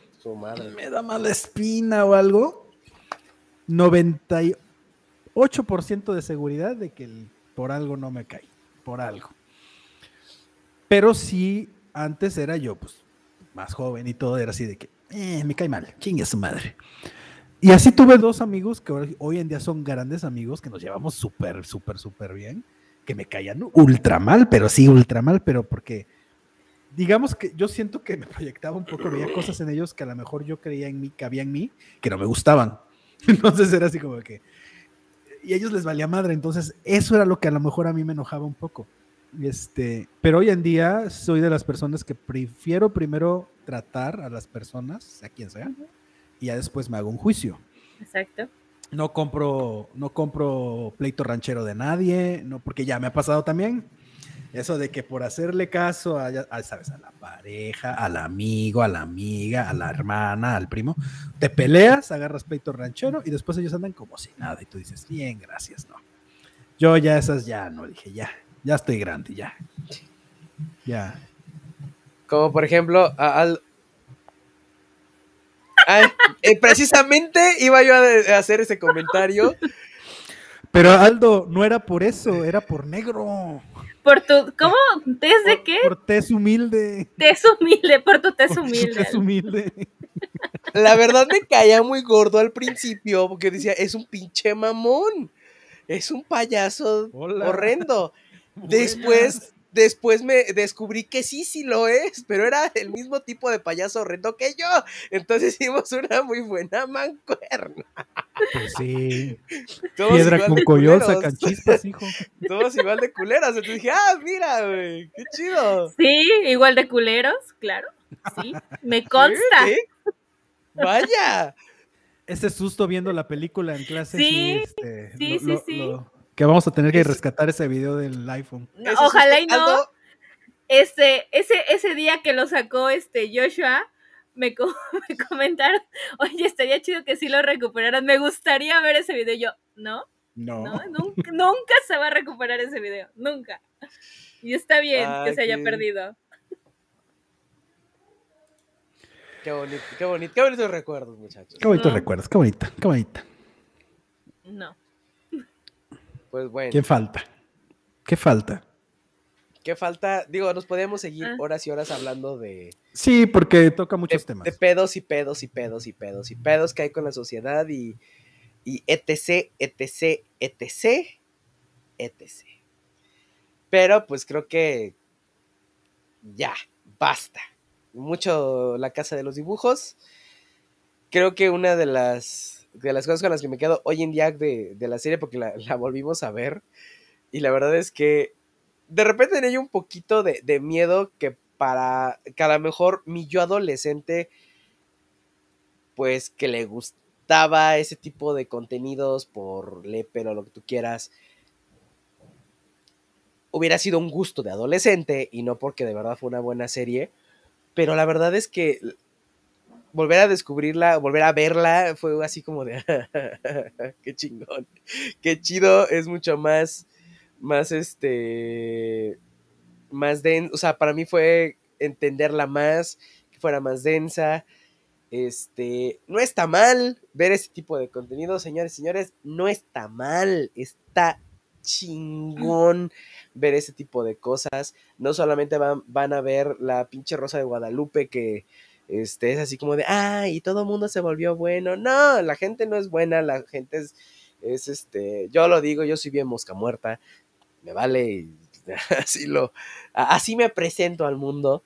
me da mala espina o algo, 98% de seguridad de que por algo no me cae, por algo. Pero sí, antes era yo, pues, más joven y todo, era así de que, eh, me cae mal, chingue su madre. y así tuve dos amigos que hoy, en día son grandes amigos, que nos llevamos súper, súper, súper bien, que me caían ultra mal, pero sí, ultra mal, pero porque digamos que yo siento que me proyectaba un poco, veía cosas en ellos que a lo mejor yo creía en mí, que había en mí, que no me gustaban. Entonces era así como que... Y a ellos les valía madre, entonces eso era lo que a lo mejor a mí me enojaba un poco. Este, pero hoy en día soy de las personas que prefiero primero tratar a las personas, a quien sea, y ya después me hago un juicio. Exacto. No compro, no compro pleito ranchero de nadie, no, porque ya me ha pasado también. Eso de que por hacerle caso a, sabes, a la pareja, al amigo, a la amiga, a la hermana, al primo, te peleas, agarras pleito ranchero y después ellos andan como si nada y tú dices, bien, gracias, no. Yo ya esas ya no, dije, ya, ya estoy grande, ya. Ya. Como por ejemplo, al... Eh, precisamente iba yo a hacer ese comentario. Pero Aldo, no era por eso, era por negro. Por tu, ¿cómo? ¿Tez de qué? Por tez humilde. Tez humilde, por tu tez humilde. humilde. La verdad me caía muy gordo al principio porque decía, es un pinche mamón. Es un payaso horrendo. Después Después me descubrí que sí, sí lo es, pero era el mismo tipo de payaso horrendo que yo. Entonces hicimos una muy buena mancuerna. Pues sí. Piedra con coyol sacan chispas, hijo. Todos igual de culeros. Entonces dije, ah, mira, güey, qué chido. Sí, igual de culeros, claro. Sí, me consta. Vaya. Ese susto viendo la película en clase. Sí, sí, este, sí. sí que vamos a tener que rescatar ese video del iPhone. ojalá y no. Este, ese, ese día que lo sacó este Joshua, me, comentaron, oye, estaría chido que sí lo recuperaran. Me gustaría ver ese video. Yo, ¿no? No. nunca, se va a recuperar ese video. Nunca. Y está bien que se haya perdido. Qué bonito, qué bonito, qué bonitos recuerdos, muchachos. Qué bonitos recuerdos, qué bonita, qué bonita. No. Pues bueno. ¿Qué falta? ¿Qué falta? ¿Qué falta? Digo, nos podemos seguir ah. horas y horas hablando de. Sí, porque toca muchos temas. De pedos y pedos y pedos y pedos y pedos que hay con la sociedad y, y etc, etc, etc, etc. Pero pues creo que ya, basta. Mucho la casa de los dibujos. Creo que una de las de las cosas con las que me quedo hoy en día de, la serie, porque la, volvimos a ver. Y la verdad es que de repente tenía un poquito de, miedo que para que a lo mejor mi yo adolescente, pues que le gustaba ese tipo de contenidos por leper o lo que tú quieras, hubiera sido un gusto de adolescente y no porque de verdad fue una buena serie. Pero la verdad es que volver a descubrirla, volver a verla, fue así como de, qué chingón, qué chido, es mucho más, más este, más denso, o sea, para mí fue entenderla más, que fuera más densa, este, no está mal ver ese tipo de contenido, señores, señores, no está mal, está chingón ver ese tipo de cosas, no solamente van, van a ver la pinche Rosa de Guadalupe que este, es así como de, ah, y todo el mundo se volvió bueno. No, la gente no es buena, la gente es, es este, yo lo digo, yo soy bien mosca muerta, me vale, así lo, así me presento al mundo.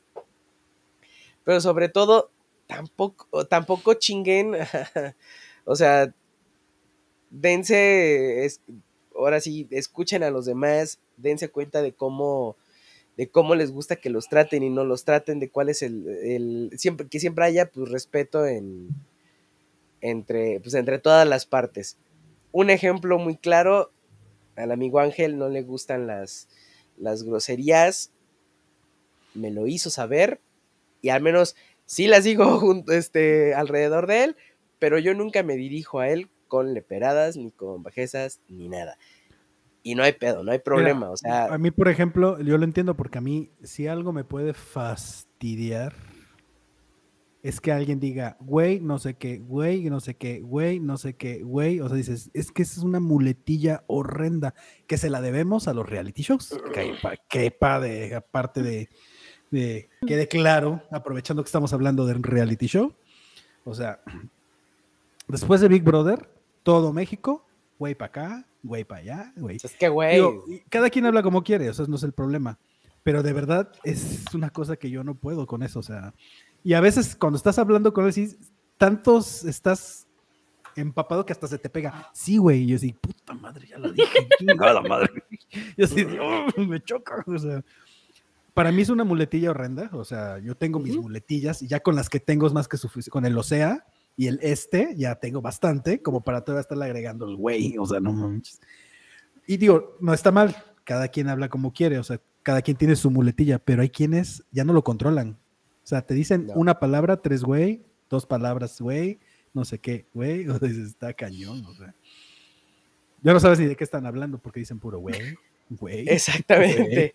Pero sobre todo, tampoco, tampoco chinguen, o sea, dense, es, ahora sí, escuchen a los demás, dense cuenta de cómo de cómo les gusta que los traten y no los traten, de cuál es el, siempre, que siempre haya pues respeto en, entre, pues, entre todas las partes. Un ejemplo muy claro, al amigo Ángel no le gustan las, las groserías, me lo hizo saber y al menos sí las digo junto, este, alrededor de él, pero yo nunca me dirijo a él con leperadas, ni con bajezas, ni nada y no hay pedo, no hay problema. o sea, a mí, por ejemplo, yo lo entiendo porque a mí, si algo me puede fastidiar, es que alguien diga, güey, no sé qué, güey, no sé qué, güey, no sé qué, güey. O sea, dices, es que esa es una muletilla horrenda que se la debemos a los reality shows. Que de, aparte de, de, quede claro, aprovechando que estamos hablando de un reality show. O sea, después de Big Brother, todo México, güey para acá, güey para allá, güey. Es que, güey. Cada quien habla como quiere, o sea, no es el problema. Pero de verdad es una cosa que yo no puedo con eso, o sea. Y a veces cuando estás hablando con él, sí, tantos estás empapado que hasta se te pega. Sí, güey. Y yo así, puta madre, ya lo dije, chingada madre. Yo así, me choca. O sea, para mí es una muletilla horrenda. O sea, yo tengo mis muletillas y ya con las que tengo es más que suficiente. Con el OSEA y el este ya tengo bastante como para todavía estarle agregando el güey. O sea, no manches. Y digo, no está mal. Cada quien habla como quiere. O sea, cada quien tiene su muletilla, pero hay quienes ya no lo controlan. O sea, te dicen una palabra, tres güey, dos palabras, güey, no sé qué, güey, o dices, está cañón, o sea. Ya no sabes ni de qué están hablando porque dicen puro güey, güey. Exactamente.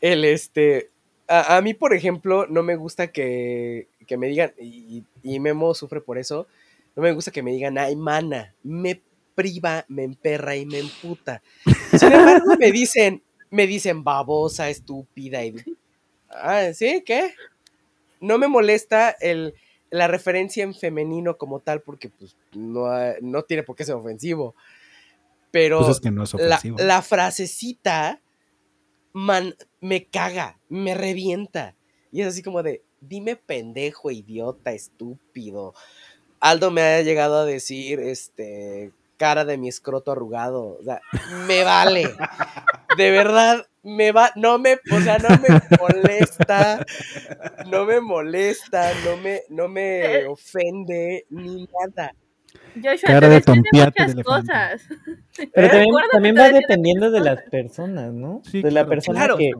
El este, a, mí, por ejemplo, no me gusta que, que me digan, y, y, Memo sufre por eso, no me gusta que me digan, ay, mana, me priva, me emperra y me emputa. Sin embargo, me dicen, me dicen babosa, estúpida y... Ah, ¿sí? ¿Qué? No me molesta el la referencia en femenino como tal, porque pues no, no tiene por qué ser ofensivo. Pero pues que no es La, frasecita man, me caga, me revienta. Y es así como de, dime pendejo, idiota, estúpido. Aldo me ha llegado a decir, este, cara de mi escroto arrugado. O sea, me vale. De verdad, me va, no me, o sea, no me molesta, no me molesta, no me, no me ofende, ni nada. Joshua, Cara de muchas cosas. Pero también, va dependiendo de las personas, ¿no? de la persona que,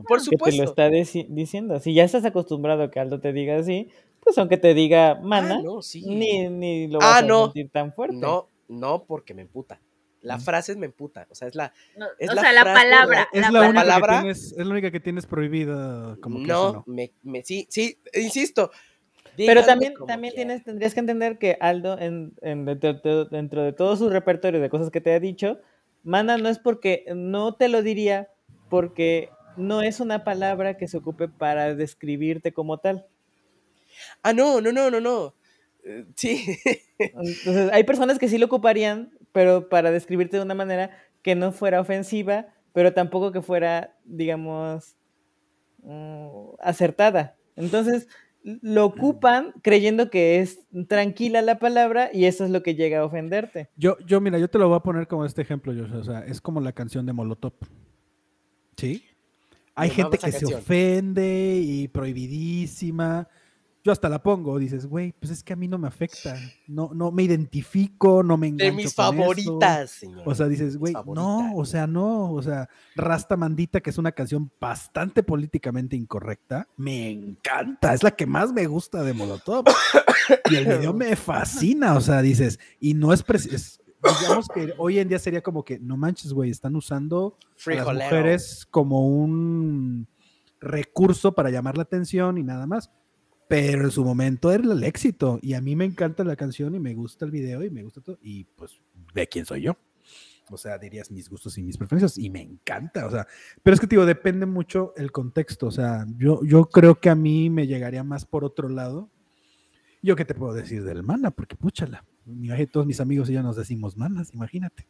te lo está diciendo. Si ya estás acostumbrado a que Aldo te diga así, pues aunque te diga mana, ah, ni, ni, lo vas ah, a sentir tan fuerte. No, no, porque me emputa. La frase me emputa. O sea, es la. es o la sea, la palabra. Es la, palabra. es la única que tienes prohibida. Como que no, Me, me, sí, sí, insisto. Pero también, también tienes, tendrías que entender que Aldo, en, en, dentro, de todo su repertorio de cosas que te ha dicho, manda no es porque no te lo diría, porque no es una palabra que se ocupe para describirte como tal. Ah, no, no, no, no, no. Eh, sí. Entonces, hay personas que sí lo ocuparían, pero para describirte de una manera que no fuera ofensiva, pero tampoco que fuera, digamos, mm, acertada. Entonces, lo ocupan creyendo que es tranquila la palabra y eso es lo que llega a ofenderte. Yo, yo mira, yo te lo voy a poner como este ejemplo, o sea, es como la canción de Molotov. ¿Sí? Hay gente que se ofende y prohibidísima, yo hasta la pongo, dices, güey, pues es que a mí no me afecta, no, no me identifico, no me engancho De mis favoritas, señor. O sea, dices, güey, no, o sea, no, o sea, Rasta Mandita, que es una canción bastante políticamente incorrecta, me encanta, es la que más me gusta de Molotov. y el video me fascina, o sea, dices, y no es, es digamos que hoy en día sería como que, no manches, güey, están usando a las mujeres como un recurso para llamar la atención y nada más pero en su momento era el éxito y a mí me encanta la canción y me gusta el video y me gusta todo y pues ve quién soy yo. O sea, dirías mis gustos y mis preferencias y me encanta, o sea, pero es que digo, depende mucho el contexto, o sea, yo, yo creo que a mí me llegaría más por otro lado. Yo qué te puedo decir del mana, porque púchala, todos mis amigos y yo nos decimos manas, imagínate.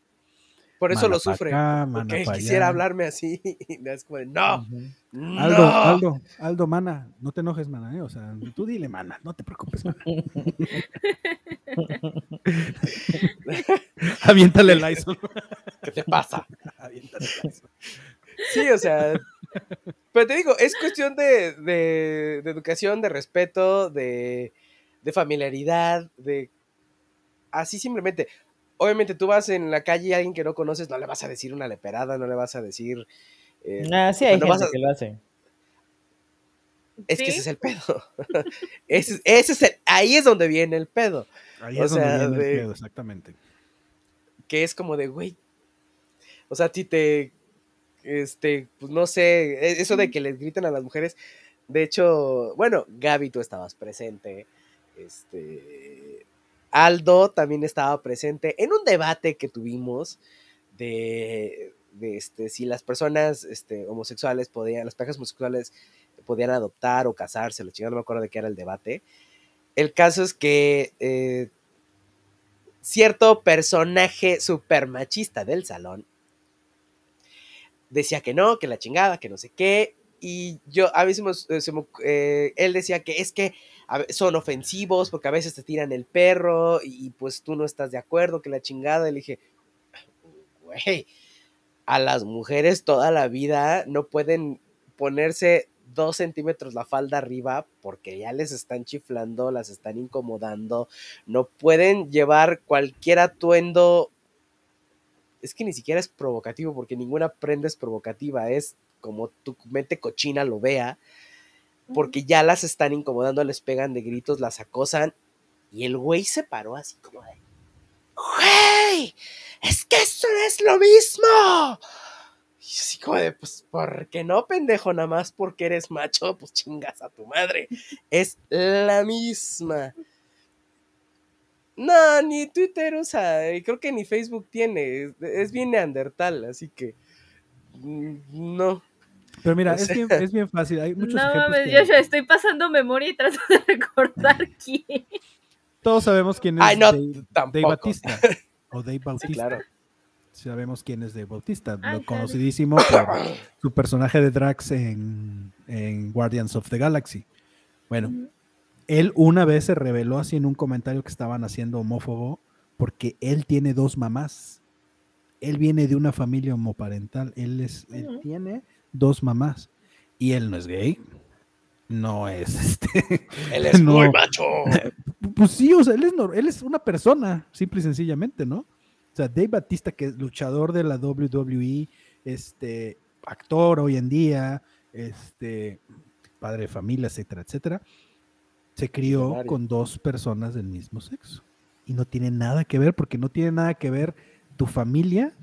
Por eso lo sufre. porque quisiera hablarme así. Y es como, no, Aldo, Aldo, Aldo, mana, no te enojes, mana, ¿eh? O sea, tú dile, mana, no te preocupes, mana. Aviéntale el Lysol. ¿Qué te pasa? Aviéntale el Sí, o sea, pero te digo, es cuestión de, de, de educación, de respeto, de, de familiaridad, de así simplemente obviamente tú vas en la calle y a alguien que no conoces, no le vas a decir una leperada, no le vas a decir. Eh, ah, sí, hay gente que lo hace. Es que ese es el pedo. ese, es el, ahí es donde viene el pedo. Ahí es donde viene el pedo, exactamente. Que es como de, güey. O sea, a ti te. Este, pues no sé, e, eso de que les griten a las mujeres. De hecho, bueno, Gaby, tú estabas presente. Este Aldo también estaba presente en un debate que tuvimos de, este, si las personas este, homosexuales podían, las parejas homosexuales podían adoptar o casarse, lo chingado, no me acuerdo de qué era el debate. El caso es que eh, cierto personaje super machista del salón decía que no, que la chingada, que no sé qué. Y yo, a veces eh, él decía que es que son ofensivos porque a veces te tiran el perro y, pues tú no estás de acuerdo, que la chingada. Le dije, a las mujeres toda la vida no pueden ponerse dos centímetros la falda arriba porque ya les están chiflando, las están incomodando, no pueden llevar cualquier atuendo, es que ni siquiera es provocativo porque ninguna prenda es provocativa, es como tu mente cochina lo vea, porque ya las están incomodando, les pegan de gritos, las acosan, y el güey se paró así como de, ¡Güey! ¡Es que eso no es lo mismo! Y así como de, pues, ¿por qué no, pendejo? Nada más porque eres macho, pues chingas a tu madre. Es la misma. No, ni Twitter, o sea, creo que ni Facebook tiene. Es bien neandertal, así que. Mm, no. Pero mira, es, bien, es, bien, fácil. Hay muchos no mames, yo ya estoy pasando memoria y trato de recordar quién. Todos sabemos quién es Ay, no, Dave, Dave, Bautista. O Dave Bautista. Sí, claro. Sabemos quién es Dave Bautista. lo conocidísimo por su personaje de Drax en, en, Guardians of the Galaxy. Bueno, él una vez se reveló así en un comentario que estaban haciendo homófobo porque él tiene dos mamás. Él viene de una familia homoparental. Él, es, él tiene dos mamás. Y él no es gay. No es este. Él es muy macho. Pues sí, o sea, él es, él es una persona, simple y sencillamente, ¿no? O sea, Dave Batista, que es luchador de la WWE, este, actor hoy en día, este, padre de familia, etcétera, etcétera, se crió con dos personas del mismo sexo. Y no tiene nada que ver, porque no tiene nada que ver tu familia,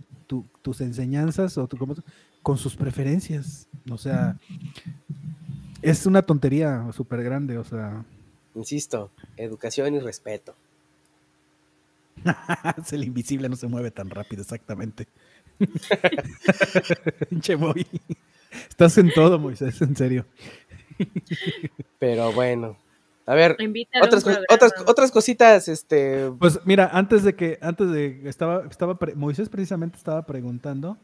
tus enseñanzas o tu, con sus preferencias. O sea, es una tontería súper grande, o sea. Insisto, educación y respeto. es el invisible, no se mueve tan rápido, exactamente. Pinche. Estás en todo, Moisés, en serio. Pero bueno. A ver, otras, otras, otras cositas, este. Pues mira, antes de que, antes de estaba, estaba Moisés precisamente estaba preguntando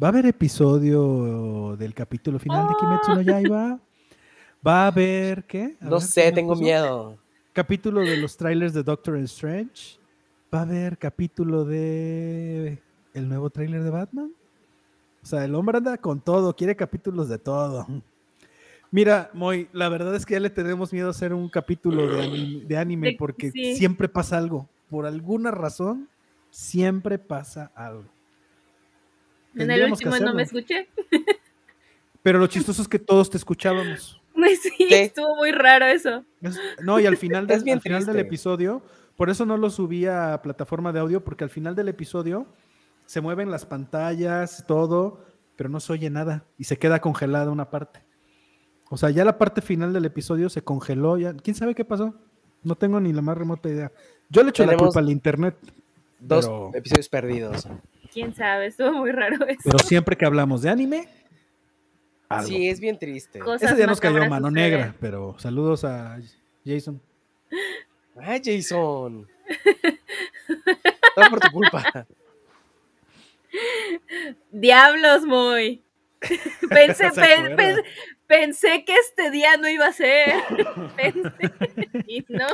¿Va a haber episodio del capítulo final de Kimetsu no Yaiba? ¿Va a haber qué? no sé, tengo miedo. Capítulo de los trailers de Doctor Strange. ¿Va a haber capítulo de el nuevo trailer de Batman? O sea, el hombre anda con todo, quiere capítulos de todo. Mira, Moy, la verdad es que ya le tenemos miedo a hacer un capítulo de anime, porque siempre pasa algo. Por alguna razón, siempre pasa algo. En el último no me escuché. Pero lo chistoso es que todos te escuchábamos. Sí, estuvo muy raro eso. no, y al final, del, al final del episodio, por eso no lo subí a plataforma de audio, porque al final del episodio se mueven las pantallas, todo, pero no se oye nada y se queda congelada una parte. O sea, ya la parte final del episodio se congeló, ya, ¿quién sabe qué pasó? No tengo ni la más remota idea. Yo le echo la culpa al internet. Dos episodios perdidos quién sabe, estuvo muy raro eso. Pero siempre que hablamos de anime, Sí, es bien triste. Ese día nos cayó mano negra, pero saludos a Jason. Ay, Jason. Todo por tu culpa. Diablos, muy. Pensé, pensé que este día no iba a ser. Pensé, y no.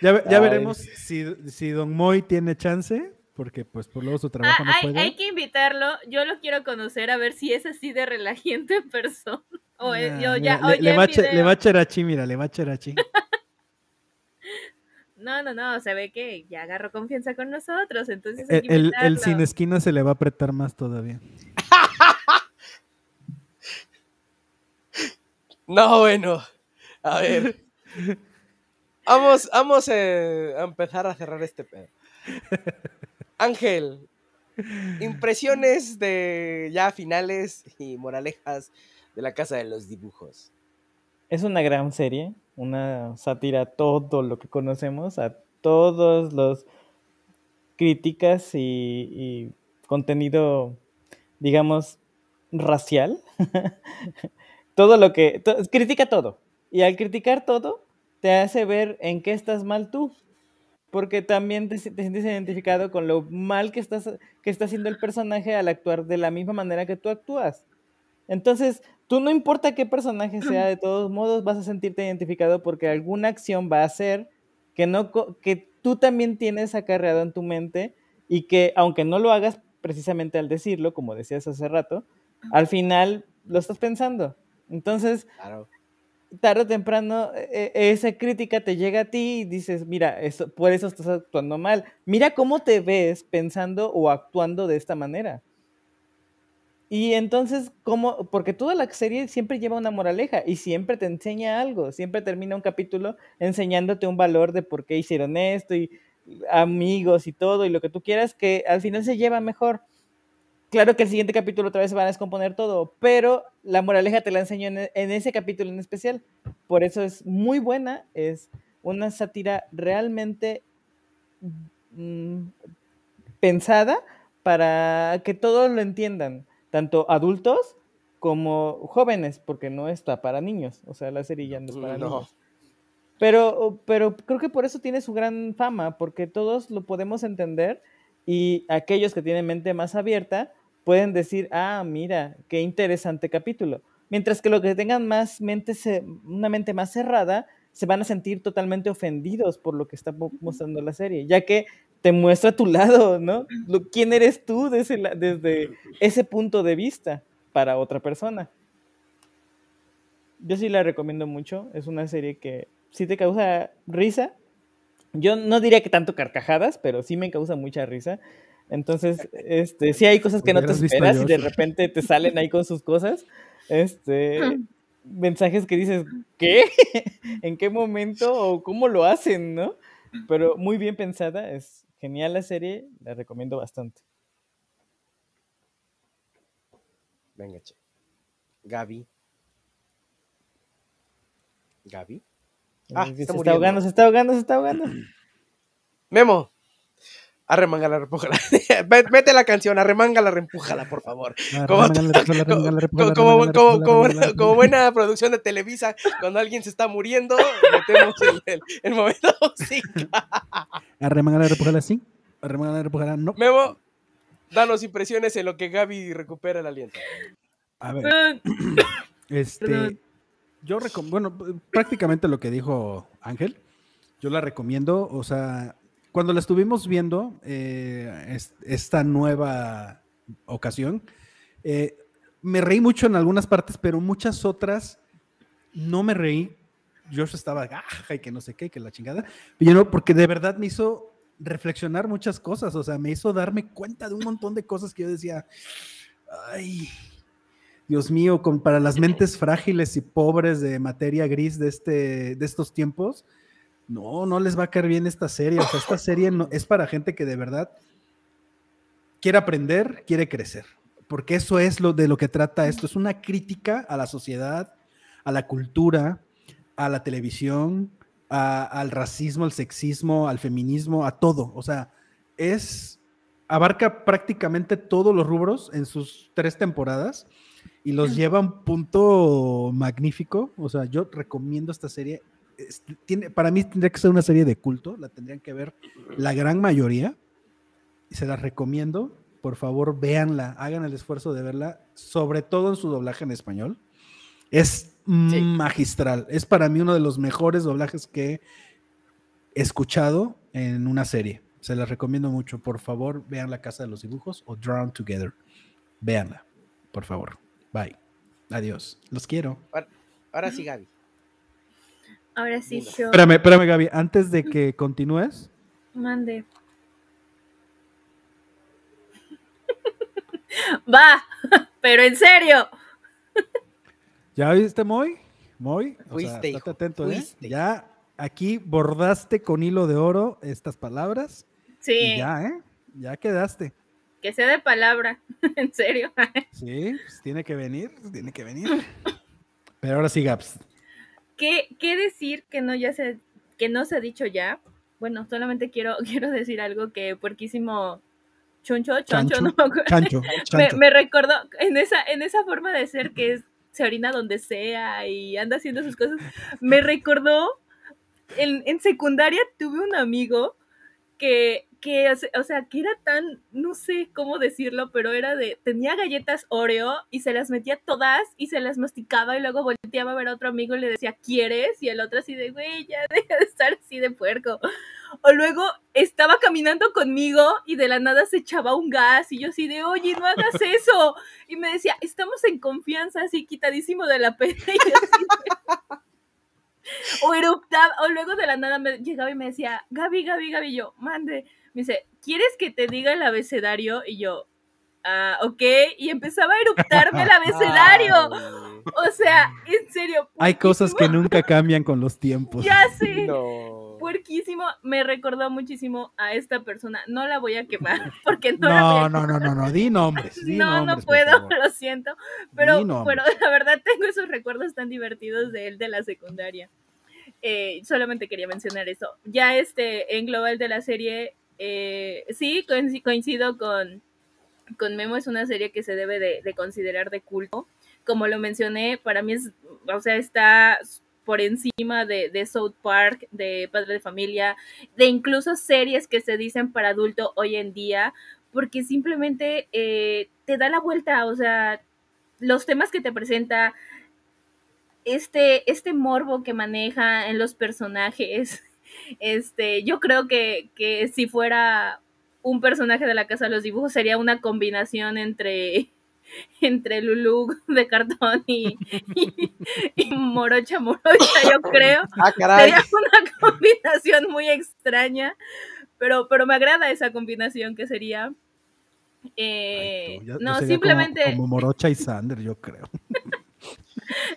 Ya, veremos si, si, Don Moy tiene chance, porque pues por luego su trabajo ah, no hay, puede. Hay que invitarlo, yo lo quiero conocer a ver si es así de relajante en persona. O yo ya, le, va le, va a cherachi, mira, le va a cherachi. no, no, no, se ve que ya agarró confianza con nosotros, entonces el, el sin esquina se le va a apretar más todavía. no, bueno, a ver. Vamos, vamos eh, a empezar a cerrar este pedo. Ángel, impresiones de ya finales y moralejas de la Casa de los Dibujos. Es una gran serie, una sátira a todo lo que conocemos, a todos los críticas y, contenido, digamos, racial. todo lo que... critica todo. Y al criticar todo, te hace ver en qué estás mal tú. porque también te, sientes identificado con lo mal que, estás, que está haciendo el personaje al actuar de la misma manera que tú actúas. Entonces, tú no importa qué personaje sea, de todos modos vas a sentirte identificado porque alguna acción va a hacer que, no, que tú también tienes acarreado en tu mente y que aunque no lo hagas precisamente al decirlo, como decías hace rato, al final lo estás pensando. Entonces, tarde o temprano, e, e, esa crítica te llega a ti y dices, mira, por eso estás actuando mal. Mira cómo te ves pensando o actuando de esta manera. Y entonces, ¿cómo? Porque toda la serie siempre lleva una moraleja y siempre te enseña algo, siempre termina un capítulo enseñándote un valor de por qué hicieron esto y amigos y todo y lo que tú quieras, que al final se lleva mejor. Claro que el siguiente capítulo otra vez se van a descomponer todo, pero la moraleja te la enseño en, ese capítulo en especial. Por eso es muy buena, es una sátira realmente mm, pensada para que todos lo entiendan, tanto adultos como jóvenes, porque no está para niños, o sea, la serie ya no es para niños. Pero, pero creo que por eso tiene su gran fama, porque todos lo podemos entender y aquellos que tienen mente más abierta pueden decir, ah, mira, qué interesante capítulo. Mientras que los que tengan más mente, una mente más cerrada, se van a sentir totalmente ofendidos por lo que está mostrando la serie, ya que te muestra tu lado, ¿no? ¿Quién eres tú desde, desde ese punto de vista para otra persona? Yo sí la recomiendo mucho, es una serie que sí te causa risa. Yo no diría que tanto carcajadas, pero sí me causa mucha risa. Entonces, este, sí hay cosas que no te esperas y de repente te salen ahí con sus cosas. Este, mensajes que dices, ¿qué? ¿En qué momento o cómo lo hacen, no? Pero muy bien pensada, es genial la serie, la recomiendo bastante. Venga, che. Gaby. Gaby. Ah, se está, ahogando, se está ahogando, se está ahogando. Memo, Arremángala, repújala. Mete la canción, arremángala, reempújala, por favor. Como buena producción de Televisa, cuando alguien se está muriendo, metemos el, el, momento música. Arremángala, repújala, sí. Arremángala, repújala, no. Memo, danos impresiones en lo que Gaby recupera el aliento. A ver. este. Yo bueno, prácticamente lo que dijo Ángel, yo la recomiendo, o sea, cuando la estuvimos viendo, eh, esta nueva ocasión, eh, me reí mucho en algunas partes, pero muchas otras no me reí. Yo estaba, y que no sé qué, que la chingada. Pero no, porque de verdad me hizo reflexionar muchas cosas, o sea, me hizo darme cuenta de un montón de cosas que yo decía, ay, Dios mío, con, para las mentes frágiles y pobres de materia gris de, este, de estos tiempos, no, no les va a caer bien esta serie. O sea, esta serie no, es para gente que de verdad quiere aprender, quiere crecer. Porque eso es lo de lo que trata esto. Es una crítica a la sociedad, a la cultura, a la televisión, al racismo, al sexismo, al feminismo, a todo. O sea, es abarca prácticamente todos los rubros en sus tres temporadas y los lleva a un punto magnífico. O sea, yo recomiendo esta serie tiene, para mí tendría que ser una serie de culto, la tendrían que ver la gran mayoría. Y se la recomiendo. Por favor, véanla, hagan el esfuerzo de verla, sobre todo en su doblaje en español. Es magistral. Es para mí uno de los mejores doblajes que he escuchado en una serie. Se la recomiendo mucho. Por favor, vean La Casa de los Dibujos o Drown Together. Véanla, por favor. Bye. Adiós. Los quiero. Ahora sí, Gaby. Ahora sí, yo. Espérame, espérame, Gaby. Antes de que continúes. Mande. Va, pero en serio. ¿Ya viste, Moy? Moy, o atento, ¿eh? Ya aquí bordaste con hilo de oro estas palabras. Sí. ya, ¿eh? Ya quedaste. Que sea de palabra, en serio. sí, pues tiene que venir, tiene que venir. Pero ahora sí, Gaps. ¿Qué, ¿Qué, decir que no ya se, que no se ha dicho ya? Bueno, solamente quiero, quiero decir algo que puerquísimo Chuncho, Choncho, no chancho, chancho. Me, recordó en esa, en esa forma de ser que es, se orina donde sea y anda haciendo sus cosas. Me recordó, en, en secundaria tuve un amigo que, que, o sea, que era tan, no sé cómo decirlo, pero era de, tenía galletas Oreo y se las metía todas y se las masticaba y luego volteaba a ver a otro amigo y le decía, ¿quieres? Y el otro así de, güey, ya deja de estar así de puerco. O luego estaba caminando conmigo y de la nada se echaba un gas y yo así de, oye, no hagas eso. Y me decía, estamos en confianza, así quitadísimo de la pena. Y así o eruptaba, o luego de la nada me llegaba y me decía, Gaby, Gaby, Gaby, yo, mande. Me dice, ¿quieres que te diga el abecedario? Y yo, ah, ok. Y empezaba a eruptarme el abecedario. o sea, en serio. Hay cosas que nunca cambian con los tiempos. Ya sé. Puerquísimo. Me recordó muchísimo a esta persona. No la voy a quemar porque no, no la voy a No, no, no, no, di nombres. no, no puedo, lo siento. Pero, pero la verdad tengo esos recuerdos tan divertidos de él de la secundaria. Eh, solamente quería mencionar eso. Ya este, en global de la serie, eh, sí, coincido con, con Memo, es una serie que se debe de, considerar de culto. Como lo mencioné, para mí es, o sea, está por encima de, de, South Park, de Padre de Familia, de incluso series que se dicen para adulto hoy en día, porque simplemente eh, te da la vuelta, o sea, los temas que te presenta, este, este morbo que maneja en los personajes, este, yo creo que, que si fuera un personaje de la Casa de los Dibujos sería una combinación entre entre Lulu de cartón y, Morocha Morocha, yo creo. Ah, sería una combinación muy extraña, pero, pero me agrada esa combinación que sería. Eh, no, simplemente. como, Morocha y Sander, yo creo.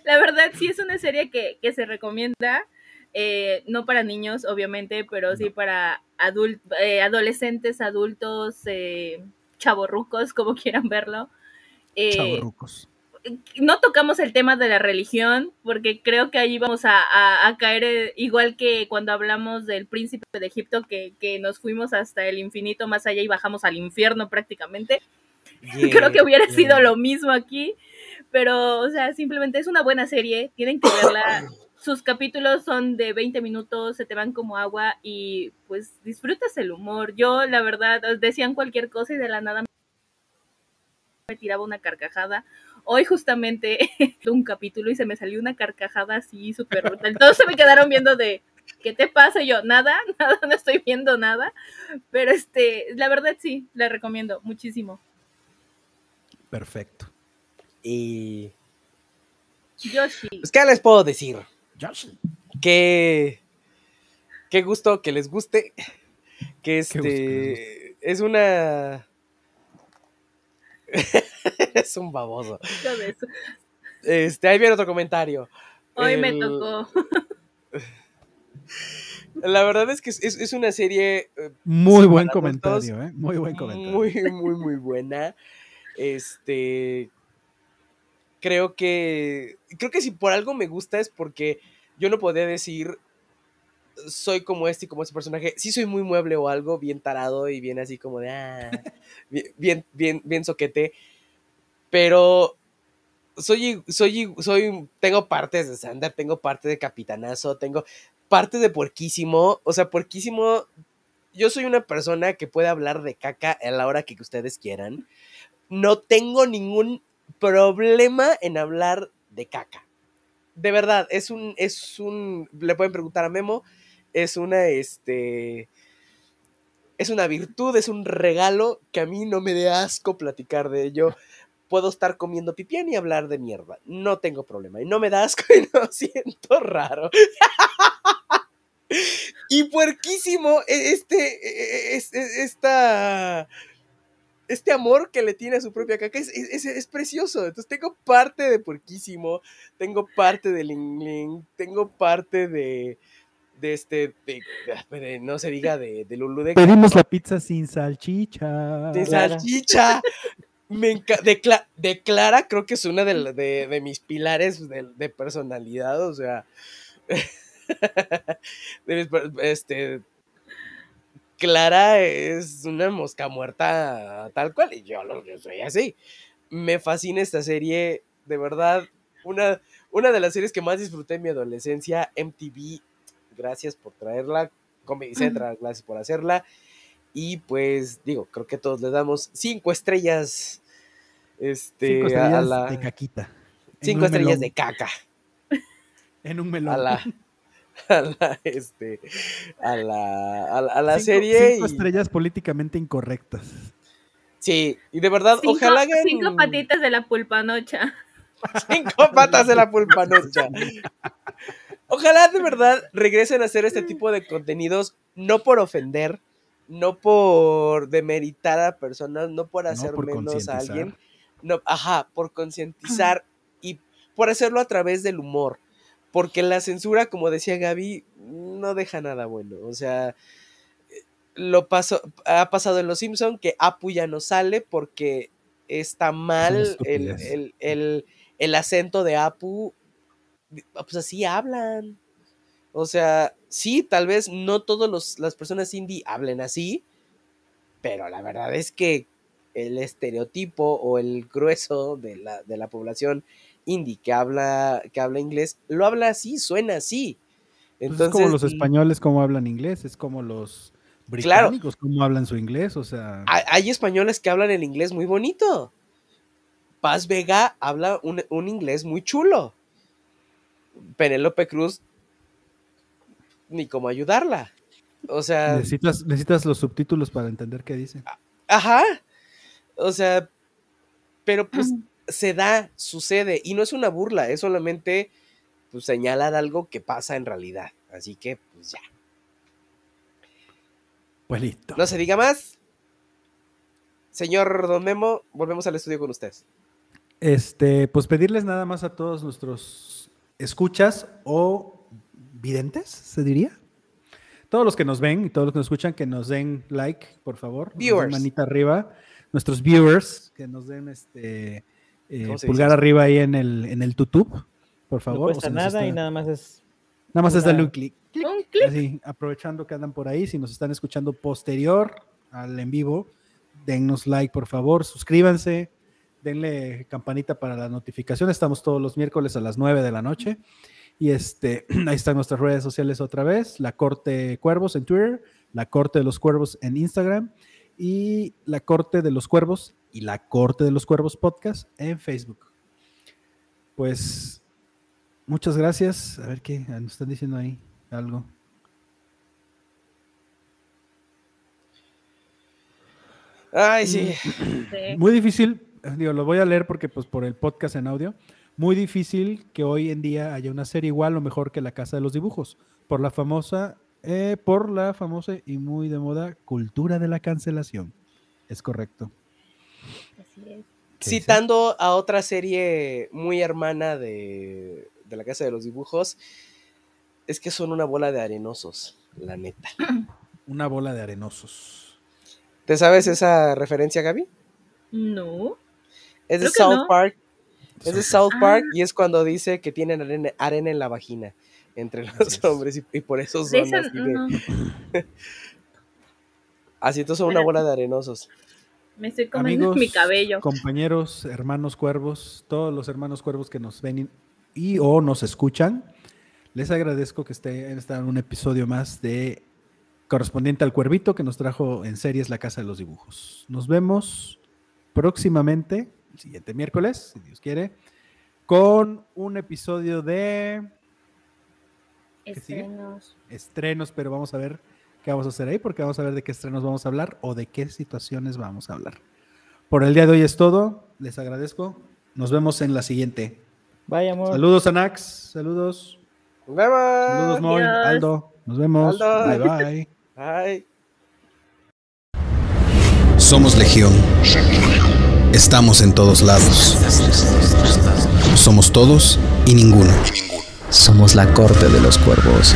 La verdad sí es una serie que, se recomienda, eh, no para niños, obviamente, pero sí para eh, adolescentes, adultos, eh, chavorrucos, como quieran verlo. Eh, chavorrucos. No tocamos el tema de la religión, porque creo que ahí vamos a, caer igual que cuando hablamos del príncipe de Egipto, que, nos fuimos hasta el infinito más allá y bajamos al infierno prácticamente. creo que hubiera sido lo mismo aquí. Pero, o sea, simplemente es una buena serie, tienen que verla. Sus capítulos son de 20 minutos, se te van como agua y pues disfrutas el humor. Yo, la verdad, decían cualquier cosa y de la nada me tiraba una carcajada. Hoy justamente un capítulo y se me salió una carcajada así súper brutal. Todos se me quedaron viendo de, ¿qué te pasa? yo, nada, nada, no estoy viendo nada. Pero este, la verdad sí, la recomiendo muchísimo. Perfecto. Y. Yoshi. Pues, ¿qué les puedo decir? Yoshi. Que. Qué gusto que les guste. Que este. Es una. es un baboso. Este, ahí viene otro comentario. Hoy me tocó. La verdad es que es, una serie. Eh, muy buen comentario, ¿eh? Muy buen comentario. Muy, muy, muy buena. Este creo que, creo que si por algo me gusta es porque yo no podría decir soy como este y como este personaje. Sí soy muy mueble o algo, bien tarado y bien así como de, ah, bien, bien, bien soquete. Pero soy, soy, soy, tengo partes de Sander, tengo parte de Capitanazo, tengo parte de Puerquísimo. O sea, Puerquísimo, yo soy una persona que puede hablar de caca a la hora que ustedes quieran. No tengo ningún problema en hablar de caca. De verdad, es un, es un, le pueden preguntar a Memo, es una, este, es una virtud, es un regalo que a mí no me dé asco platicar de ello. Puedo estar comiendo pipián y hablar de mierda. No tengo problema. Y no me da asco y no siento raro. y puerquísimo, e, este, e, e, esta este amor que le tiene a su propia caca es, es, precioso. Entonces tengo parte de Porquísimo, tengo parte de Ling Ling, tengo parte de, de este, de, no se diga de, de Lulu de Pedimos la pizza sin salchicha. Sin salchicha. Me de, de, Clara creo que es una de, de mis pilares de, personalidad, o sea, este, Clara es una mosca muerta tal cual, y yo, yo soy así. Me fascina esta serie, de verdad, una, una de las series que más disfruté en mi adolescencia, MTV, gracias por traerla, Comedy Central, gracias por hacerla. Y pues, digo, creo que todos le damos cinco estrellas. Este, cinco estrellas de caquita. Cinco estrellas de caca. En un melón. A la, a la, este, a la, a la, serie. Cinco estrellas políticamente incorrectas. Sí, y de verdad, ojalá hagan... Cinco patitas de la pulpanocha. Cinco patas de la pulpanocha. Ojalá de verdad regresen a hacer este tipo de contenidos, no por ofender, no por demeritar a personas, no por hacer menos a alguien, no, ajá, por concientizar y por hacerlo a través del humor. Porque la censura, como decía Gaby, no deja nada bueno. O sea, lo pasó, ha pasado en Los Simpson que Apu ya no sale porque está mal el, el, acento de Apu. Pues así hablan. O sea, sí, tal vez no todas las personas indie hablen así, pero la verdad es que el estereotipo o el grueso de la, de la población indie que habla, que habla inglés, lo habla así, suena así. Entonces, pues es como los españoles como hablan inglés, es como los británicos como hablan su inglés, o sea... Hay, españoles que hablan el inglés muy bonito. Paz Vega habla un, un inglés muy chulo. Penélope Cruz, ni cómo ayudarla. O sea... Necesitas, necesitas los subtítulos para entender qué dice. Ajá. O sea, pero pues se da, sucede, y no es una burla, es solamente pues, señalar algo que pasa en realidad. Así que, pues ya. Pues listo. No se diga más. Señor Don Memo, volvemos al estudio con ustedes. Este, pues pedirles nada más a todos nuestros escuchas o videntes, se diría. Todos los que nos ven y todos los que nos escuchan, que nos den like, por favor. Viewers. Manita arriba. Nuestros viewers, que nos den este eh, pulgar arriba ahí en el, en el YouTube, por favor. No cuesta nada y nada más es. Nada más es darle un clic. Así, aprovechando que andan por ahí, si nos están escuchando posterior al en vivo, dennos like, por favor, suscríbanse, denle campanita para la notificación. Estamos todos los miércoles a las 9 de la noche. Y este, ahí están nuestras redes sociales otra vez, La Corte Cuervos en Twitter, La Corte de los Cuervos en Instagram y La Corte de los Cuervos y La Corte de los Cuervos Podcast en Facebook. Pues muchas gracias. A ver qué nos están diciendo ahí algo. Ay, sí. Muy difícil, digo, lo voy a leer porque pues por el podcast en audio, muy difícil que hoy en día haya una serie igual o mejor que La Casa de los Dibujos, por la famosa, eh, por la famosa y muy de moda cultura de la cancelación. Es correcto. Citando a otra serie muy hermana de, de La Casa de los Dibujos, es que son una bola de arenosos, la neta. Una bola de arenosos. ¿Te sabes esa referencia, Gaby? No. Es de South Park. Es de South Park y es cuando dice que tienen arena, en la vagina entre los hombres y, por eso son así de... así entonces son una bola de arenosos. Me estoy comiendo mi cabello. Compañeros, hermanos cuervos, todos los hermanos cuervos que nos ven y, o nos escuchan, les agradezco que estén en un episodio más de correspondiente al cuervito que nos trajo en series La Casa de los Dibujos. Nos vemos próximamente, el siguiente miércoles, si Dios quiere, con un episodio de estrenos. Estrenos, pero vamos a ver qué vamos a hacer ahí, porque vamos a ver de qué estrenos vamos a hablar o de qué situaciones vamos a hablar. Por el día de hoy es todo. Les agradezco. Nos vemos en la siguiente. Vayamos. Saludos, Anax. Saludos. Nos vemos. Saludos, Moy. Aldo. Nos vemos. Bye, bye. Bye. Somos Legión. Estamos en todos lados. Somos todos y ninguno. Somos la corte de los cuervos.